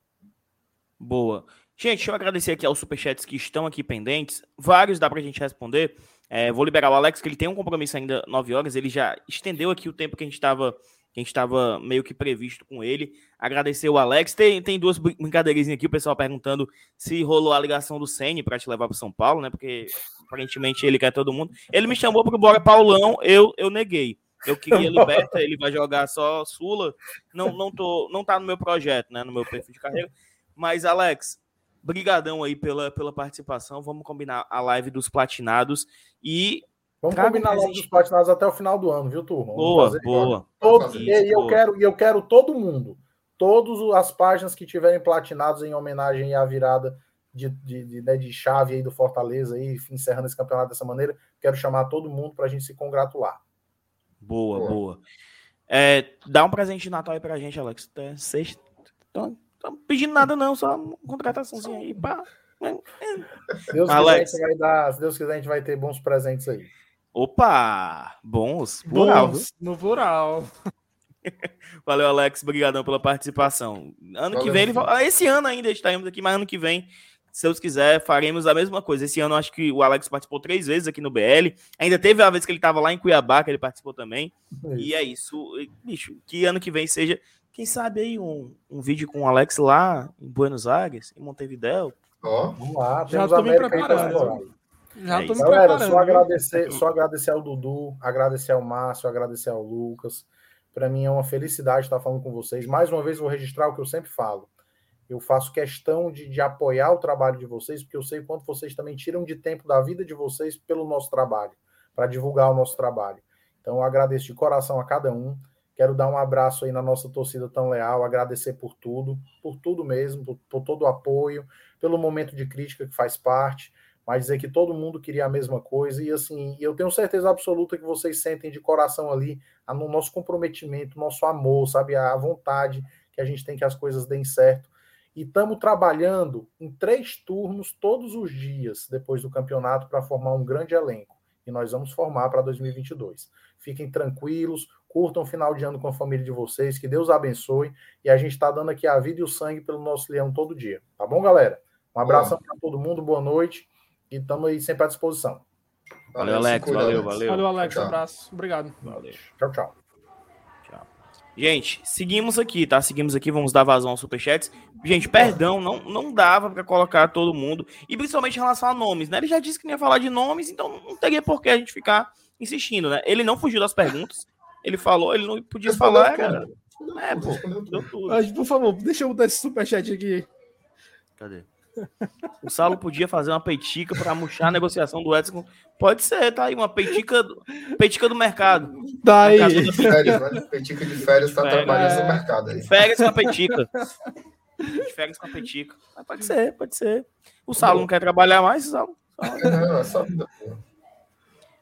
Boa. Gente, deixa eu agradecer aqui aos superchats que estão aqui pendentes. Vários dá para a gente responder. É, vou liberar o Alex, que ele tem um compromisso ainda 9 horas. Ele já estendeu aqui o tempo que a gente estava que a gente estava meio que previsto com ele. Agradecer o Alex. Tem, tem duas brincadeirinhas aqui, o pessoal perguntando se rolou a ligação do Sene para te levar para São Paulo, né? Porque aparentemente ele quer todo mundo. Ele me chamou para o Bora Paulão, eu, eu neguei. Eu queria Liberta, ele vai jogar só Sula. Não, não, tô, não tá no meu projeto, né? No meu perfil de carreira. Mas, Alex, brigadão aí pela, pela participação. Vamos combinar a live dos platinados. E Vamos combinar logo os platinados até o final do ano, viu, turma? boa, boa. Todo, e eu quero, e eu quero todo mundo, todas as páginas que tiverem platinados em homenagem à virada de, de, de, né, de chave aí do Fortaleza, aí, encerrando esse campeonato dessa maneira, quero chamar todo mundo para a gente se congratular. Boa, boa. boa. É, dá um presente de Natal aí pra gente, Alex. É sexta. Não pedindo nada, não, só uma contrataçãozinha aí. Pá. Deus Alex. Quiser, a gente vai dar, se Deus quiser, a gente vai ter bons presentes aí. Opa! Bons, plural. Bons, no plural. Valeu, Alex. Obrigadão pela participação. Ano Valeu, que vem, ele... esse ano ainda estaremos aqui, mas ano que vem, se Deus quiser, faremos a mesma coisa. Esse ano acho que o Alex participou três vezes aqui no BL. Ainda teve a vez que ele estava lá em Cuiabá, que ele participou também. É e é isso. Bicho, que ano que vem seja, quem sabe aí, um, um vídeo com o Alex lá em Buenos Aires, em Montevideo. Ó, oh, vamos lá. Já estou me preparando. Já é Galera, só agradecer, só agradecer ao Dudu, agradecer ao Márcio, agradecer ao Lucas. Para mim é uma felicidade estar falando com vocês. Mais uma vez, vou registrar o que eu sempre falo. Eu faço questão de, de apoiar o trabalho de vocês, porque eu sei quanto vocês também tiram de tempo da vida de vocês pelo nosso trabalho, para divulgar o nosso trabalho. Então, eu agradeço de coração a cada um. Quero dar um abraço aí na nossa torcida tão leal, agradecer por tudo, por tudo mesmo, por, por todo o apoio, pelo momento de crítica que faz parte, mas dizer que todo mundo queria a mesma coisa e assim, eu tenho certeza absoluta que vocês sentem de coração ali no nosso comprometimento, nosso amor, sabe, a vontade que a gente tem que as coisas deem certo. E estamos trabalhando em três turnos todos os dias depois do campeonato para formar um grande elenco. E nós vamos formar para 2022. Fiquem tranquilos, curtam o final de ano com a família de vocês, que Deus abençoe. E a gente está dando aqui a vida e o sangue pelo nosso leão todo dia. Tá bom, galera? Um abraço para todo mundo, boa noite. E estamos aí sempre à disposição. Valeu, Alex. Valeu, valeu. Valeu, Alex. Um abraço. Obrigado. Valeu. Tchau, tchau. Gente, seguimos aqui, tá? Seguimos aqui, vamos dar vazão aos superchats. Gente, perdão, não, não dava para colocar todo mundo. E principalmente em relação a nomes, né? Ele já disse que não ia falar de nomes, então não teria por que a gente ficar insistindo, né? Ele não fugiu das perguntas. Ele falou, ele não podia falar, cara. É, pô, deu tudo. Mas, por favor, deixa eu botar esse superchat aqui. Cadê? O Saulo podia fazer uma peitica para murchar a negociação do Edson. Pode ser, tá aí, uma peitica, peitica do mercado. Tá aí. De férias, né? Peitica de férias tá trabalhando no mercado aí. Férias com a peitica. Férias com a peitica. pode ser, pode ser. O Saulo não quer trabalhar mais, Saulo? Não, é só...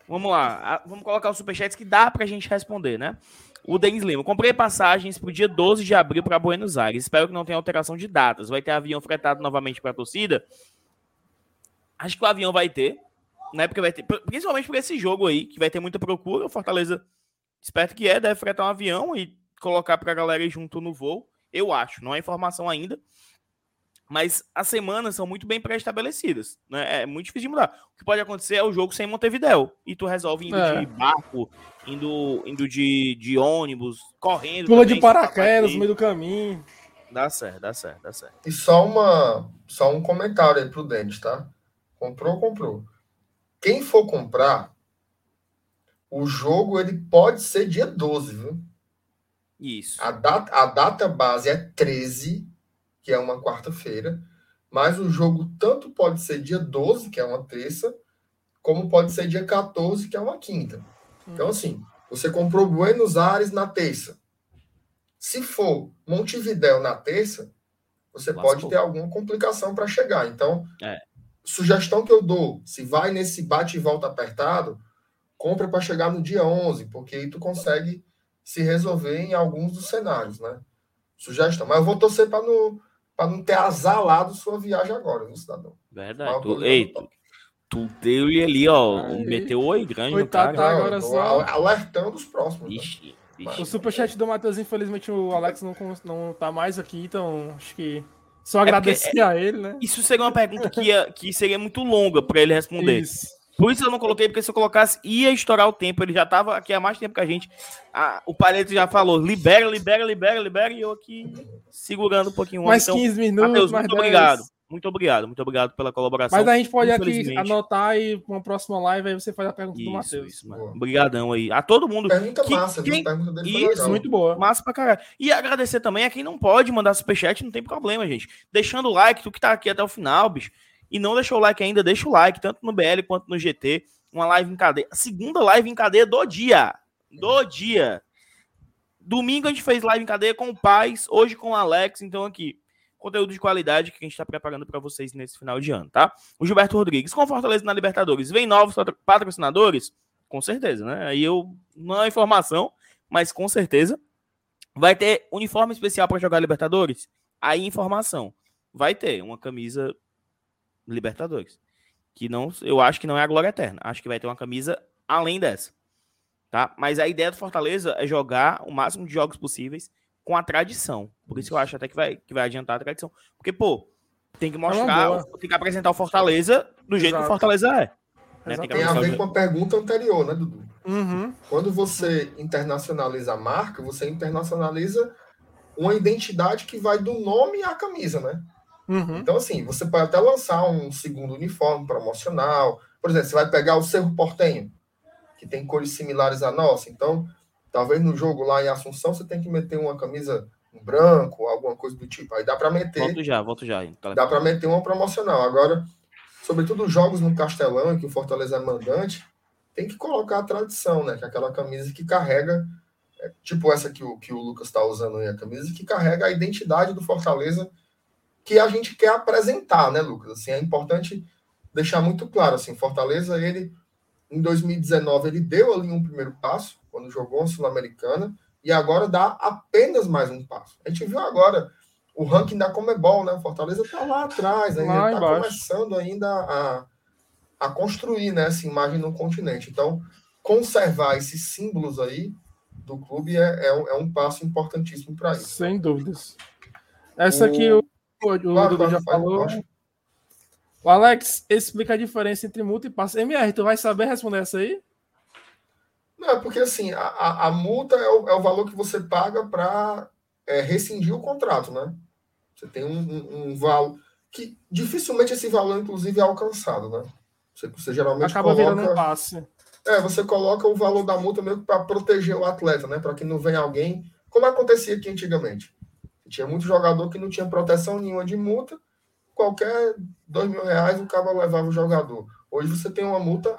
Vamos lá, vamos colocar os superchats que dá pra gente responder, né? O Denis Lima. Comprei passagens para o dia 12 de abril para Buenos Aires. Espero que não tenha alteração de datas. Vai ter avião fretado novamente para a torcida? Acho que o avião vai ter, né? Porque vai ter, principalmente por esse jogo aí, que vai ter muita procura. O Fortaleza, esperto que é, deve fretar um avião e colocar para a galera junto no voo. Eu acho, não é informação ainda. Mas as semanas são muito bem pré-estabelecidas. Né? É muito difícil de mudar. O que pode acontecer é o jogo sem Montevidéu. E tu resolve indo é. de barco, indo, indo de, de ônibus, correndo. Pula de paraquedas no meio do caminho. Dá certo, dá certo, dá certo. E só, uma, só um comentário aí pro Dente, tá? Comprou, comprou. Quem for comprar, o jogo ele pode ser dia 12, viu? Isso. A data, a data base é 13 que é uma quarta-feira, mas o jogo tanto pode ser dia 12, que é uma terça, como pode ser dia 14, que é uma quinta. Então, assim, você comprou Buenos Aires na terça. Se for Montevidéu na terça, você Lascou. pode ter alguma complicação para chegar. Então, é. sugestão que eu dou, se vai nesse bate e volta apertado, compra para chegar no dia 11, porque aí tu consegue se resolver em alguns dos cenários, né? Sugestão. Mas eu vou torcer para no para não ter azalado sua viagem agora, viu, cidadão? Verdade. Tu, ei, tu, tu deu ele ali, ó, Aí. meteu oi grande no cara. agora só... Alertando os próximos. Né? Ixi, ixi. O superchat do Matheus, infelizmente, o Alex não, não tá mais aqui, então acho que só é agradecer é a ele, né? Isso seria uma pergunta que, ia, que seria muito longa para ele responder. Isso. Por isso eu não coloquei, porque se eu colocasse, ia estourar o tempo. Ele já estava aqui há mais tempo que a gente. Ah, o Paleta já falou: libera, libera, libera, libera. E eu aqui segurando um pouquinho. Mais então, 15 minutos. Mateus, muito 10. obrigado. Muito obrigado, muito obrigado pela colaboração. Mas a gente pode aqui anotar e uma próxima live aí você faz a pergunta isso, do Matheus. Isso, mano. Obrigadão aí. A todo mundo. Pergunta que, massa, quem... pergunta dele Isso, muito boa. Massa pra caralho. E agradecer também a quem não pode mandar superchat, não tem problema, gente. Deixando o like, tu que tá aqui até o final, bicho. E não deixou o like ainda, deixa o like, tanto no BL quanto no GT uma live em cadeia. A segunda live em cadeia do dia. Do dia. Domingo a gente fez live em cadeia com o Paz, hoje com o Alex, então aqui. Conteúdo de qualidade que a gente está preparando para vocês nesse final de ano, tá? O Gilberto Rodrigues, com Fortaleza na Libertadores, vem novos patrocinadores? Com certeza, né? Aí eu, não é informação, mas com certeza. Vai ter uniforme especial para jogar Libertadores? Aí informação. Vai ter uma camisa Libertadores que não, eu acho que não é a glória eterna. Acho que vai ter uma camisa além dessa. Tá? Mas a ideia do Fortaleza é jogar o máximo de jogos possíveis com a tradição. Por isso que eu acho até que vai, que vai adiantar a tradição. Porque, pô, tem que mostrar, é tem que apresentar o Fortaleza do jeito Exato. que o Fortaleza é. Né? Tem, tem, a ver com a pergunta anterior, né, Dudu? Uhum. Quando você internacionaliza a marca, você internacionaliza uma identidade que vai do nome à camisa, né? Uhum. Então, assim, você pode até lançar um segundo uniforme promocional. Por exemplo, você vai pegar o Cerro Portenho, que tem cores similares à nossa. Então, talvez no jogo lá em Assunção você tem que meter uma camisa em branco, alguma coisa do tipo. Aí dá para meter. Volto já, volto já. Dá para meter uma promocional. Agora, sobretudo jogos no Castelão, em que o Fortaleza é mandante, tem que colocar a tradição, né? Que é aquela camisa que carrega é, tipo essa que o, que o Lucas está usando aí a camisa, que carrega a identidade do Fortaleza que a gente quer apresentar, né, Lucas? Assim, é importante deixar muito claro, assim, Fortaleza, ele, em 2019, ele deu ali um primeiro passo, quando jogou a Sul-Americana, e agora dá apenas mais um passo. A gente viu agora o ranking da Comebol, né? Fortaleza está lá atrás, né? Lá ele está começando ainda a, a construir né, essa imagem no continente. Então, conservar esses símbolos aí do clube é, é, um, é um passo importantíssimo para isso. Sem dúvidas. Essa o... aqui o, claro, Dudu já falou. O Alex explica a diferença entre multa e passe. MR, tu vai saber responder essa aí? Não, é porque assim, a, a, multa é o, é o, valor que você paga para é, rescindir o contrato, né? Você tem um, um, um, valor que dificilmente esse valor, inclusive, é alcançado, né? Você, você geralmente acaba coloca, virando um passe. É, você coloca o valor da multa mesmo para proteger o atleta, né? Para que não venha alguém, como acontecia aqui antigamente. Tinha muito jogador que não tinha proteção nenhuma de multa, qualquer dois mil reais o cara levava o jogador. Hoje você tem uma multa.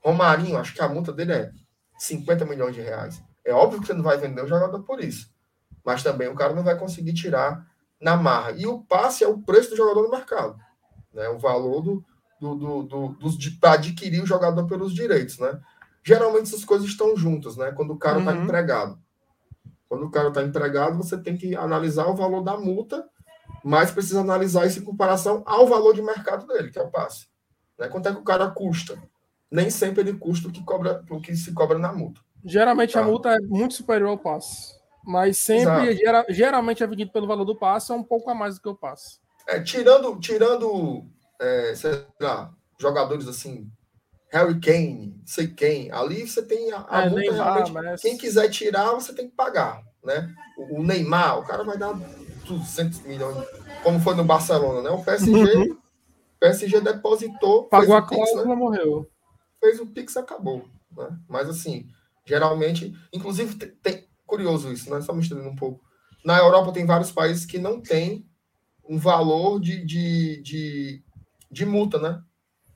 Romarinho, acho que a multa dele é 50 milhões de reais. É óbvio que você não vai vender o jogador por isso. Mas também o cara não vai conseguir tirar na marra. E o passe é o preço do jogador no mercado. Né? O valor do, do, do, do, dos, de, para adquirir o jogador pelos direitos, né? Geralmente essas coisas estão juntas, né? Quando o cara está uhum. empregado. Quando o cara está empregado, você tem que analisar o valor da multa, mas precisa analisar isso em comparação ao valor de mercado dele, que é o passe. Né? Quanto é que o cara custa? Nem sempre ele custa o que, cobra, o que se cobra na multa. Geralmente tá? a multa é muito superior ao passe. Mas sempre, gera, geralmente é vendido pelo valor do passe, é um pouco a mais do que o passe. É, tirando, tirando é, sei lá, jogadores assim, Harry Kane, sei quem, ali você tem a, a é, multa Neymar, realmente. Mas... Quem quiser tirar, você tem que pagar, né? O, o, Neymar, o cara vai dar 200 milhões, como foi no Barcelona, né? O PSG, uhum. PSG depositou, pagou a cláusula, né? morreu. Fez o Pix, acabou, né? Mas assim, geralmente, inclusive tem, tem curioso isso, né? Só me estendendo um pouco. Na Europa tem vários países que não têm um valor de, de, de de multa, né?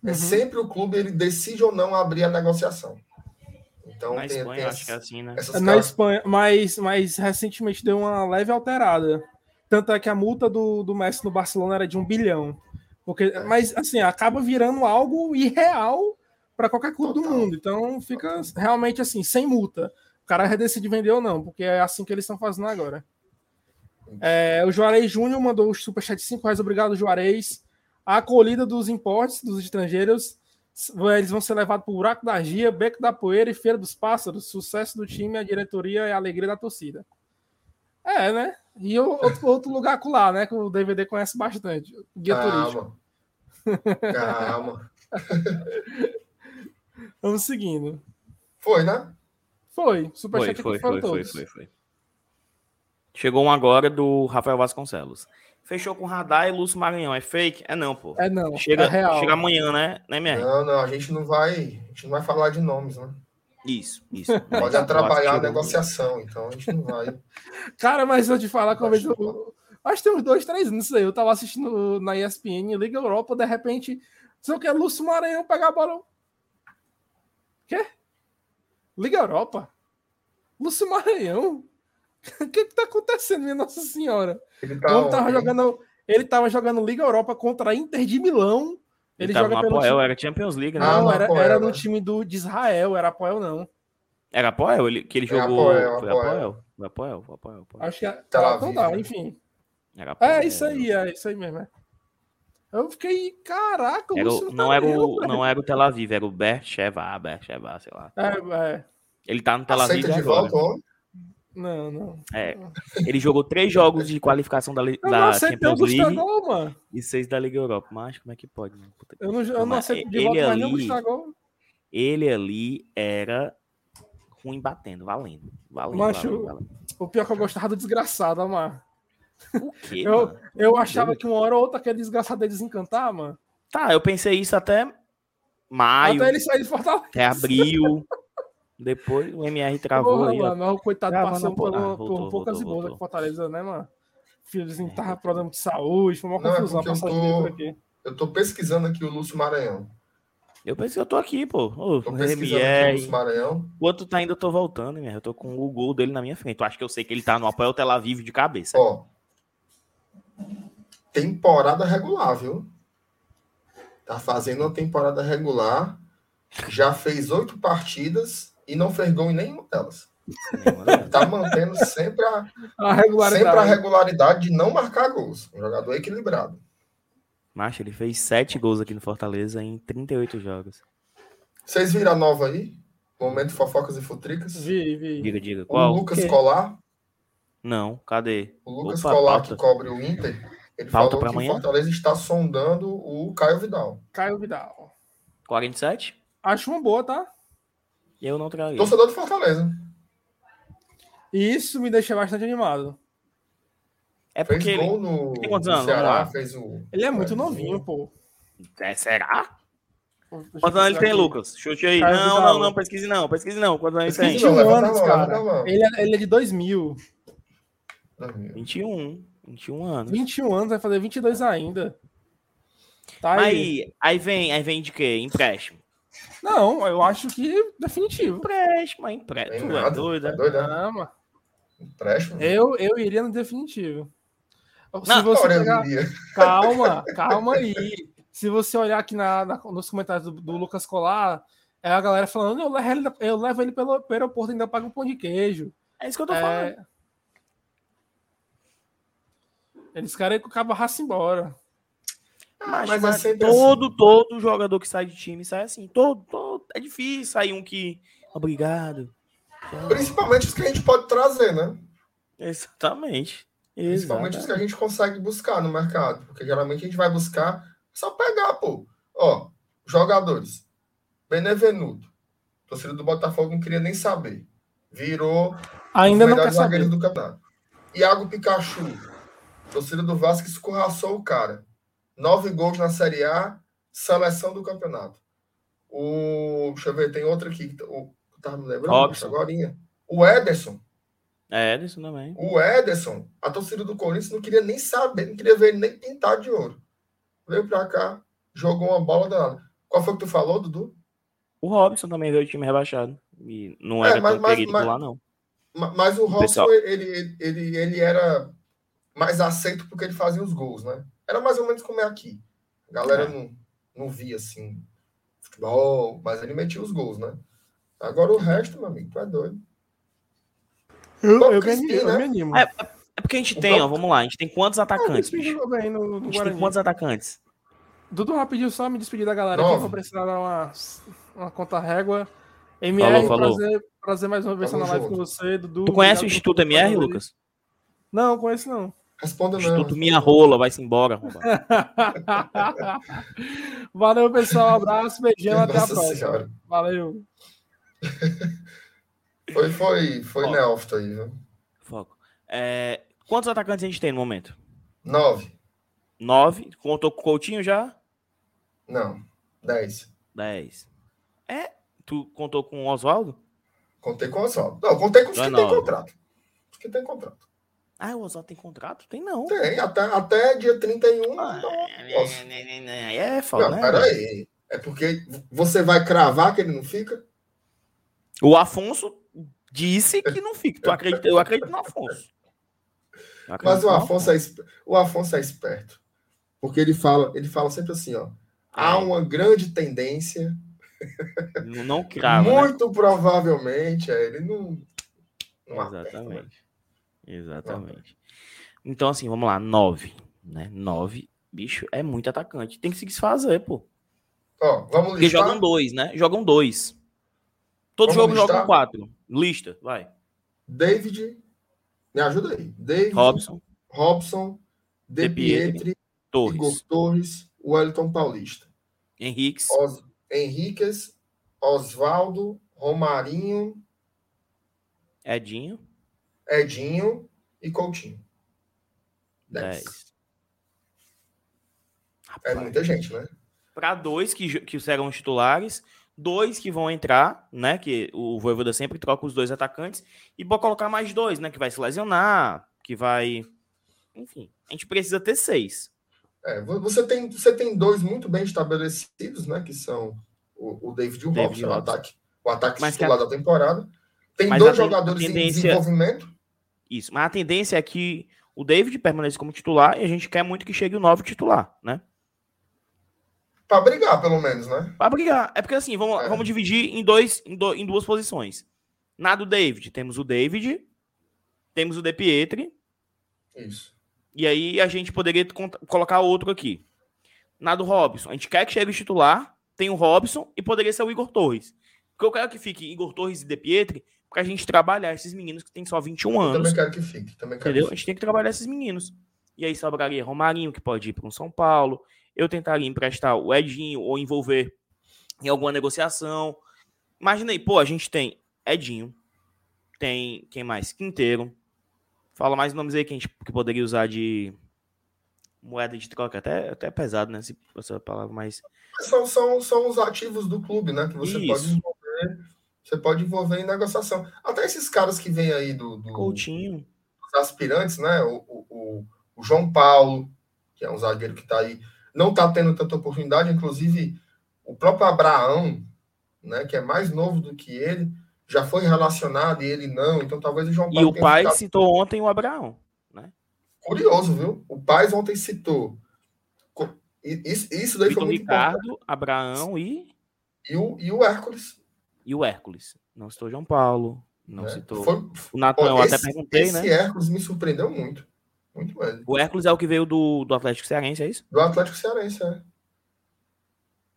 É uhum. É sempre o clube ele decide ou não abrir a negociação. Então, na tem, Espanha, tem acho que é assim, né? Na caras... Espanha, mas, mas recentemente deu uma leve alterada. Tanto é que a multa do, do Messi no Barcelona era de um bilhão. Porque, é. Mas, assim, acaba virando algo irreal para qualquer clube Total. do mundo. Então, fica Total. realmente assim, sem multa. O cara decide vender ou não, porque é assim que eles estão fazendo agora. É, o Juarez Júnior mandou o superchat de 5 reais. Obrigado, Juarez a acolhida dos importes dos estrangeiros, eles vão ser levados para o Buraco da Gia, Beco da Poeira e Feira dos Pássaros. Sucesso do time, a diretoria e a alegria da torcida. É, né? E outro, outro lugar lá, né? Que o DVD conhece bastante. Guia Calma. turístico. Calma. Vamos seguindo. Foi, né? Foi. Superchat foi, foi, foi, foi, foi, foi. Chegou um agora do Rafael Vasconcelos. Fechou com radar e Lúcio Maranhão. É fake? É não, pô. É não. Chega, é real. chega amanhã, né? Né, minha? Não, não, a gente não vai. A gente não vai falar de nomes, né? Isso, isso. Pode atrapalhar a negociação, então a gente não vai. Cara, mas eu te falar que uma vez eu. Acho que tem uns dois, três anos aí. Eu tava assistindo na ESPN, Liga Europa, de repente. O que é Lúcio Maranhão pegar a bola. Quê? Liga Europa? Lúcio Maranhão? O que que tá acontecendo, minha Nossa Senhora? Ele, tá tava jogando, ele tava jogando Liga Europa contra a Inter de Milão. Ele, ele joga pelo Apoel, time... era Champions League, né? Não, era, Apoel, era no né? time do, de Israel, era Apoel, não. Era Apoel? Ele, que ele é jogou. Apoel, foi Apoel. Foi Apoel, Apoel, Apoel. Acho que é. Tá, então dá, enfim. Era Apoel, é isso aí, é isso aí mesmo. É. Eu fiquei, caraca, era o, não, tá era o, não era o Tel Aviv, era o Bercheva, Bercheva, sei lá. É, é. Ele tá no Tel Aviv Aceita de agora. volta, não, não. É. Ele jogou três jogos de qualificação da, da Champions League gol, e seis da Liga Europa. Mas como é que pode? Mano? Eu não, eu não aceito de volta, ali, não Ele ali era ruim batendo, valendo. valendo, Macho, valendo, valendo. O pior que eu gostava do desgraçado, Amar. O quê, eu, mano? eu achava que uma hora ou outra aquele desgraçado ia desencantar, mano. Tá, eu pensei isso até maio. Até ele sair de Fortaleza. Até abril. Depois o MR travou Porra, aí. Mano, o coitado ah, passou por, ah, voltou, por poucas e boas aqui Fortaleza, né, mano? Filhozinho é, tava problema de saúde, foi uma não, é confusão é eu, tô, aqui. eu tô pesquisando aqui o Lúcio Maranhão. Eu pensei que eu tô aqui, pô. Ô, tô Remier. Enquanto tá indo, eu tô voltando, minha. Eu tô com o gol dele na minha frente. Eu acho que eu sei que ele tá no apoio Tel Aviv de cabeça. Ó. Temporada regular, viu? Tá fazendo uma temporada regular. Já fez oito partidas e não fez gol em nenhuma delas. tá mantendo sempre a, a regularidade. sempre a regularidade de não marcar gols. Um jogador equilibrado. Macho, ele fez sete gols aqui no Fortaleza em 38 jogos. Vocês viram a nova aí? Momento fofocas e futricas? Vi, vi. Diga, diga. Qual? O Lucas Colar. Não, cadê? O Lucas Opa, Colar, pauta. que cobre o Inter, ele pauta falou que amanhã? o Fortaleza está sondando o Caio Vidal. Caio Vidal. 47? Acho uma boa, tá? Eu não trago. Torcedor do Fortaleza. Isso me deixa bastante animado. É porque fez gol ele... no, tem quantos anos? Ceará, fez o... Ele é muito novinho, pô. É, será? Quantos anos ele tem, Lucas? Chute aí. Caio não, não, não, pesquise não, pesquise não. Quantos anos ele tem? 21 anos, cara. Ele é, ele é de 2000. 21. 21 anos. 21 anos, vai fazer 22 ainda. Tá aí. aí, aí vem, aí vem de quê? Empréstimo. Não, eu acho que definitivo. Empréstimo, é empréstimo. Tu é doido, é? doido, Não, mano. Empréstimo? Eu, eu iria no definitivo. Se não, você pegar... Calma, calma aí. Se você olhar aqui na, na nos comentários do, do, Lucas Colar, é a galera falando: eu levo ele, eu levo ele pelo, pelo aeroporto e ainda pago um pão de queijo. É isso que eu tô é... falando. Eles querem que o cabo raça embora. Ah, mas, mas é todo, assim. todo jogador que sai de time sai assim. Todo, todo. É difícil sair um que. Obrigado. Principalmente os que a gente pode trazer, né? Exatamente. Principalmente os que a gente consegue buscar no mercado. Porque geralmente a gente vai buscar só pegar, pô. Ó, jogadores. Benevenuto. Torcedor do Botafogo não queria nem saber. Virou Ainda não quer saber. do campeonato. Iago Pikachu. Torcedor do Vasco escorraçou o cara. Nove gols na Série A, seleção do campeonato. O. Deixa eu ver, tem outro aqui. O, tava me lembrando agora. O Ederson. É, Ederson também. O Ederson, a torcida do Corinthians não queria nem saber, não queria ver ele nem pintar de ouro. Veio pra cá, jogou uma bola danada. Qual foi que tu falou, Dudu? O Robson também veio o time rebaixado. E não era é, mas, tão mas, querido mas, lá, não. Mas o Robson, ele, ele, ele era mais aceito porque ele fazia os gols, né? Era mais ou menos como é aqui. A galera é. não, não via, assim, futebol, mas ele metia os gols, né? Agora o resto, meu amigo, tu é doido. Eu, eu, Crispim, eu, né? me animo. É, é, é, porque a gente tem, ó, vamos lá, a gente tem quantos atacantes? Ah, bem no, no a gente Guarani. tem quantos atacantes? Dudu rapidinho só me despedir da galera aqui, vou precisar dar uma, uma conta régua. MR, falou, falou. Prazer, prazer mais uma vez na live com você, Dudu. Tu conhece o Instituto MR, Lucas? Não, conheço não. Responda não. Instituto Minha Rola, vai-se embora. Valeu, pessoal. abraço, beijão, Nossa até a próxima. Senhora. Valeu. Foi, foi, foi Foco. neófito aí, viu? Foco. É, quantos atacantes a gente tem no momento? Nove. Nove. Contou com o Coutinho já? Não. Dez. Dez. É? Tu contou com o Oswaldo? Contei com o Oswaldo. Não, contei com os que tem contrato. Os que tem contrato. Ah, o Oswaldo tem contrato? Tem não. Tem, até, até dia 31. Ah, não, é, é foda, não, né? Peraí. É porque você vai cravar que ele não fica? O Afonso disse que não fica. Tu acredita? Eu acredito no Afonso. Acredito Mas o Afonso, Afonso. É, o Afonso é esperto. Porque ele fala, ele fala sempre assim, ó. Há é. uma grande tendência. Não, não crava, né? Muito né? provavelmente, é, ele não. não Exatamente. Aperta, né? Exatamente. Então, assim, vamos lá. Nove. Né? Nove, bicho, é muito atacante. Tem que se desfazer, pô. Ó, vamos Porque listar. jogam dois, né? Jogam dois. Todo vamos jogo jogam quatro. Lista, vai. David, me ajuda aí. David, Robson, Robson, De, De Pietri, Torres. Igor Torres, Wellington Paulista. Henriques. Os, Henriques, Oswaldo, Romarinho. Edinho. Edinho e Coutinho. 10. É muita gente, né? Para dois que, que serão os titulares, dois que vão entrar, né? Que o Voivoda sempre troca os dois atacantes, e vou colocar mais dois, né? Que vai se lesionar, que vai. Enfim, a gente precisa ter seis. É, você, tem, você tem dois muito bem estabelecidos, né? Que são o, o David e o Robson, o ataque, o ataque titular a... da temporada. Tem mas dois jogadores tendência... em desenvolvimento. Isso, mas a tendência é que o David permaneça como titular e a gente quer muito que chegue o novo titular, né? Para brigar, pelo menos, né? Para brigar. É porque assim, vamos, é. vamos dividir em, dois, em, do, em duas posições. Na do David, temos o David, temos o De Pietri. Isso. E aí a gente poderia colocar outro aqui. Na do Robson, a gente quer que chegue o titular, tem o Robson e poderia ser o Igor Torres. Porque eu quero que fique Igor Torres e De Pietri pra gente trabalhar esses meninos que têm só 21 anos. Eu também quero que fique. Também quero entendeu? Que a gente tem que trabalhar esses meninos. E aí sobraria Romarinho, que pode ir para um São Paulo. Eu tentaria emprestar o Edinho ou envolver em alguma negociação. Imagina aí, pô, a gente tem Edinho, tem quem mais? Quinteiro. Fala mais nomes aí que a gente que poderia usar de moeda de troca, até, até pesado, né? Essa palavra mais. São, são, são os ativos do clube, né? Que você Isso. pode envolver. Você pode envolver em negociação. Até esses caras que vêm aí do. do Coutinho. Os aspirantes, né? O, o, o João Paulo, que é um zagueiro que está aí não está tendo tanta oportunidade, inclusive o próprio Abraão, né, que é mais novo do que ele, já foi relacionado e ele não, então talvez o João Paulo. E o pai ficado... citou ontem o Abraão, né? Curioso, viu? O pai ontem citou. Isso, isso daí Vitor foi muito Ricardo, importante. Abraão e. E o, e o Hércules. E o Hércules. Não citou João Paulo. Não é. citou. Foi... O Natan, eu até perguntei, esse né? Esse Hércules me surpreendeu muito. Muito mais. O Hércules é o que veio do, do Atlético Cearense, é isso? Do Atlético Cearense, é.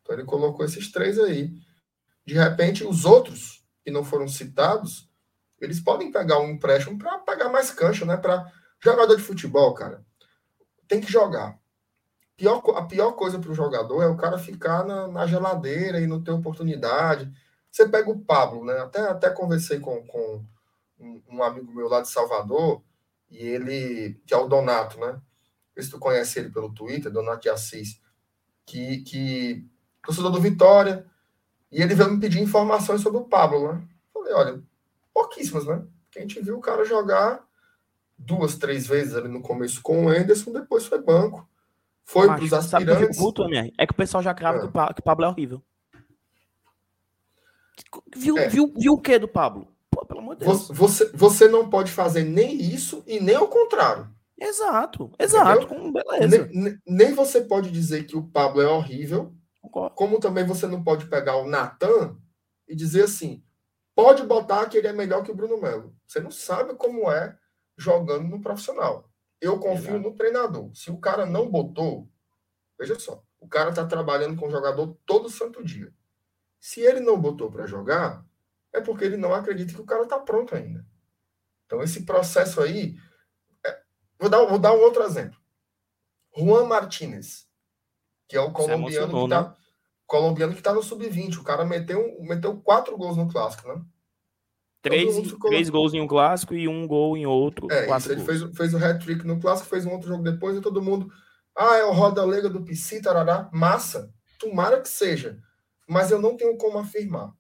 Então ele colocou esses três aí. De repente, os outros que não foram citados, eles podem pegar um empréstimo para pagar mais cancha, né? Para jogador de futebol, cara, tem que jogar. Pior, a pior coisa para o jogador é o cara ficar na, na, geladeira e não ter oportunidade. Você pega o Pablo, né? Até, até conversei com, com um, amigo meu lá de Salvador e ele, que é o Donato, né? Se tu conhece ele pelo Twitter, Donato de Assis, que, que torcedor do Vitória, e ele veio me pedir informações sobre o Pablo, né? Falei, olha, pouquíssimas, né? Porque a gente viu o cara jogar duas, três vezes ali no começo com o Anderson, depois foi banco. Foi para os aspirantes. Sabe puto, né? É que o pessoal já crava é. que o Pablo é horrível. Viu, é. viu, viu o que do Pablo? Pô, pelo amor de Deus. Você, você não pode fazer nem isso e nem o contrário. Exato, exato. Beleza. Nem, nem, você pode dizer que o Pablo é horrível, Concordo. como também você não pode pegar o Natan e dizer assim: pode botar que ele é melhor que o Bruno Melo. Você não sabe como é jogando no profissional. Eu confio exato. no treinador. Se o cara não botou, veja só, o cara está trabalhando com o jogador todo santo dia. Se ele não botou para jogar, é porque ele não acredita que o cara está pronto ainda. Então, esse processo aí. É... Vou, dar, vou dar um outro exemplo. Juan Martinez, que é o colombiano que está. Né? Colombiano que tá no sub-20. O cara meteu, meteu quatro gols no clássico, né? Três, ficou... três gols em um clássico e um gol em outro. É, isso, ele fez, fez o hat-trick no clássico, fez um outro jogo depois e todo mundo. Ah, é o Roda Lega do PC, tarará. Massa. Tomara que seja. Mas eu não tenho como afirmar.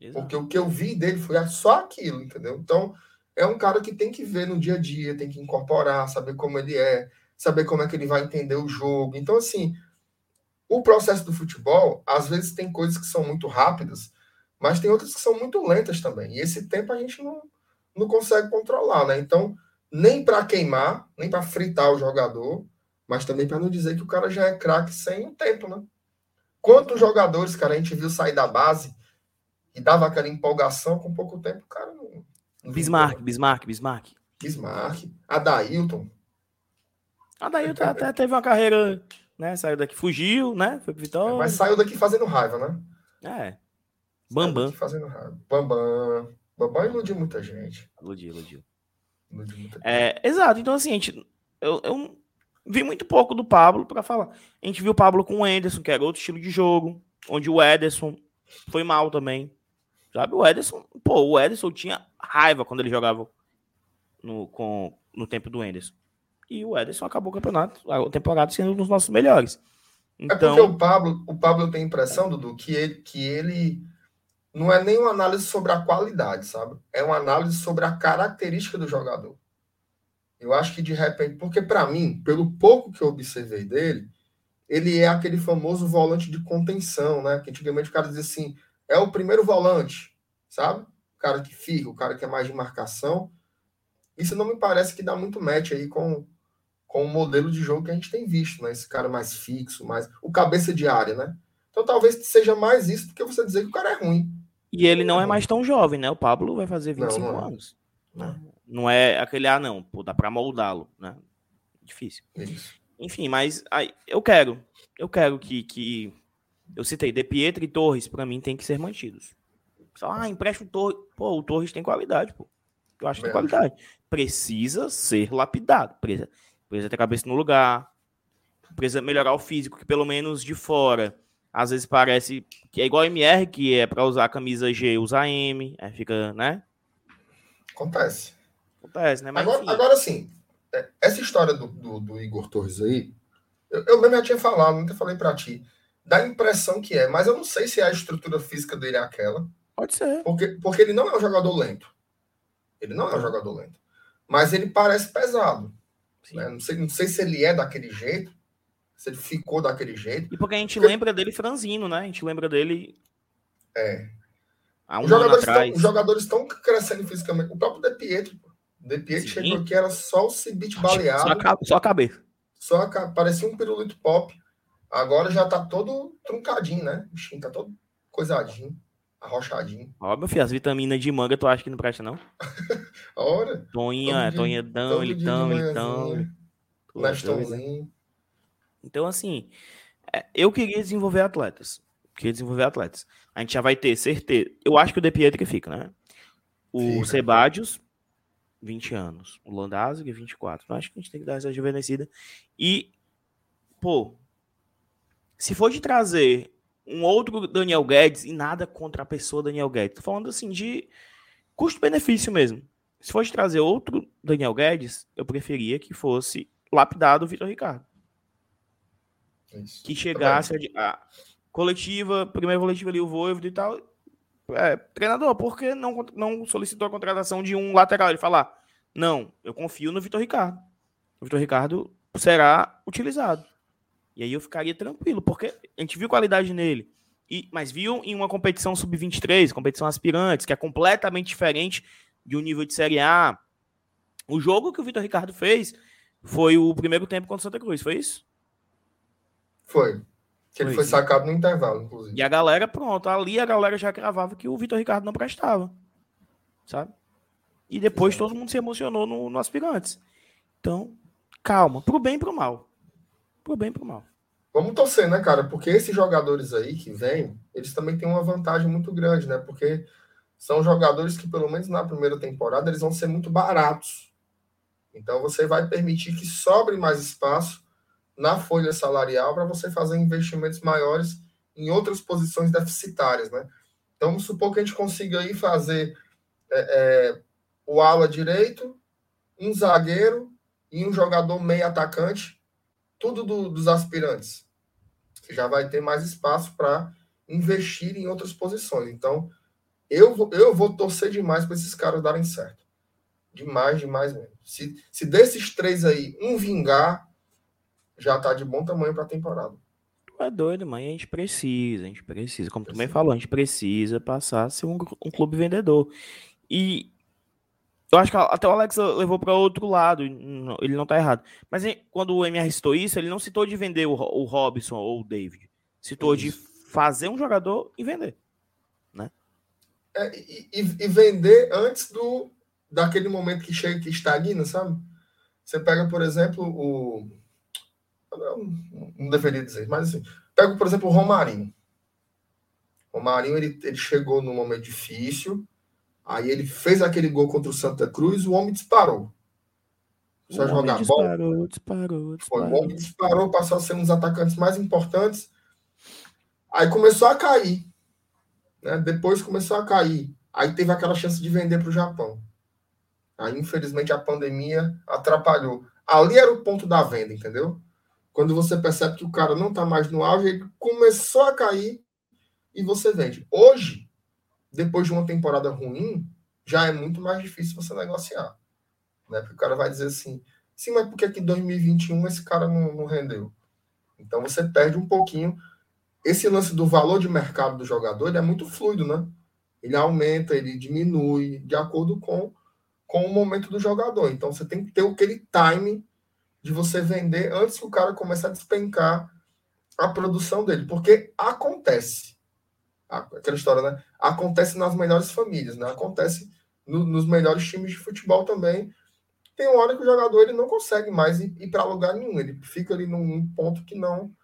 Exato. Porque o que eu vi dele foi só aquilo, entendeu? Então, é um cara que tem que ver no dia a dia, tem que incorporar, saber como ele é, saber como é que ele vai entender o jogo. Então, assim, o processo do futebol, às vezes tem coisas que são muito rápidas, mas tem outras que são muito lentas também. E esse tempo a gente não, não consegue controlar, né? Então, nem para queimar, nem para fritar o jogador, mas também para não dizer que o cara já é craque sem o tempo, né? Quantos jogadores, cara, a gente viu sair da base e dava aquela empolgação com pouco tempo, cara não. não Bismarck, Bismarck, Bismarck. Bismarck. Adailton. Adailton até teve uma carreira, né? Saiu daqui, fugiu, né? Foi pro Vitória. Mas saiu daqui fazendo raiva, né? É. Bambam. Fazendo raiva. Bambam. Bambam iludiu muita gente. Iludiu, iludiu. iludiu muita é, exato. Então, assim, a gente. Eu, eu vi muito pouco do Pablo para falar. A gente viu o Pablo com o Ederson, que era outro estilo de jogo, onde o Ederson foi mal também. Sabe, o Ederson, pô, o Ederson tinha raiva quando ele jogava no, com, no tempo do Ederson. E o Ederson acabou o campeonato, a temporada sendo um dos nossos melhores. Então... É porque então o Pablo, o Pablo tem a impressão, Dudu, que ele, que ele não é nem uma análise sobre a qualidade, sabe? É uma análise sobre a característica do jogador. Eu acho que de repente, porque para mim, pelo pouco que eu observei dele, ele é aquele famoso volante de contenção, né? Que antigamente o cara dizia assim, é o primeiro volante, sabe? O cara que fica, o cara que é mais de marcação. Isso não me parece que dá muito match aí com, com o modelo de jogo que a gente tem visto, né? Esse cara mais fixo, mais. O cabeça de área, né? Então talvez seja mais isso do que você dizer que o cara é ruim. E ele não é mais tão jovem, né? O Pablo vai fazer 25 não, não é. anos. Não. Não é aquele, ah, não, pô, dá pra moldá-lo, né? Difícil. Isso. Enfim, mas aí, eu quero. Eu quero que, que. Eu citei, De Pietro e Torres, para mim, tem que ser mantidos. Só, ah, empresta o Torres. Pô, o Torres tem qualidade, pô. Eu acho que tem qualidade. Precisa ser lapidado. Precisa, precisa ter cabeça no lugar. Precisa melhorar o físico, que pelo menos de fora. Às vezes parece que é igual MR, que é para usar a camisa G, usar M. Aí fica, né? Acontece. Acontece, né? Mas, agora, agora sim, é, essa história do, do, do, Igor Torres aí, eu, eu mesmo já tinha falado, nunca falei para ti, dá a impressão que é, mas eu não sei se a estrutura física dele é aquela. Pode ser. Porque, porque ele não é um jogador lento. Ele não é um jogador lento. Mas ele parece pesado. Né? Não, sei, não sei se ele é daquele jeito, se ele ficou daquele jeito. E porque a gente porque... lembra dele franzino, né? A gente lembra dele. É. Há um os, jogadores estão, os jogadores estão crescendo fisicamente. O próprio De Pietro, de Pietro chegou aqui, era só o Cibit baleado. Só a, só a cabeça. Só a, parecia um pirulito pop. Agora já tá todo truncadinho, né? O bichinho tá todo coisadinho, arrochadinho. Ó, meu filho, as vitaminas de manga tu acha que não presta, não? Ora. Toinha, Toinha dão, ele dão, ele dão. Nestonzinho. Então, assim, é, eu queria desenvolver atletas. Queria desenvolver atletas. A gente já vai ter certeza. Eu acho que o De Pietro fica, né? O Sebadios 20 anos. O Landázuri, 24. Então, acho que a gente tem que dar essa rejuvenescida. E, pô, se for de trazer um outro Daniel Guedes, e nada contra a pessoa Daniel Guedes, tô falando assim de custo-benefício mesmo. Se for de trazer outro Daniel Guedes, eu preferia que fosse lapidado o Vitor Ricardo. Isso. Que chegasse a, a, coletiva, primeira coletiva ali, o Voivodo e tal, é, treinador, por que não, não solicitou a contratação de um lateral? Ele falar, não, eu confio no Vitor Ricardo. O Vitor Ricardo será utilizado. E aí eu ficaria tranquilo, porque a gente viu qualidade nele. E, mas viu em uma competição sub-23, competição aspirantes, que é completamente diferente de um nível de Série A. O jogo que o Vitor Ricardo fez foi o primeiro tempo contra o Santa Cruz, foi isso? Foi. Que ele foi sacado no intervalo, inclusive. E a galera, pronto, ali a galera já cravava que o Vitor Ricardo não prestava. Sabe? E depois todo mundo se emocionou no, no Aspirantes. Então, calma. Pro bem e pro mal. Pro bem e pro mal. Vamos torcer, né, cara? Porque esses jogadores aí que vêm, eles também têm uma vantagem muito grande, né? Porque são jogadores que, pelo menos na primeira temporada, eles vão ser muito baratos. Então você vai permitir que sobre mais espaço na folha salarial para você fazer investimentos maiores em outras posições deficitárias, né? Então, vamos supor que a gente consiga aí fazer é, é, o ala direito, um zagueiro e um jogador meio atacante, tudo do, dos aspirantes. Você já vai ter mais espaço para investir em outras posições. Então, eu eu vou torcer demais para esses caras darem certo. Demais, demais mesmo. Se, se desses três aí, um vingar, já tá de bom tamanho para a temporada. Tu é doido, mãe. A gente precisa, a gente precisa. Como tu também falou, a gente precisa passar a ser um, um clube vendedor. E eu acho que até o Alex levou para outro lado, ele não tá errado. Mas quando o MR citou isso, ele não citou de vender o, o Robson ou o David. Citou isso. de fazer um jogador e vender. Né? É, e, e, vender antes do daquele momento que chega que estagna, sabe? Você pega, por exemplo, o não, não deveria dizer, mas assim, pego, por exemplo, o Romarinho. O Romarinho, ele, ele chegou num momento difícil, aí ele fez aquele gol contra o Santa Cruz, o homem disparou. Só jogar disparou, bola. Disparou, disparou, Foi, o homem disparou, passou a ser um dos atacantes mais importantes. Aí começou a cair. Né? Depois começou a cair. Aí teve aquela chance de vender para o Japão. Aí, infelizmente, a pandemia atrapalhou. Ali era o ponto da venda, entendeu? Quando você percebe que o cara não está mais no auge, ele começou a cair e você vende. Hoje, depois de uma temporada ruim, já é muito mais difícil você negociar. Né? Porque o cara vai dizer assim, sim, mas por que em 2021 esse cara não, não rendeu? Então você perde um pouquinho. Esse lance do valor de mercado do jogador ele é muito fluido, né? Ele aumenta, ele diminui de acordo com, com o momento do jogador. Então você tem que ter aquele time de você vender antes que o cara comece a despencar a produção dele. Porque acontece. Aquela história, né? Acontece nas melhores famílias, né? Acontece no, nos melhores times de futebol também. Tem uma hora que o jogador ele não consegue mais ir, ir para lugar nenhum. Ele fica ali num ponto que não,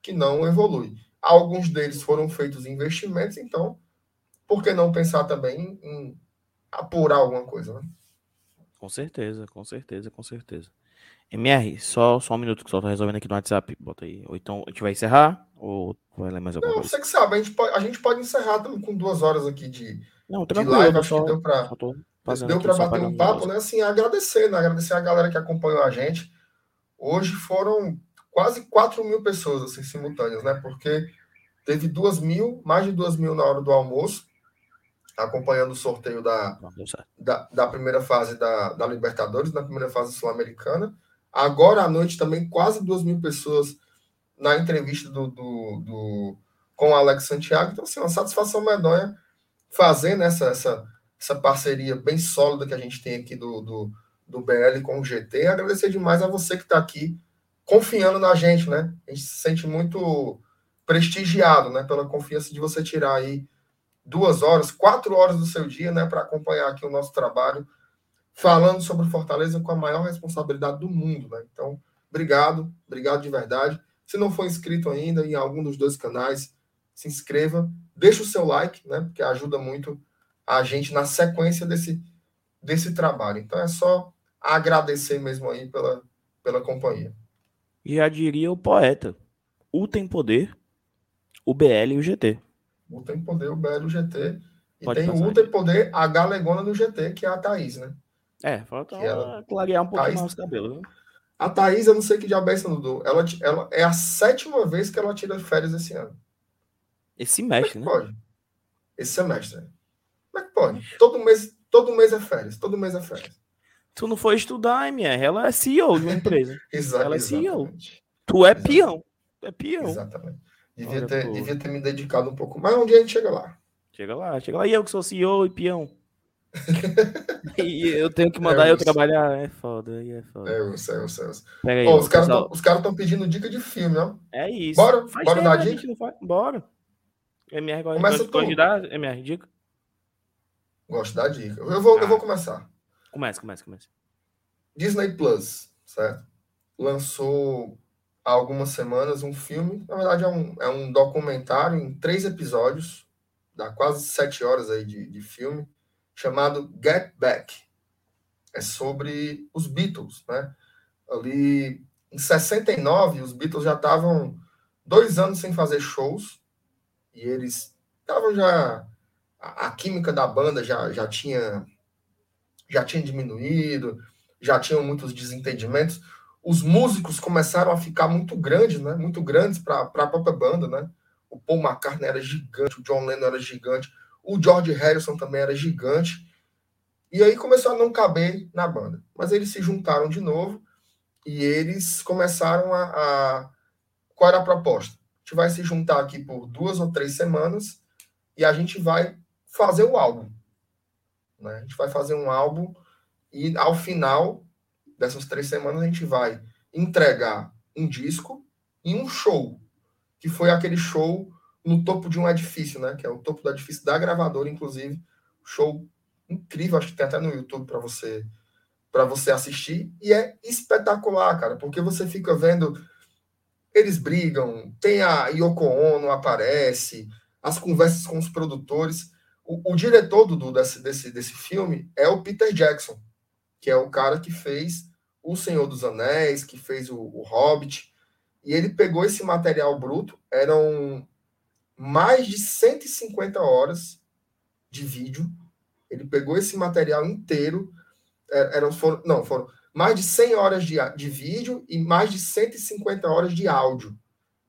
que não evolui. Alguns deles foram feitos investimentos, então por que não pensar também em, em apurar alguma coisa, né? Com certeza, com certeza, com certeza. MR, só, só um minuto que só tô resolvendo aqui no WhatsApp. Bota aí. Ou então a gente vai encerrar? Ou vai ler mais alguma não, coisa? Você que sabe, a gente pode, a gente pode encerrar com duas horas aqui de, não, de live. Acho que deu para deu para bater um papo, né? Assim, agradecer, né? Agradecer a galera que acompanhou a gente. Hoje foram quase 4 mil pessoas assim, simultâneas, né? Porque teve duas mil, mais de duas mil na hora do almoço acompanhando o sorteio da, da, da, primeira fase da, da Libertadores, na primeira fase sul-americana. Agora à noite também quase duas mil pessoas na entrevista do, do, do, com o Alex Santiago. Então, assim, uma satisfação medonha fazendo essa, essa, essa parceria bem sólida que a gente tem aqui do, do, do BL com o GT. Agradecer demais a você que está aqui confiando na gente, né? A gente se sente muito prestigiado, né? Pela confiança de você tirar aí duas horas, quatro horas do seu dia, né, para acompanhar aqui o nosso trabalho, falando sobre Fortaleza com a maior responsabilidade do mundo, né? Então, obrigado, obrigado de verdade. Se não for inscrito ainda em algum dos dois canais, se inscreva, deixa o seu like, né, porque ajuda muito a gente na sequência desse desse trabalho. Então é só agradecer mesmo aí pela pela companhia. Já diria o poeta: o tem poder, o BL e o GT. O Tem Poder, o BL, o GT. E Pode tem o Tem Poder, a galegona no GT, que é a Thaís, né? É, falta ela... clarear um pouco Thaís... mais os cabelos. Né? A Thaís, eu não sei que diabo é essa, Dudu. Ela, ela é a sétima vez que ela tira férias esse ano. Esse semestre, é né? Pode. Esse semestre. Como é que pode? Todo mês, todo mês é férias. Todo mês é férias. Tu não foi estudar, MR. Ela é CEO de uma empresa. Exato, ela é CEO. Tu é Exatamente. peão. Tu é peão. Exatamente. Devia, Olha, ter, devia ter me dedicado um pouco mais. Um dia a gente chega lá. Chega lá, chega lá. E eu que sou CEO e peão. E eu tenho que mandar é eu trabalhar. É foda, aí é foda. É o céu, céu. Aí, oh, os caras estão pedindo dica de filme, ó. É isso. Bora, Faz bora dar dica? Bora. MR gosta, Começa gosta, de dar MR dica? Gosto da dica. Eu vou, ah. eu vou começar. Começa, começa, começa. Disney Plus, certo? Lançou há algumas semanas um filme, na verdade é um, é um documentário em três episódios, dá quase sete horas aí de, de filme, chamado Get Back. É sobre os Beatles, né? Ali em 69, os Beatles já estavam dois anos sem fazer shows e eles estavam já a, química da banda já, já tinha já tinha diminuído, já tinham muitos desentendimentos os músicos começaram a ficar muito grandes, né? Muito grandes para a própria banda, né? O Paul McCartney era gigante, o John Lennon era gigante, o George Harrison também era gigante. E aí começou a não caber na banda. Mas eles se juntaram de novo e eles começaram a, a... Qual era a proposta? A gente vai se juntar aqui por duas ou três semanas e a gente vai fazer o álbum. Né? A gente vai fazer um álbum e ao final dessas três semanas, a gente vai entregar um disco e um show, que foi aquele show no topo de um edifício, né? Que é o topo do edifício da gravadora, inclusive. Show incrível, acho que tem até no YouTube para você para você assistir e é espetacular, cara, porque você fica vendo eles brigam, tem a Yoko Ono aparece, as conversas com os produtores. O, o diretor do, desse, desse, desse filme é o Peter Jackson, que é o cara que fez O Senhor dos Anéis, que fez o, o Hobbit, e ele pegou esse material bruto, eram mais de 150 horas de vídeo. Ele pegou esse material inteiro, é, eram foram, não, foram mais de 100 horas de, de vídeo e mais de 150 horas de áudio.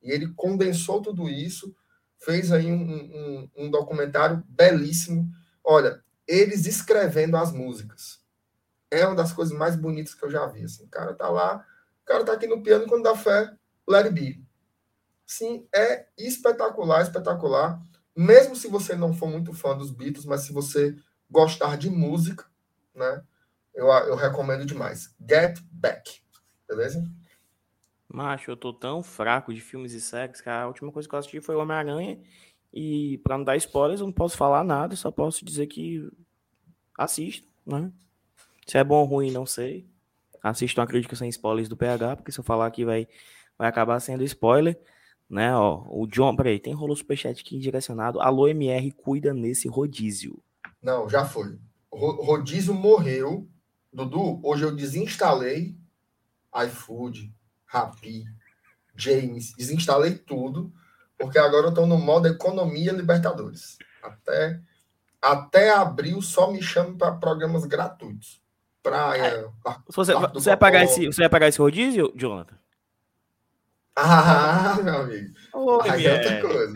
E ele condensou tudo isso, fez aí um, um, um documentário belíssimo. Olha, eles escrevendo as músicas é uma das coisas mais bonitas que eu já vi. Assim. O cara tá lá, o cara tá aqui no piano quando dá fé, let it be. Sim, é espetacular, espetacular. Mesmo se você não for muito fã dos Beatles, mas se você gostar de música, né? Eu, eu recomendo demais. Get Back. Beleza? Macho, eu tô tão fraco de filmes e séries que a última coisa que eu assisti foi Homem-Aranha. E para não dar spoilers, eu não posso falar nada, só posso dizer que assisto, né? Se é bom ou ruim, não sei. Assisto uma crítica sem spoilers do PH, porque se eu falar aqui vai, vai acabar sendo spoiler. Né, ó, o John, peraí, tem rolou superchat aqui direcionado. Alô, MR, cuida nesse rodízio. Não, já foi. Rodízio morreu. Dudu, hoje eu desinstalei iFood, Rappi, James, desinstalei tudo, porque agora eu estou no modo economia Libertadores. Até, até abril só me chame para programas gratuitos. Praia. É. Você, você, vai pagar esse, você vai pagar esse rodízio, Jonathan? Ah, meu amigo. aí é outra coisa.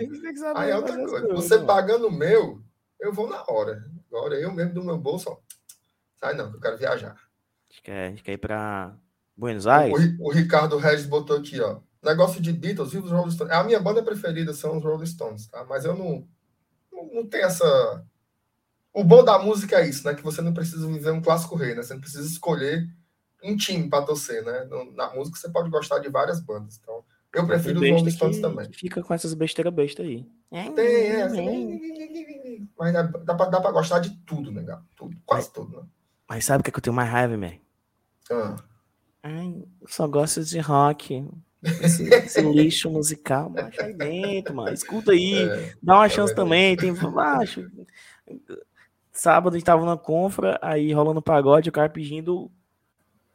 Aí é outra coisa. Você pagando o meu, eu vou na hora. Agora eu mesmo do meu bolso, ó. Sai não, eu quero viajar. A gente quer, a gente quer ir para Buenos Aires? O, o, Ricardo Regis botou aqui, ó. Negócio de Beatles e os Rolling Stones. A minha banda preferida são os Rolling Stones, tá? Mas eu não, não, não tenho essa. O bom da música é isso, né? Que você não precisa viver um clássico rei, né? Você não precisa escolher um time para torcer, né? Na música você pode gostar de várias bandas. Então, eu prefiro os Rolling Stones também. Fica com essas besteiras besta aí. Tem, é. Assim, mas dá, dá, pra, dá pra gostar de tudo, né, Tudo, quase mas, tudo, né? Mas sabe o que, é que eu tenho mais raiva, man? Ah. Ai, eu só gosto de rock. Esse, esse lixo musical, macho, aí dentro, mano. Escuta aí, é, dá uma é chance também. Tem, macho. Sábado a gente tava na confra, aí rolando pagode, o cara pedindo.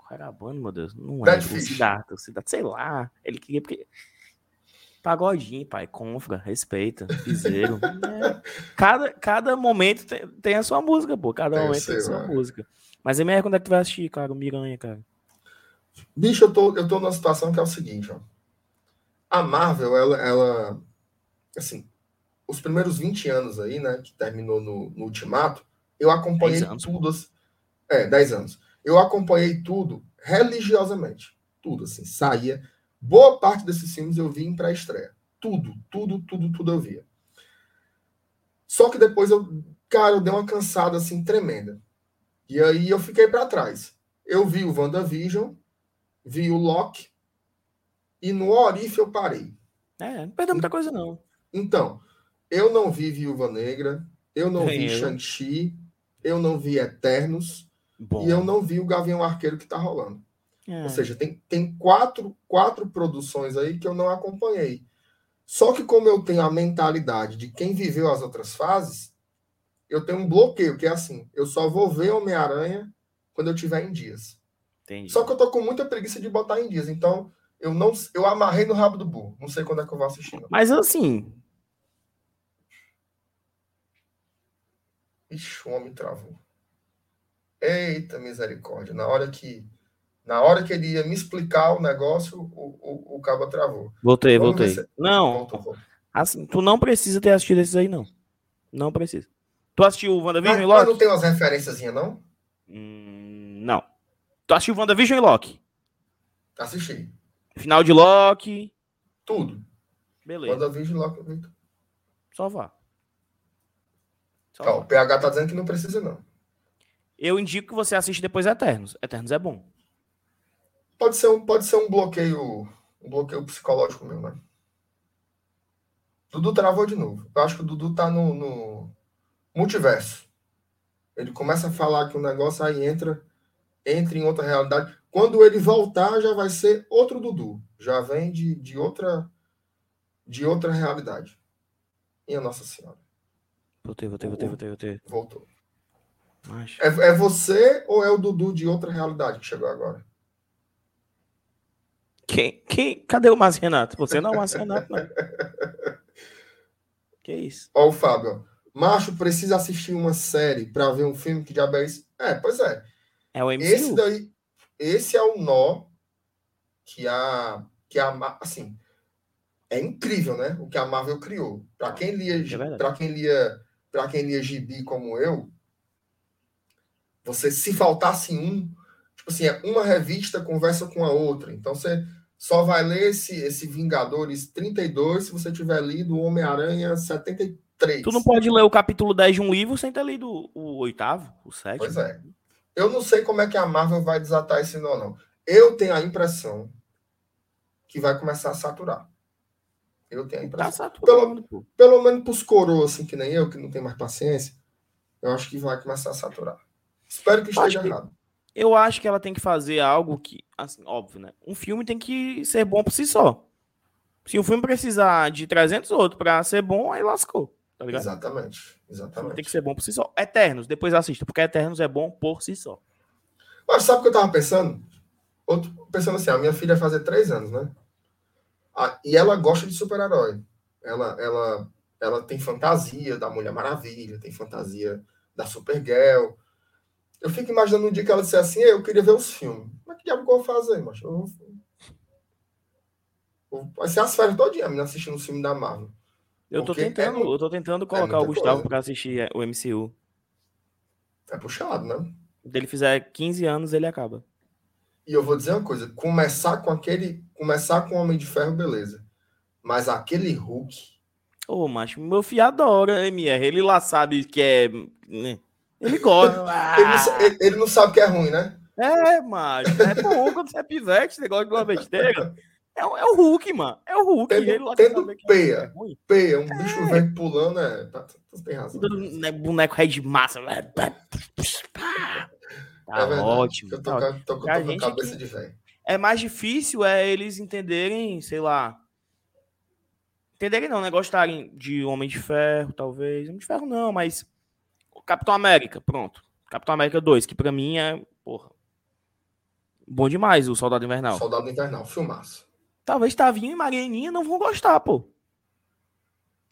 Qual era a banda, meu Deus? Não é. O Siddhartha, Siddhartha, sei lá. Ele queria. Porque... Pagodinho, pai, confra, respeita, piseiro. é. cada, cada momento tem, tem, a sua música, pô. Cada momento sei, tem a sua mano. música. Mas MR, quando é que tu vai assistir, cara? O Miranha, cara? Bicho, eu tô, eu tô numa situação que é o seguinte, ó. A Marvel, ela, ela assim, os primeiros 20 anos aí, né, que terminou no, no Ultimato, eu acompanhei tudo. Assim, é, 10 anos. Eu acompanhei tudo religiosamente. Tudo, assim, saía. Boa parte desses filmes eu vi em pré-estreia. Tudo, tudo, tudo, tudo eu via. Só que depois eu, cara, eu dei uma cansada, assim, tremenda. E aí eu fiquei para trás. Eu vi o WandaVision, vi o Loki e no Orif eu parei. É, não perdeu muita coisa, não. Então, eu não vi Viúva Negra, eu não vi Shang-Chi, eu não vi Eternos Bom. e eu não vi o Gavião Arqueiro que tá rolando. É. Ou seja, tem, tem quatro, quatro produções aí que eu não acompanhei. Só que como eu tenho a mentalidade de quem viveu as outras fases, eu tenho um bloqueio, que é assim, eu só vou ver Homem-Aranha quando eu tiver em dias. Entendi. Só que eu tô com muita preguiça de botar em dias. Então, eu não eu amarrei no rabo do burro. Não sei quando é que eu vou assistir. Não. Mas assim. Ixi, o homem travou. Eita misericórdia. Na hora que. Na hora que ele ia me explicar o negócio, o, o, o cabo travou. Voltei, Vamos voltei. Se... Não. Voltou. Assim, tu não precisa ter assistido esses aí, não. Não precisa. Tu assistiu o WandaVision e Loki? não tem umas referências, não? Hum, não. Tu assistiu WandaVision e Loki? Assisti. Final de Loki. Tudo. Beleza. WandaVision e Loki. Só vá. Só vá. O PH tá dizendo que não precisa, não. Eu indico que você assiste depois Eternos. Eternos é bom. Pode ser um, pode ser um bloqueio. Um bloqueio psicológico meu, né? Dudu travou de novo. Eu acho que o Dudu tá no, no multiverso. Ele começa a falar que o negócio aí entra entre em outra realidade. Quando ele voltar, já vai ser outro Dudu. Já vem de, de outra de outra realidade. E a Nossa Senhora. Voltei, voltei, voltei, voltei, voltei. Voltou. É, é você ou é o Dudu de outra realidade que chegou agora? Quem, quem, cadê o Márcio Renato? Você não é o Márcio Renato, não. que isso? Ó, o Fábio. Macho precisa assistir uma série para ver um filme que já é isso. É, pois é. É o MCU. Esse daí, esse é o nó que a que a assim, é incrível, né? O que a Marvel criou. Para quem lia, é para quem lia, para quem lia gibi como eu, você se faltasse um, tipo assim, é uma revista conversa com a outra. Então você só vai ler esse, esse Vingadores 32 se você tiver lido o Homem-Aranha 73. Tu não pode ler o capítulo 10 de um livro sem ter lido o oitavo, o sétimo. Pois é. Eu não sei como é que a Marvel vai desatar esse nó, não. Eu tenho a impressão que vai começar a saturar. Eu tenho a impressão. Tá pelo, pelo menos para os coroas, assim, que nem eu, que não tem mais paciência, eu acho que vai começar a saturar. Espero que esteja errado. Eu acho que ela tem que fazer algo que, assim, óbvio, né? Um filme tem que ser bom por si só. Se um filme precisar de 300 outros para ser bom, aí lascou. Tá ligado? Exatamente. Exatamente. Tem que ser bom por si só. Eternos, depois assista, porque Eternos é bom por si só. Mas sabe o que eu tava pensando? Outro, pensando assim, a minha filha vai fazer três anos, né? Ah, e ela gosta de super-herói. Ela, ela, ela tem fantasia da Mulher Maravilha, tem fantasia da Supergirl. Eu fico imaginando um dia que ela disser assim, eu queria ver os filmes. Mas que diabo que eu vou fazer, macho? Eu vou... Vai ser as férias todinha, menina assistindo o filme da Marvel. Eu tô tentando, é, eu tô tentando é colocar é o Gustavo para assistir é, o MCU. É puxado, né? Se ele fizer 15 anos, ele acaba. E eu vou dizer uma coisa, começar com aquele, começar com o Homem de Ferro, beleza. Mas aquele Hulk. Ô, oh, macho, meu filho adora MR. Ele lá sabe que é. Né? Ele gosta. ele, não, ele, não, sabe que é ruim, né? É, macho. É bom quando você é pivete, esse negócio de uma besteira. É, é, o Hulk, mano. É o Hulk. Tendo, ele tendo é peia. É peia, um é. bicho velho pulando, é. Tá, tá, tem razão. Né, boneco rei de massa. Tá é ótimo. Eu tô, tá, tô, tô, tô com a cabeça que... de velho. É mais difícil é eles entenderem, sei lá. Entenderem não, né? Gostarem de Homem de Ferro, talvez. Homem de Ferro não, mas Capitão América, pronto. Capitão América 2, que pra mim é, porra, bom demais o Soldado Invernal. Soldado Invernal, filmaço. Talvez Tavinho e Marianinha não vão gostar, pô.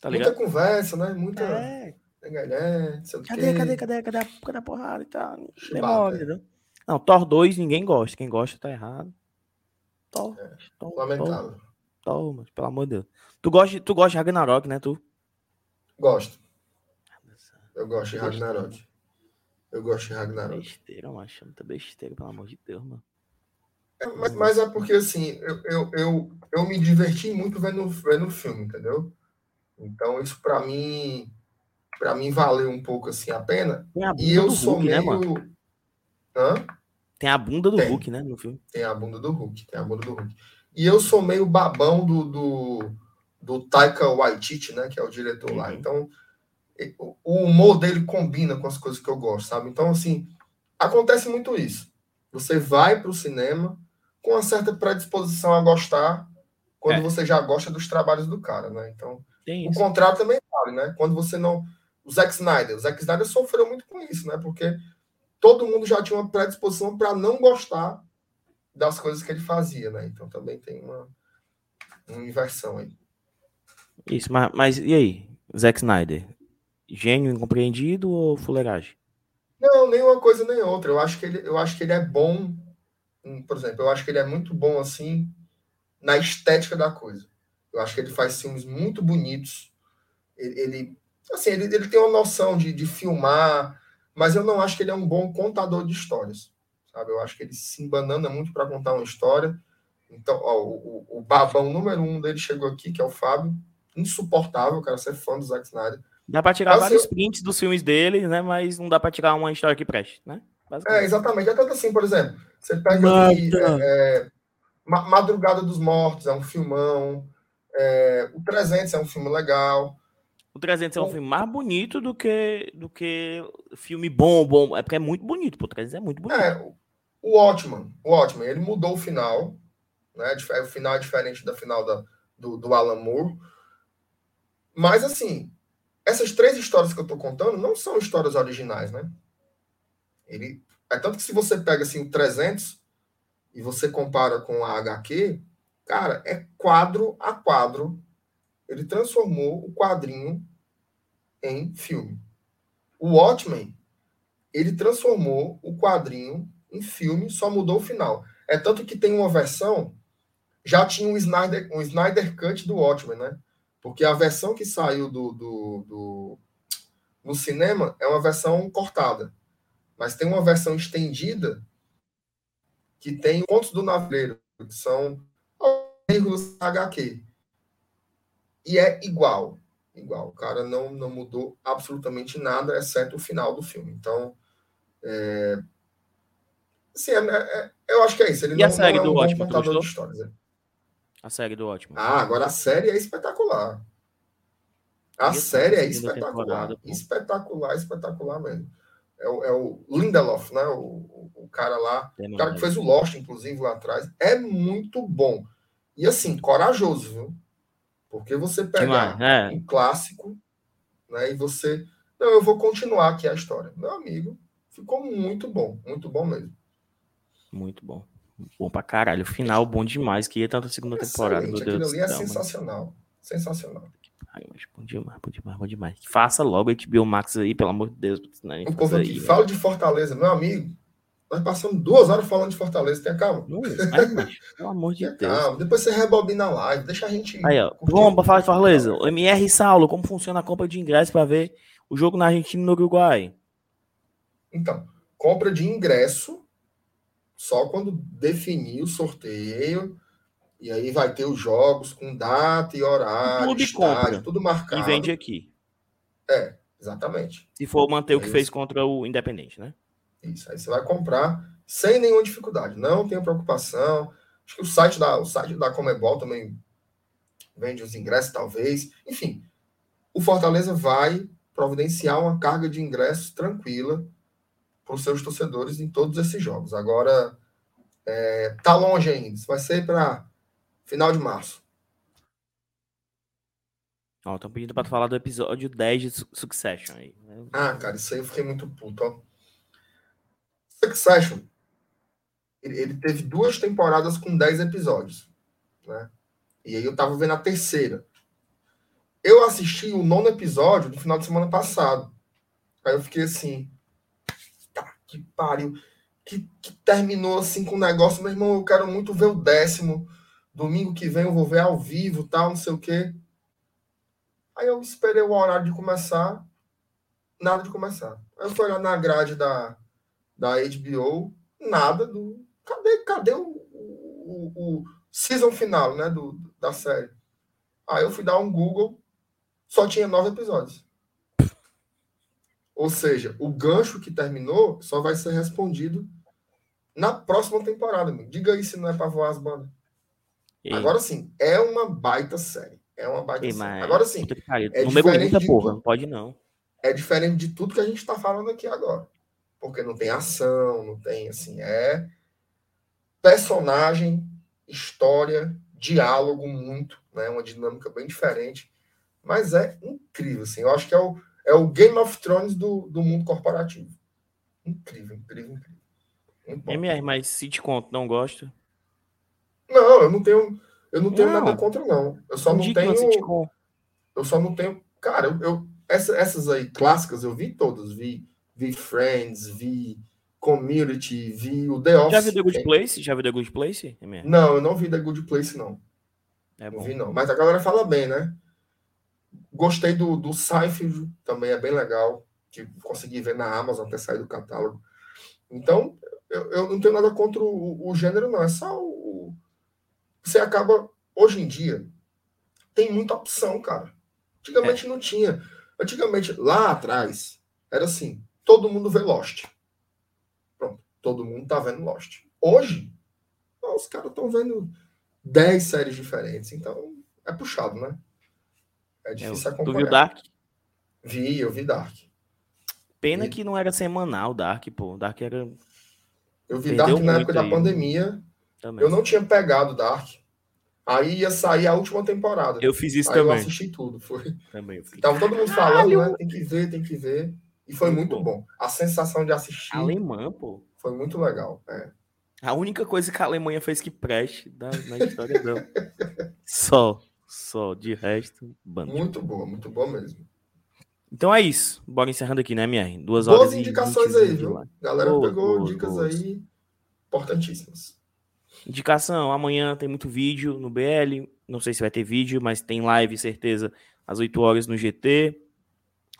Tá Muita conversa, né? Muita. É. Cadê, cadê, cadê, cadê, cadê, a, cadê a porrada e tal? Demora, entendeu? Não, Thor 2 ninguém gosta. Quem gosta tá errado. Thor. É, Thor lamentável. Thor, Thor, pelo amor de Deus. Tu gosta, tu gosta de Ragnarok, né, tu? Gosto. Eu gosto de Ragnarok. Eu gosto de Ragnarok. Besteira, macho. Muita besteira, pelo amor de Deus, mano. É, mas, mas, é porque, assim, eu, eu, eu, eu me diverti muito vendo, vendo o filme, entendeu? Então, isso para mim para mim valeu um pouco assim a pena. E eu sou Hulk, né, meio. Né, Hã? Tem a bunda do tem, Hulk, né, no filme? Tem a bunda do Hulk, tem a bunda do Hulk. E eu sou meio babão do, do, do Taika Waititi, né, que é o diretor uhum. lá. Então, o humor dele combina com as coisas que eu gosto, sabe? Então, assim, acontece muito isso. Você vai para o cinema com uma certa predisposição a gostar quando é. você já gosta dos trabalhos do cara, né? Então, o contrário também vale, né? Quando você não. O Zack Snyder. O Zack Snyder sofreu muito com isso, né? Porque todo mundo já tinha uma predisposição para não gostar das coisas que ele fazia, né? Então também tem uma, uma inversão aí. Isso, mas, mas e aí? Zack Snyder? Gênio incompreendido ou fuleiragem? Não, nem uma coisa nem outra. Eu acho que ele, eu acho que ele é bom. Por exemplo, eu acho que ele é muito bom assim na estética da coisa. Eu acho que ele faz filmes muito bonitos. Ele, ele assim, ele, ele tem uma noção de, de filmar, mas eu não acho que ele é um bom contador de histórias. Sabe? Eu acho que ele se embanana muito para contar uma história. Então, ó, o, o, babão número um dele chegou aqui, que é o Fábio. Insuportável, cara, ser fã do Zack Snyder. Dá para tirar vários eu... prints dos filmes dele, né? Mas não dá para tirar uma história que preste, né? É, exatamente. É tanto assim, por exemplo, você pega aqui, é, é, Madrugada dos Mortos, é um filmão. É, o 300 é um filme legal. O 300 é um filme mais bonito do que do que filme bom, bom. É porque é muito bonito, pô. O 300 é muito bonito. É, o Watchman, o Watchman, ele mudou o final, né? O final é diferente da final da, do, do Alan Moore. Mas, assim, essas três histórias que eu tô contando não são histórias originais, né? Ele, é tanto que se você pega, assim, o 300 e você compara com a HQ, Cara, é quadro a quadro. Ele transformou o quadrinho em filme. O Watchmen, ele transformou o quadrinho em filme, só mudou o final. É tanto que tem uma versão, já tinha um Snyder, um Snyder Cut do Watchmen, né? Porque a versão que saiu do, do, do, no cinema é uma versão cortada. Mas tem uma versão estendida que tem Contos do Naveiro, que são HQ. E é igual. Igual. O cara não, não mudou absolutamente nada, exceto o final do filme. Então, é... Assim, é, é, eu acho que é isso. Ele e não, a série não é um do de né? A série do Ótimo. Ah, agora a série é espetacular. A série é espetacular. Espetacular, espetacular mesmo. É o, é o Lindelof, né? O, o, cara lá. O cara que fez o Lost, inclusive, lá atrás. É muito bom. E assim, corajoso, viu? Porque você pegar Demais, é. um clássico, né? E você. Não, eu vou continuar aqui a história. Meu amigo, ficou muito bom. Muito bom mesmo. Muito bom. Bom pra caralho. O final bom demais. Queria tanta segunda temporada. Meu Excelente. Deus Aquilo ali é céu. mano. sensacional. Sensacional. Ai, mas bom demais, bom demais, bom demais. Faça logo a HBO Max aí, pelo amor de Deus. O povo aqui aí, né? fala de Fortaleza, meu amigo. Nós passamos duas horas falando de Fortaleza, tenha calma. Não, mas, pelo amor de Deus. calma. Depois você rebobina a live, deixa a gente. Aí, ó. pra falar de. Fortaleza. O MR Saulo, como funciona a compra de ingresso pra ver o jogo na Argentina e no Uruguai? Então, compra de ingresso só quando definir o sorteio. E aí vai ter os jogos com data e horário, clube estádio, compra tudo E marcado. vende aqui. É, exatamente. Se for manter o que É fez isso. contra o Independente, né? Isso. Aí você vai comprar sem nenhuma dificuldade. Não tenha preocupação. Acho que o site da, o site da Comebol também vende os ingressos, talvez. Enfim, o Fortaleza vai providenciar uma carga de ingressos tranquila para os seus torcedores em todos esses jogos. Agora, é, tá longe ainda. Isso vai ser para final de março. Ó, estão pedindo pra tu falar do episódio 10 de Su- Succession aí. né? Ah, cara, isso aí eu fiquei muito puto. Ó. Succession. Ele, ele teve duas temporadas com 10 episódios. Né? E aí eu tava vendo a terceira. Eu assisti o nono episódio no final de semana passado. Aí eu fiquei assim. Que pariu. Que, que terminou assim com o negócio. Meu irmão, eu quero muito ver o décimo. Domingo que vem eu vou ver ao vivo, tal, não sei o quê. Aí eu esperei o horário de começar nada de começar. Aí eu fui olhar na grade da, da HBO, nada do. Cadê, cadê o, o, o season final, né? Do, da série. Aí eu fui dar um Google, só tinha nove episódios. Ou seja, o gancho que terminou só vai ser respondido na próxima temporada. Amigo. Diga aí se não é pra voar as bandas. Ei, Agora sim, é uma baita série. É uma baita ei, série. Agora sim, é diferente de porra, tudo. não pode não. é diferente de tudo que a gente está falando aqui agora. Porque não tem ação, não tem assim, é personagem, história, diálogo muito, né? Uma dinâmica bem diferente. Mas é incrível, assim. Eu acho que é o, é o Game of Thrones do, do mundo corporativo. Incrível, incrível, incrível. Muito bom. MR, mas se te conto, não gosto. Não, eu não tenho, eu não tenho Não. nada contra, não. Eu só não Indica uma tenho. sitcom. eu só não tenho. Cara, eu, eu- essa- essas aí clássicas eu vi todas. Vi, vi Friends, vi Community, vi o The Office. Já viu The Good Place? Já viu The Good Place? Não, eu não vi The Good Place, não. É não vi, não. Mas a galera fala bem, né? Gostei do, do Seinfeld, também é bem legal. Que consegui ver na Amazon até sair do catálogo. Então, eu, eu não tenho nada contra o, o gênero, não. É só o. o- Você acaba. Hoje em dia, tem muita opção, cara. Antigamente não tinha. Antigamente, lá atrás, era assim: todo mundo vê Lost. Pronto, todo mundo tá vendo Lost. Hoje, os caras estão vendo 10 séries diferentes. Então, é puxado, né? É É, difícil tu acompanhar. viu Dark? Vi, eu vi Dark. Pena E- que não era semanal Dark, pô. Dark era Eu vi Perdeu Dark na época da aí. pandemia. também. Eu não tinha pegado Dark. Aí ia sair a última temporada. Eu fiz isso Aí eu também. assisti tudo. Foi. também eu fiz. Tava todo mundo falando, né? Tem que ver, tem que ver. E foi Muito muito bom. A sensação de assistir Alemã, pô. foi muito legal. É. A única coisa que a Alemanha fez que preste da, na história dela. Só. Só. De resto, bando. Muito boa, muito boa mesmo. Então é isso. Bora encerrando aqui, né, MR? Duas Boas horas e indicações 20 aí, viu? Galera Boas, pegou boas, dicas boas. aí importantíssimas. Indicação, amanhã tem muito vídeo no BL. Não sei se vai ter vídeo, mas tem live, certeza, às 8 horas no GT.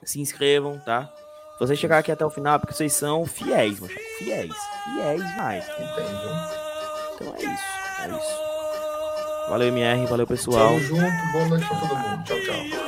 Se inscrevam, tá? Se vocês chegar aqui até o final, porque vocês são fiéis, mano. Fiéis. Fiéis mais. Entende? Então é isso. É isso. Valeu, MR. Valeu, pessoal. Tamo junto. Boa noite pra todo mundo. Tchau, tchau.